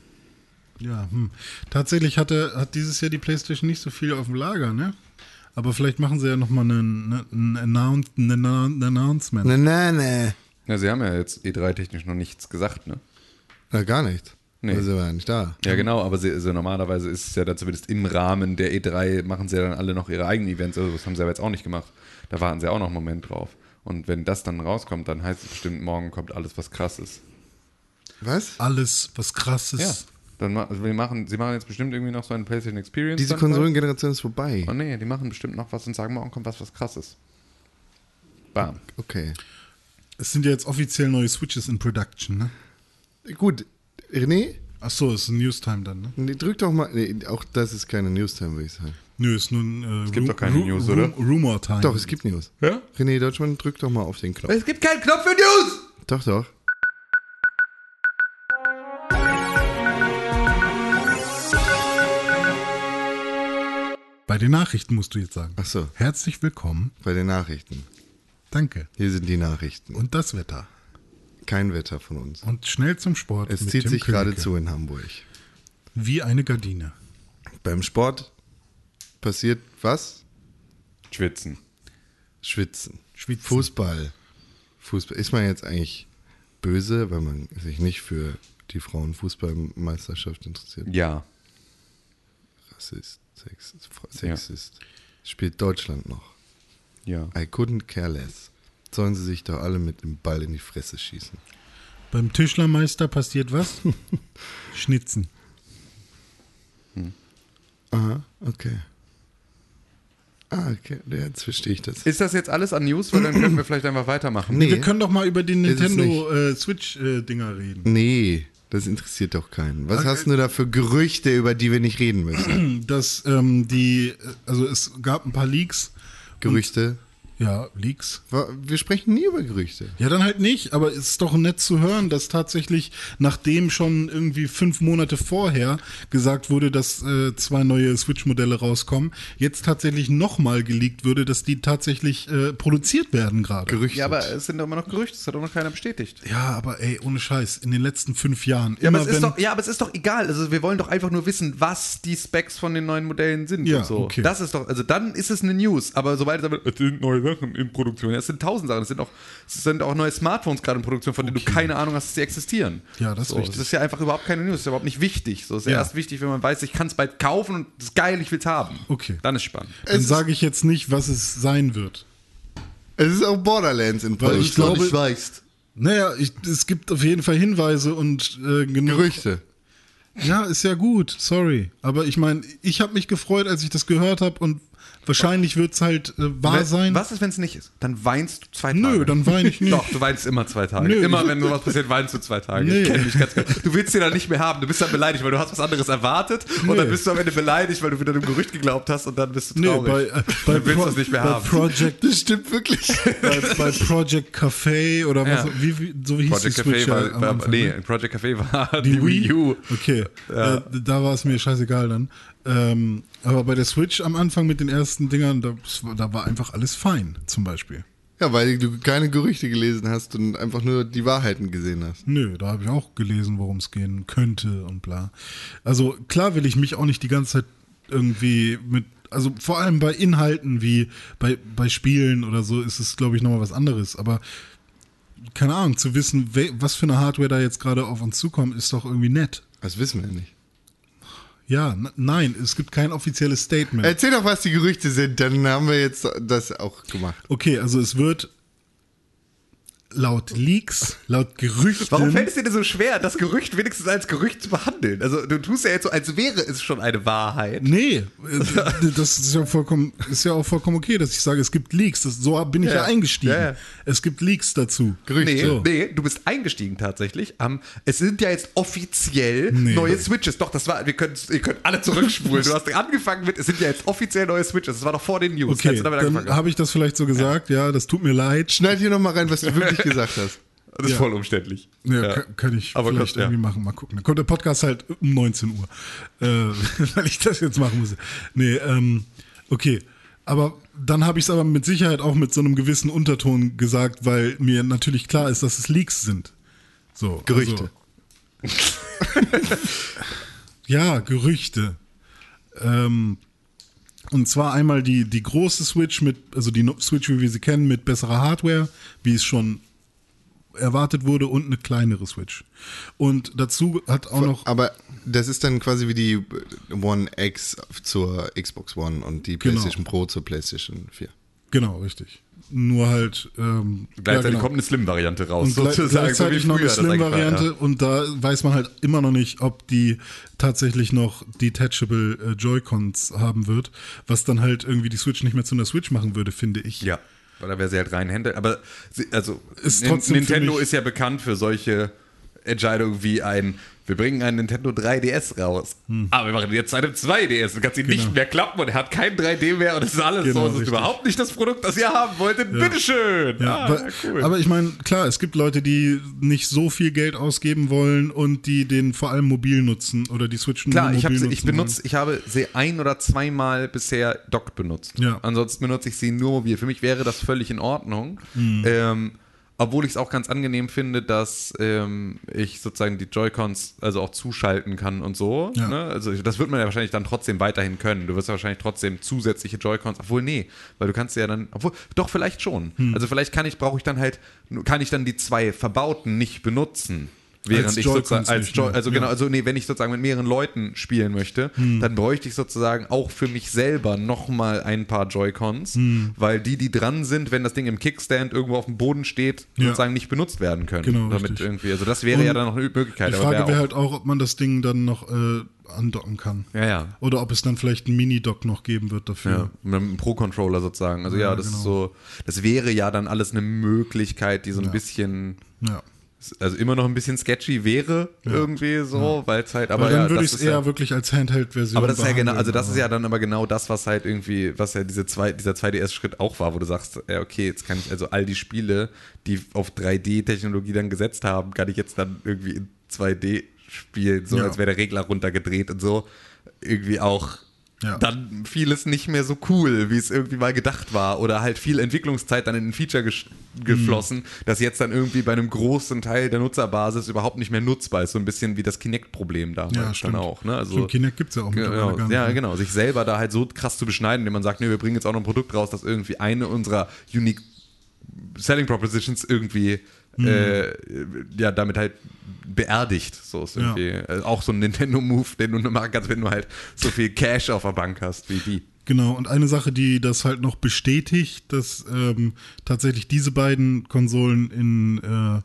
Ja, hm. Tatsächlich hatte, hat dieses Jahr die PlayStation nicht so viel auf dem Lager, ne? Aber vielleicht machen sie ja nochmal einen, einen, Announce, einen einen Announcement. Na, na, na. Ja, sie haben ja jetzt E3-technisch noch nichts gesagt, ne? Na, gar nicht. Nee. Also war ja nicht da. Ja, genau, aber sie, also normalerweise ist es ja dann zumindest im Rahmen der E3 machen sie ja dann alle noch ihre eigenen Events. Also das haben sie aber jetzt auch nicht gemacht. Da warten sie auch noch einen Moment drauf. Und wenn das dann rauskommt, dann heißt es bestimmt, morgen kommt alles, was krass ist. Was? Alles, was krass ist. Dann ma also wir machen, sie machen jetzt bestimmt irgendwie noch so einen PlayStation Experience. Diese dann. Konsolengeneration ist vorbei. Oh nee, die machen bestimmt noch was und sagen, morgen kommt was, was krass ist. Bam. Okay. Es sind ja jetzt offiziell neue Switches in Production, ne? Gut, René, Ach so, ist ein Newstime dann, ne? nee, drück doch mal. Nee, auch das ist keine News-Time, würde ich sagen. Nö, ist nur ein äh, es gibt doch keine News, oder? Rumor Time. Doch, es gibt News. Ja? René Deutschmann, drück doch mal auf den Knopf. Es gibt keinen Knopf für News! Doch, doch. Bei den Nachrichten musst du jetzt sagen. Ach so. Herzlich willkommen. Bei den Nachrichten. Danke. Hier sind die Nachrichten. Und das Wetter. Kein Wetter von uns. Und schnell zum Sport. Es mit zieht Tim sich gerade Königke. zu in Hamburg. Wie eine Gardine. Beim Sport passiert was? Schwitzen. Schwitzen. Schwitzen. Fußball. Fußball. Ist man jetzt eigentlich böse, weil man sich nicht für die Frauenfußballmeisterschaft interessiert? Ja. Rassist, Sexist, Sexist. Spielt Deutschland noch? Ja. I couldn't care less. Sollen sie sich doch alle mit dem Ball in die Fresse schießen. Beim Tischlermeister passiert was? Schnitzen. Aha, okay. Ah, okay, jetzt verstehe ich das. Ist das jetzt alles an News? Weil dann können wir vielleicht einfach weitermachen. Nee. Wir können doch mal über die Nintendo äh, Switch-Dinger reden. Nee, das interessiert doch keinen. Was hast du da für Gerüchte, über die wir nicht reden müssen? Dass ähm, die, äh, also es gab ein paar Leaks. Gerüchte? Ja, Leaks. Wir sprechen nie über Gerüchte. Ja, dann halt nicht, aber es ist doch nett zu hören, dass tatsächlich, nachdem schon irgendwie fünf Monate vorher gesagt wurde, dass äh, zwei neue Switch-Modelle rauskommen, jetzt tatsächlich nochmal geleakt würde, dass die tatsächlich äh, produziert werden gerade. Gerüchte. Ja, aber es sind doch immer noch Gerüchte, das hat doch noch keiner bestätigt. Ja, aber ey, ohne Scheiß, in den letzten fünf Jahren, Ja, immer aber, es ist wenn, doch, ja, aber es ist doch egal. Also wir wollen doch einfach nur wissen, was die Specs von den neuen Modellen sind Ja, und so. okay. Das ist doch, also dann ist es eine News. Aber sobald es aber, es sind neue Sachen in Produktion. Ja, es sind tausend Sachen. Es sind auch, es sind auch neue Smartphones gerade in Produktion, von denen du keine Ahnung hast, dass sie existieren. Ja, das ist so, richtig. Das ist ja einfach überhaupt keine News. Das ist überhaupt nicht wichtig. So es ist ja. Ja. erst wichtig, wenn man weiß, ich kann es bald kaufen und das ist geil, ich will es haben. Okay. Dann ist spannend. dann sage ich jetzt nicht, was es sein wird. es ist auch Borderlands in Weil ich Produktion. glaube- weißt. Naja, ich, es gibt auf jeden Fall Hinweise und äh, genug. Gerüchte. Ja, ist ja gut, sorry. Aber ich meine, ich habe mich gefreut, als ich das gehört habe und wahrscheinlich wird es halt äh, wahr sein. Was ist, wenn es nicht ist? Dann weinst du zwei Tage. Nö, dann weine ich nicht. Doch, du weinst immer zwei Tage. Nö, immer wenn sowas passiert, weinst du zwei Tage. Nee. Ich kenne dich ganz genau. Du willst sie dann nicht mehr haben. Du bist dann beleidigt, weil du hast was anderes erwartet und Nee. dann bist du am Ende beleidigt, weil du wieder dem Gerücht geglaubt hast und dann bist du Nee, traurig. bei, äh, bei, dann willst du Pro- es nicht mehr bei haben. Project, Das stimmt wirklich. bei, bei Project Café oder was, Ja. wie, wie, so hieß Project die Café ja war, war Anfang, nee, ne? Project Café war die, Wii U. Okay, äh, da war es mir scheißegal dann. Ähm, aber bei der Switch am Anfang mit den ersten Dingern, da, da war einfach alles fein, zum Beispiel. Ja, weil du keine Gerüchte gelesen hast und einfach nur die Wahrheiten gesehen hast. Nö, da habe ich auch gelesen, worum es gehen könnte und bla. Also klar will ich mich auch nicht die ganze Zeit irgendwie mit, also vor allem bei Inhalten wie bei, bei Spielen oder so ist es, glaube ich, nochmal was anderes. Aber keine Ahnung, zu wissen, we- was für eine Hardware da jetzt gerade auf uns zukommt, ist doch irgendwie nett. Das wissen wir nicht. Ja, nein, es gibt kein offizielles Statement. Erzähl doch, was die Gerüchte sind, dann haben wir jetzt das auch gemacht. Okay, also es wird laut Leaks, laut Gerüchten. Warum fällt es dir denn so schwer, das Gerücht wenigstens als Gerücht zu behandeln? Also du tust ja jetzt so, als wäre es schon eine Wahrheit. Nee, äh, das ist ja vollkommen, ist ja auch vollkommen okay, dass ich sage, es gibt Leaks. Das, so bin ich ja, Ja. eingestiegen. Ja, ja. Es gibt Leaks dazu. Nee, So. nee, du bist eingestiegen tatsächlich. Ähm, es sind ja jetzt offiziell Nee. neue Switches. Doch, das war, wir können, ihr könnt alle zurückspulen. Du hast angefangen mit, es sind ja jetzt offiziell neue Switches. Das war doch vor den News. Okay, Als du damit dann habe ich das vielleicht so gesagt. Ja, das tut mir leid. Schneid hier nochmal rein, was du wirklich gesagt hast. Das ist Ja. voll umständlich. Ja, Ja. Kann, kann ich Aber vielleicht ja. irgendwie machen. Mal gucken. Dann kommt der Podcast halt um 19 Uhr, äh, weil ich das jetzt machen muss. Nee, ähm, okay. Aber dann habe ich es aber mit Sicherheit auch mit so einem gewissen Unterton gesagt, weil mir natürlich klar ist, dass es Leaks sind. So, Gerüchte. Also, ja, Gerüchte. Ähm, und zwar einmal die, die große Switch mit, also die Switch, wie wir sie kennen, mit besserer Hardware, wie es schon erwartet wurde, und eine kleinere Switch. Und dazu hat auch noch. Aber das ist dann quasi wie die One X zur Xbox One und die Genau. PlayStation Pro zur PlayStation 4. Genau, richtig. Nur halt. Ähm, Gleichzeitig ja, genau. kommt eine Slim-Variante raus, und gleich- sozusagen. gleichzeitig noch eine Slim-Variante ja. und da weiß man halt immer noch nicht, ob die tatsächlich noch detachable äh, Joy-Cons haben wird, was dann halt irgendwie die Switch nicht mehr zu einer Switch machen würde, finde ich. Ja, weil da wäre sie halt rein Hände. Aber sie, also Ist Nintendo ist ja bekannt für solche Entscheidungen wie ein, wir bringen einen Nintendo 3DS raus. Hm. Aber wir machen jetzt einen 2DS. Du kannst ihn nicht mehr klappen und er hat kein 3D mehr und es ist alles Genau, so. Es ist richtig. überhaupt nicht das Produkt, das ihr haben wolltet. Bitteschön. Ja, ah, aber, cool. aber ich meine, klar, es gibt Leute, die nicht so viel Geld ausgeben wollen und die den vor allem mobil nutzen oder die Switch nur Klar, ich, hab mobil sie, nutzen ich benutze, ich habe sie ein oder zweimal bisher dockt benutzt. Ja. Ansonsten benutze ich sie nur mobil. Für mich wäre das völlig in Ordnung. Mhm. Ähm, obwohl ich es auch ganz angenehm finde, dass ähm, ich sozusagen die Joy-Cons also auch zuschalten kann und so. Ja. Ne? Also das wird man ja wahrscheinlich dann trotzdem weiterhin können. Du wirst ja wahrscheinlich trotzdem zusätzliche Joy-Cons, obwohl nee, weil du kannst ja dann, obwohl, doch vielleicht schon. Hm. Also vielleicht kann ich, brauche ich dann halt, kann ich dann die zwei verbauten nicht benutzen. Während Als ich sozusagen als ne? also genau, Ja. also nee, wenn ich sozusagen mit mehreren Leuten spielen möchte, Hm. dann bräuchte ich sozusagen auch für mich selber nochmal ein paar Joy-Cons, Hm. weil die, die dran sind, wenn das Ding im Kickstand irgendwo auf dem Boden steht, Ja. sozusagen nicht benutzt werden können. Genau, damit richtig. irgendwie, also das wäre Und ja dann noch eine Möglichkeit. Die Frage wäre auch- halt auch, ob man das Ding dann noch äh, andocken kann. Ja, ja. Oder ob es dann vielleicht einen Mini-Dock noch geben wird dafür. Ja, mit einem Pro-Controller sozusagen. Also ja, Ja, das ist genau. so, das wäre ja dann alles eine Möglichkeit, die so ein bisschen, Ja. Also immer noch ein bisschen sketchy wäre, irgendwie so, weil es halt, aber Aber dann ja, würde ich es ist ja- eher wirklich als Handheld-Version Aber das ist ja genau, also das ist ja dann aber genau das, was halt irgendwie, was ja diese zwei, dieser 2DS-Schritt auch war, wo du sagst, ja, okay, jetzt kann ich also all die Spiele, die auf 3D-Technologie dann gesetzt haben, kann ich jetzt dann irgendwie in 2D spielen, so Ja. als wäre der Regler runtergedreht und so. Irgendwie auch Ja. dann vieles nicht mehr so cool, wie es irgendwie mal gedacht war. Oder halt viel Entwicklungszeit dann in ein Feature ges geflossen, das jetzt dann irgendwie bei einem großen Teil der Nutzerbasis überhaupt nicht mehr nutzbar ist. So ein bisschen wie das Kinect-Problem damals Ja, dann stimmt. auch. Ne? Also, Stimmt, Kinect gibt es ja auch Genau, gar nicht ja, genau. Sich selber da halt so krass zu beschneiden, indem man sagt, nee, wir bringen jetzt auch noch ein Produkt raus, das irgendwie eine unserer Unique Selling Propositions irgendwie Mhm. äh, ja, damit halt beerdigt. So ist Ja. irgendwie äh, auch so ein Nintendo-Move, den du nur machen kannst, wenn du halt so viel Cash auf der Bank hast wie die. Genau, und eine Sache, die das halt noch bestätigt, dass ähm, tatsächlich diese beiden Konsolen in äh,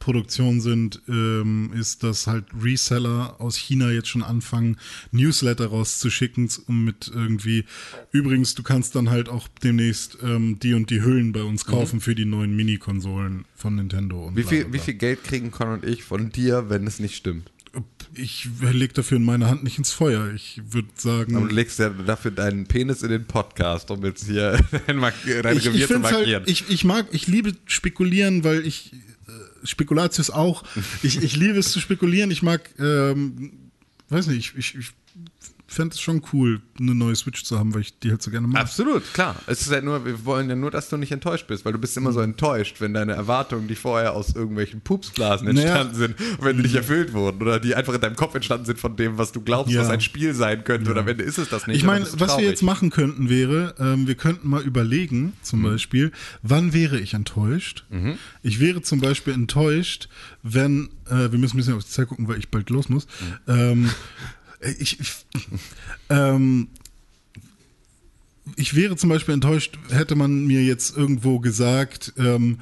Produktion sind, ähm, ist, dass halt Reseller aus China jetzt schon anfangen, Newsletter rauszuschicken, um mit irgendwie, übrigens, du kannst dann halt auch demnächst ähm, die und die Hüllen bei uns kaufen für die neuen Mini-Konsolen von Nintendo. Und Wie bla, viel, bla, wie viel Geld kriegen Con und ich von dir, wenn es nicht stimmt? Ich leg dafür in meine Hand nicht ins Feuer. Ich würde sagen. Aber du legst ja dafür deinen Penis in den Podcast, um jetzt hier dein, dein ich, Revier ich zu find's markieren. Halt, ich, ich mag, ich liebe spekulieren, weil ich äh, Spekulatius auch. Ich, ich liebe es zu spekulieren. Ich mag, ähm, weiß nicht, ich, ich, ich fände es schon cool, eine neue Switch zu haben, weil ich die halt so gerne mag. Absolut, klar. Es ist halt nur, wir wollen ja nur, dass du nicht enttäuscht bist, weil du bist immer so enttäuscht, wenn deine Erwartungen, die vorher aus irgendwelchen Pupsblasen Naja. entstanden sind, wenn die nicht erfüllt wurden oder die einfach in deinem Kopf entstanden sind von dem, was du glaubst, Ja. was ein Spiel sein könnte und am Ende ist es das nicht. Ich meine, was wir jetzt machen könnten wäre, ähm, wir könnten mal überlegen, Mhm. zum Beispiel, wann wäre ich enttäuscht? Ich wäre zum Beispiel enttäuscht, wenn, äh, wir müssen ein bisschen auf die Zeit gucken, weil ich bald los muss. Mhm. Ähm, ich, ich, ähm, ich wäre zum Beispiel enttäuscht, hätte man mir jetzt irgendwo gesagt, ähm,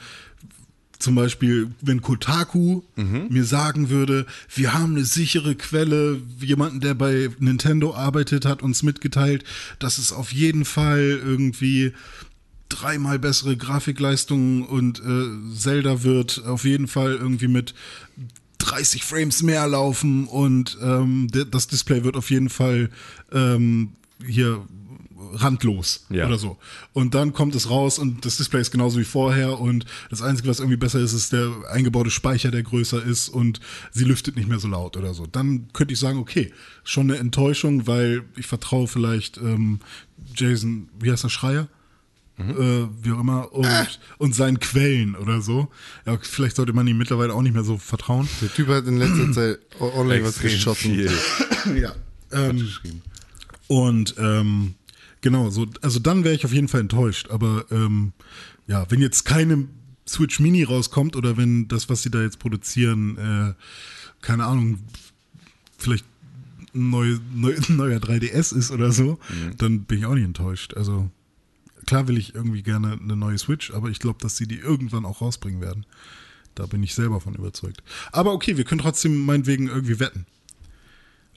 zum Beispiel, wenn Kotaku mir sagen würde, wir haben eine sichere Quelle, jemanden, der bei Nintendo arbeitet, hat uns mitgeteilt, dass es auf jeden Fall irgendwie dreimal bessere Grafikleistungen und äh, Zelda wird auf jeden Fall irgendwie mit 30 Frames mehr laufen und ähm, das Display wird auf jeden Fall ähm, hier randlos Ja. oder so. Und dann kommt es raus und das Display ist genauso wie vorher und das Einzige, was irgendwie besser ist, ist der eingebaute Speicher, der größer ist und sie lüftet nicht mehr so laut oder so. Dann könnte ich sagen, okay, schon eine Enttäuschung, weil ich vertraue vielleicht ähm, Jason, wie heißt der Schreier? Äh, wie auch immer, und, und seinen Quellen oder so. Ja, vielleicht sollte man ihm mittlerweile auch nicht mehr so vertrauen. Der Typ hat in letzter Zeit ordentlich was geschossen. viel. Ja. Ähm, und ähm, genau, so, also dann wäre ich auf jeden Fall enttäuscht. Aber ähm, ja, wenn jetzt keine Switch Mini rauskommt oder wenn das, was sie da jetzt produzieren, äh, keine Ahnung, vielleicht ein neu, neu, ein neuer 3DS ist oder so, dann bin ich auch nicht enttäuscht. Also klar will ich irgendwie gerne eine neue Switch, aber ich glaube, dass sie die irgendwann auch rausbringen werden. Da bin ich selber von überzeugt. Aber okay, wir können trotzdem meinetwegen irgendwie wetten.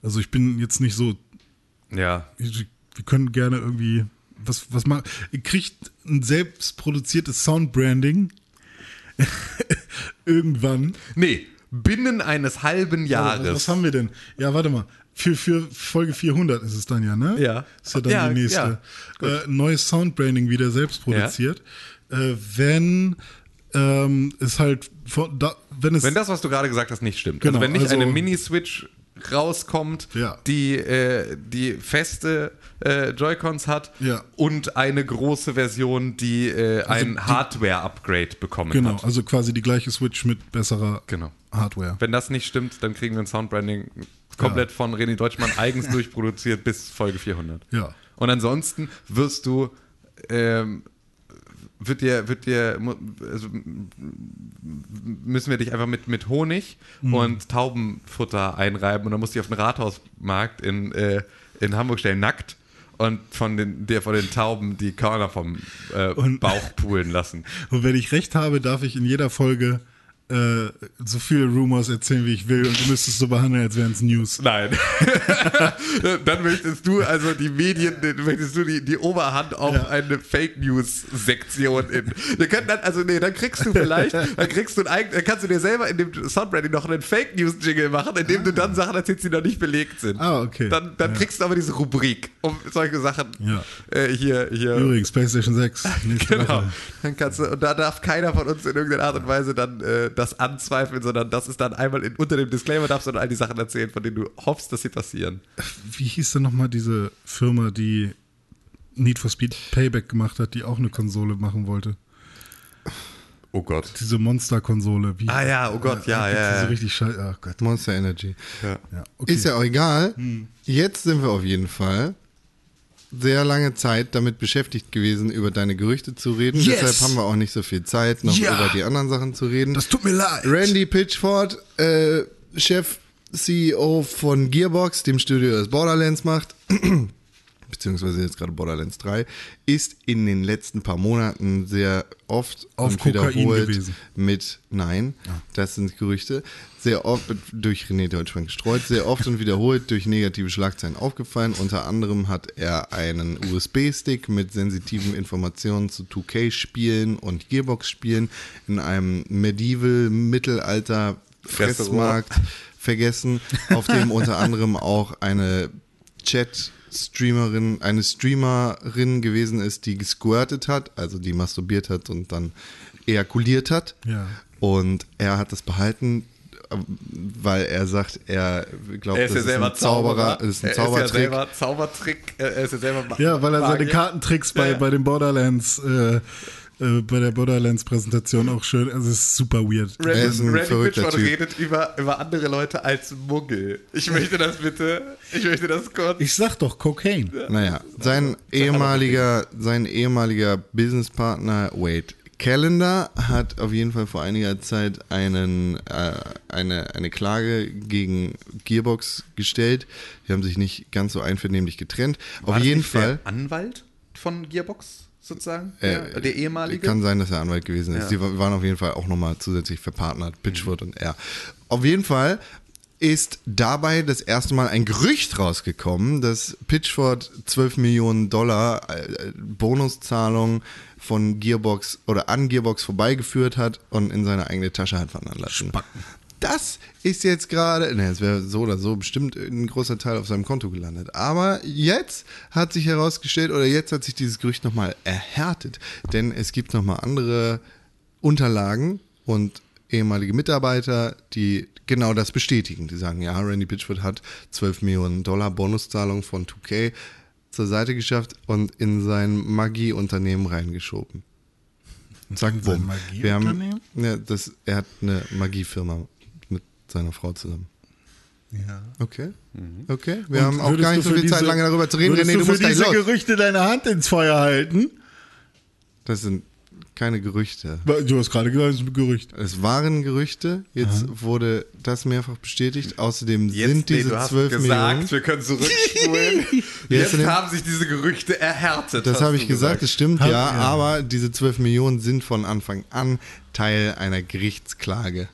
Also ich bin jetzt nicht so, Ja, wir können gerne irgendwie, was, was mal, ihr kriegt ein selbstproduziertes Soundbranding irgendwann. Nee, binnen eines halben Jahres. was haben wir denn? Ja, warte mal. Für, für Folge 400 ist es dann ja, ne? Ja. Ist ja dann Ja, die nächste. Äh, neues Soundbranding wieder selbst produziert. Äh, wenn ähm, es halt, von, da, wenn es Wenn das, was du gerade gesagt hast, nicht stimmt. Genau, also wenn nicht also- eine Mini-Switch rauskommt, Ja. die, äh, die feste äh, Joy-Cons hat Ja. und eine große Version, die äh, ein Hardware-Upgrade bekommen genau, hat. also quasi die gleiche Switch mit besserer Genau. Hardware. Wenn das nicht stimmt, dann kriegen wir ein Soundbranding komplett von René Deutschmann eigens durchproduziert bis Folge 400. Ja. Und ansonsten wirst du, ähm, wird dir, wird dir, also müssen wir dich einfach mit, mit Honig Mhm. und Taubenfutter einreiben und dann musst du dich auf den Rathausmarkt in, äh, in Hamburg stellen, nackt. Und von den, dir von den Tauben die Körner vom äh, Und- Bauch pulen lassen. Und wenn ich recht habe, darf ich in jeder Folge äh, so viele Rumors erzählen, wie ich will und du müsstest so behandeln, als wären es News. Nein. Dann möchtest du also die Medien, möchtest du die, die Oberhand auf Ja. eine Fake News Sektion in. Wir können dann, also nee, dann kriegst du vielleicht, dann kriegst du ein eigen, dann kannst du dir selber in dem Soundbranding noch einen Fake News Jingle machen, in dem du dann Sachen erzählst, die noch nicht belegt sind. Ah, okay. Dann, dann Ja. kriegst du aber diese Rubrik, um solche Sachen Ja. äh, hier, hier. Übrigens, PlayStation 6. Nächste Genau. Woche. Dann kannst du, und da darf keiner von uns in irgendeiner Art und Weise dann äh, das anzweifeln, sondern das ist dann einmal in, unter dem Disclaimer darfst du dann all die Sachen erzählen, von denen du hoffst, dass sie passieren. Wie hieß denn nochmal diese Firma, die Need for Speed Payback gemacht hat, die auch eine Konsole machen wollte? Oh Gott. Diese Monster-Konsole. Wie- Ah ja, oh Gott, ja, die ja, So ja. richtig scheiße. Ach Gott. Monster Energy. Ja. Ja, okay. Ist ja auch egal. Jetzt sind wir auf jeden Fall sehr lange Zeit damit beschäftigt gewesen, über deine Gerüchte zu reden. Yes! Deshalb haben wir auch nicht so viel Zeit, noch Ja! über die anderen Sachen zu reden. das tut mir leid. Randy Pitchford, äh, Chef CEO von Gearbox, dem Studio, das Borderlands macht, beziehungsweise jetzt gerade Borderlands 3, ist in den letzten paar Monaten sehr oft Auf und Kokain wiederholt gewesen. mit, nein, das sind Gerüchte, sehr oft durch René Deutschmann gestreut, sehr oft und wiederholt durch negative Schlagzeilen aufgefallen. Unter anderem hat er einen USB-Stick mit sensitiven Informationen zu 2K-Spielen und Gearbox-Spielen in einem Medieval-Mittelalter Fressmarkt vergessen, auf dem unter anderem auch eine Chat-Streamerin, eine Streamerin gewesen ist, die gesquirtet hat, also die masturbiert hat und dann ejakuliert hat. Ja. Und er hat das behalten, weil er sagt, er glaubt, Er ist ja das selber ein Zauberer, Zauberer. ist ein er ist ja Zaubertrick. selber Zaubertrick. Er ist ja selber Ja, weil er seine Magier. Kartentricks bei, Ja. bei den Borderlands, äh, äh, bei der Borderlands-Präsentation auch schön, also es ist super weird. Ist Randy, Pitchford redet über, über andere Leute als Muggel. Ich möchte das bitte, ich möchte das kurz. Ich sag doch Cocaine. Naja, sein ehemaliger, sein ehemaliger Businesspartner Wade Callender hat auf jeden Fall vor einiger Zeit einen, äh, eine, eine Klage gegen Gearbox gestellt. Die haben sich nicht ganz so einvernehmlich getrennt. War auf das jeden nicht der Fall. Anwalt von Gearbox sozusagen? Äh, der, der ehemalige? Kann sein, dass er Anwalt gewesen ist. Ja. Die wa- waren auf jeden Fall auch nochmal zusätzlich verpartnert, Pitchford und er. Auf jeden Fall ist dabei das erste Mal ein Gerücht rausgekommen, dass Pitchford 12 Millionen Dollar äh, Bonuszahlung von Gearbox oder an Gearbox vorbeigeführt hat und in seine eigene Tasche hat wandern lassen. Das ist jetzt gerade, ne, es wäre so oder so bestimmt ein großer Teil auf seinem Konto gelandet. Aber jetzt hat sich herausgestellt, oder jetzt hat sich dieses Gerücht nochmal erhärtet. Denn es gibt nochmal andere Unterlagen und ehemalige Mitarbeiter, die genau das bestätigen. Die sagen, ja, Randy Pitchford hat 12 Millionen Dollar Bonuszahlung von 2K zur Seite geschafft und in sein Magieunternehmen reingeschoben. Zack, bumm. Wir haben, Magieunternehmen? ja, das, er hat eine Magiefirma seiner Frau zusammen. Ja. Okay. Okay. Wir haben auch gar nicht so für viel Zeit, diese- lange darüber zu reden. würdest René, du du für musst gleich diese los. Gerüchte deine Hand ins Feuer halten? Das sind keine Gerüchte. Du hast gerade gesagt, es ist ein Gerücht. Es waren Gerüchte, jetzt wurde das mehrfach bestätigt. Außerdem Jetzt, sind nee, diese du hast 12 gesagt, Millionen. wir können zurückspulen. Jetzt Jetzt haben sich diese Gerüchte erhärtet. Das habe ich gesagt, das stimmt, Hab- ja, ja. aber diese 12 Millionen sind von Anfang an Teil einer Gerichtsklage.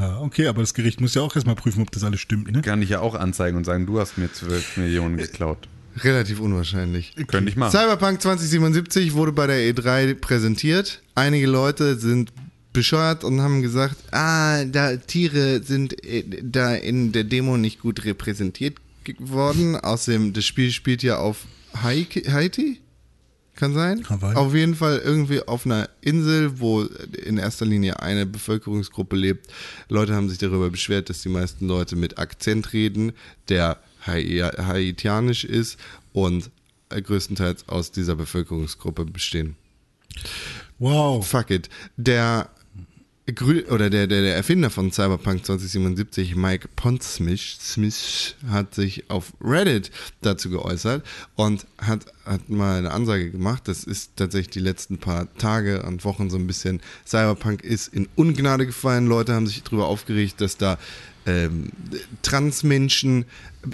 Ja, okay, aber das Gericht muss ja auch erstmal prüfen, ob das alles stimmt, ne? Kann ich ja auch anzeigen und sagen, du hast mir 12 Millionen geklaut. Relativ unwahrscheinlich. Könnte ich machen. Cyberpunk 2077 wurde bei der E3 präsentiert. Einige Leute sind bescheuert und haben gesagt, ah, da Tiere sind äh, da in der Demo nicht gut repräsentiert geworden. Außerdem, das Spiel spielt ja auf Haiti. Kann sein. Hawaii. Auf jeden Fall irgendwie auf einer Insel, wo in erster Linie eine Bevölkerungsgruppe lebt. Leute haben sich darüber beschwert, dass die meisten Leute mit Akzent reden, der Hai- haitianisch ist und größtenteils aus dieser Bevölkerungsgruppe bestehen. Wow. Fuck it. Der oder der, der, der Erfinder von Cyberpunk 2077, Mike Pondsmith, Smith, hat sich auf Reddit dazu geäußert und hat, hat mal eine Ansage gemacht. Das ist tatsächlich die letzten paar Tage und Wochen so ein bisschen. Cyberpunk ist in Ungnade gefallen. Leute haben sich darüber aufgeregt, dass da ähm, Transmenschen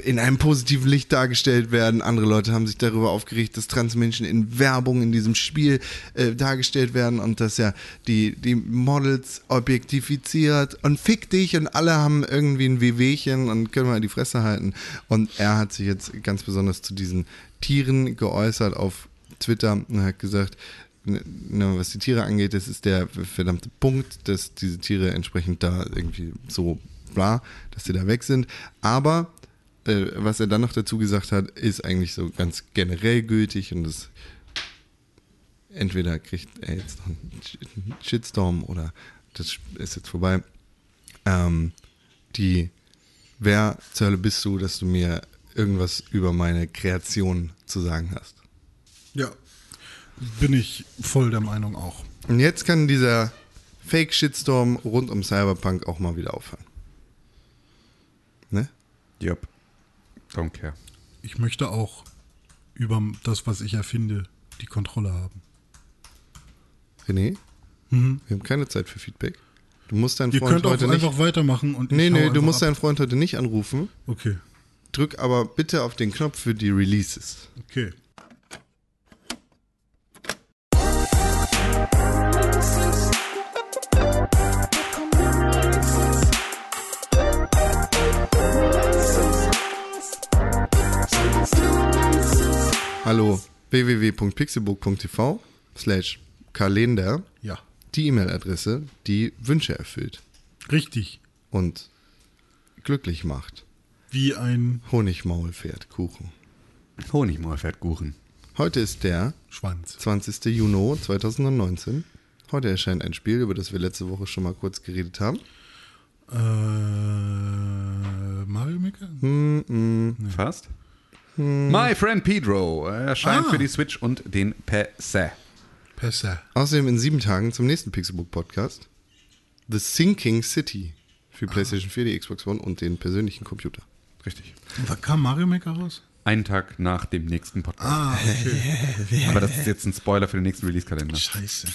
in einem positiven Licht dargestellt werden. Andere Leute haben sich darüber aufgeregt, dass Transmenschen in Werbung in diesem Spiel äh, dargestellt werden und dass ja die, die Models objektifiziert und fick dich und alle haben irgendwie ein Wehwehchen und können mal die Fresse halten. Und er hat sich jetzt ganz besonders zu diesen Tieren geäußert auf Twitter und hat gesagt, ne, ne, was die Tiere angeht, das ist der verdammte Punkt, dass diese Tiere entsprechend da irgendwie so bla, dass sie da weg sind. Aber äh, was er dann noch dazu gesagt hat, ist eigentlich so ganz generell gültig und das entweder kriegt er jetzt noch einen Sh- einen Shitstorm oder das ist jetzt vorbei. Ähm, die, wer zur Hölle bist du, dass du mir irgendwas über meine Kreation zu sagen hast? Ja. Bin ich voll der Meinung auch. Und jetzt kann dieser Fake-Shitstorm rund um Cyberpunk auch mal wieder aufhören. Jupp. Don't care. Ich möchte auch über das, was ich erfinde, die Kontrolle haben. René? Wir haben keine Zeit für Feedback. Du musst deinen Ihr Freund könnt auch heute nicht. einfach weitermachen und ich Nee, nee, du musst ab. deinen Freund heute nicht anrufen. Okay, Drück aber bitte auf den Knopf für die Releases. okay. Hallo, www.pixelbook.tv slash Kalender, Ja, die E-Mail-Adresse, die Wünsche erfüllt richtig. und glücklich macht. Wie ein Honigmaulpferd, Kuchen. Honigmaulpferdkuchen. Heute ist der Schwanz. 20. Juni 2019. Heute erscheint ein Spiel, über das wir letzte Woche schon mal kurz geredet haben. Äh, Mario Maker? Fast? My Friend Pedro erscheint Ah. für die Switch und den PC. Pässe. Außerdem in sieben Tagen zum nächsten Pixelbook Podcast. The Sinking City für PlayStation 4, die Xbox One und den persönlichen Computer. Richtig. Da kam Mario Maker raus? Einen Tag nach dem nächsten Podcast. Ah, okay. Aber das ist jetzt ein Spoiler für den nächsten Release-Kalender. Scheiße.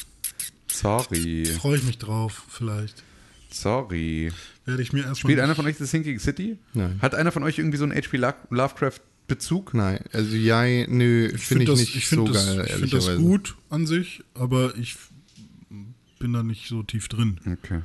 Sorry. Freue ich mich drauf, vielleicht. Sorry. Werde ich mir erstmal. Spielt einer von euch The Sinking City? Nein. Hat einer von euch irgendwie so einen H.P. Lo- Lovecraft-Bezug? Nein, also ja, nö, finde find ich das, nicht ich so das, geil, Ich finde das gut an sich, aber ich bin da nicht so tief drin. Okay.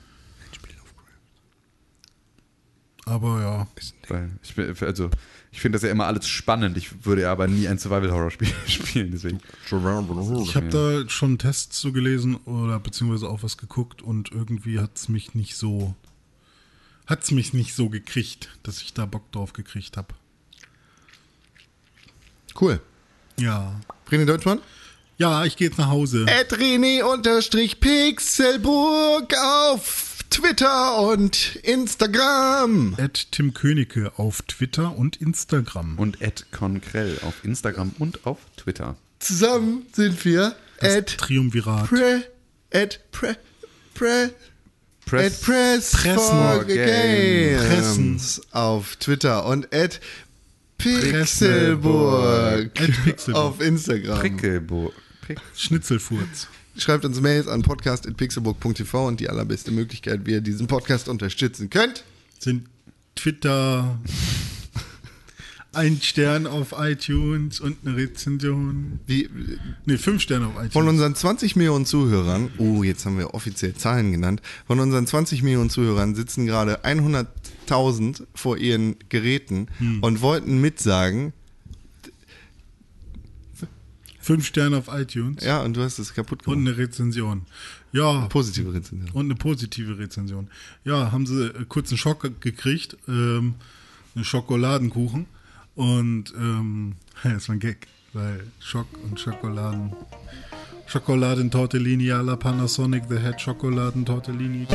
Aber ja. Weil ich, bin- also, ich finde das ja immer alles spannend. Ich würde ja aber nie ein Survival-Horror-Spiel spielen. Deswegen. Ich habe da schon Tests so gelesen oder beziehungsweise auch was geguckt und irgendwie hat es mich nicht so. Hat es mich nicht so gekriegt, dass ich da Bock drauf gekriegt habe. Cool. Ja. René Deutschmann? Ja, ich gehe jetzt nach Hause. At René unterstrich Pixelburg auf Twitter und Instagram. At Tim Königke auf Twitter und Instagram. Und Ed Conkrell auf Instagram und auf Twitter. Zusammen sind wir at Triumvirat. pre, at pre, pre, at press Pressen. for games Pressen. auf Twitter und at Pixelburg Pixelburg. auf Instagram. Prickelbo. Prick. Schnitzelfurz. Schreibt uns Mails an podcast.pixelburg.tv und die allerbeste Möglichkeit, wie ihr diesen Podcast unterstützen könnt. Sind Twitter. Ein Stern auf iTunes und eine Rezension. Wie, Ne, fünf Sterne auf iTunes. von unseren 20 Millionen Zuhörern, oh, jetzt haben wir offiziell Zahlen genannt, von unseren 20 Millionen Zuhörern sitzen gerade 100.000 vor ihren Geräten Hm. und wollten mitsagen, Fünf Sterne auf iTunes ja, und du hast es kaputt und gemacht. eine Rezension. Ja, Positive Rezension. und eine positive Rezension. Ja, haben sie äh, kurz einen Schock ge- gekriegt, ähm, einen Schokoladenkuchen. Und ähm, das war ein Gag, weil Schock und Schokoladen. Schokoladentortellini alla Panasonic, the Head Schokoladen-Tortellini.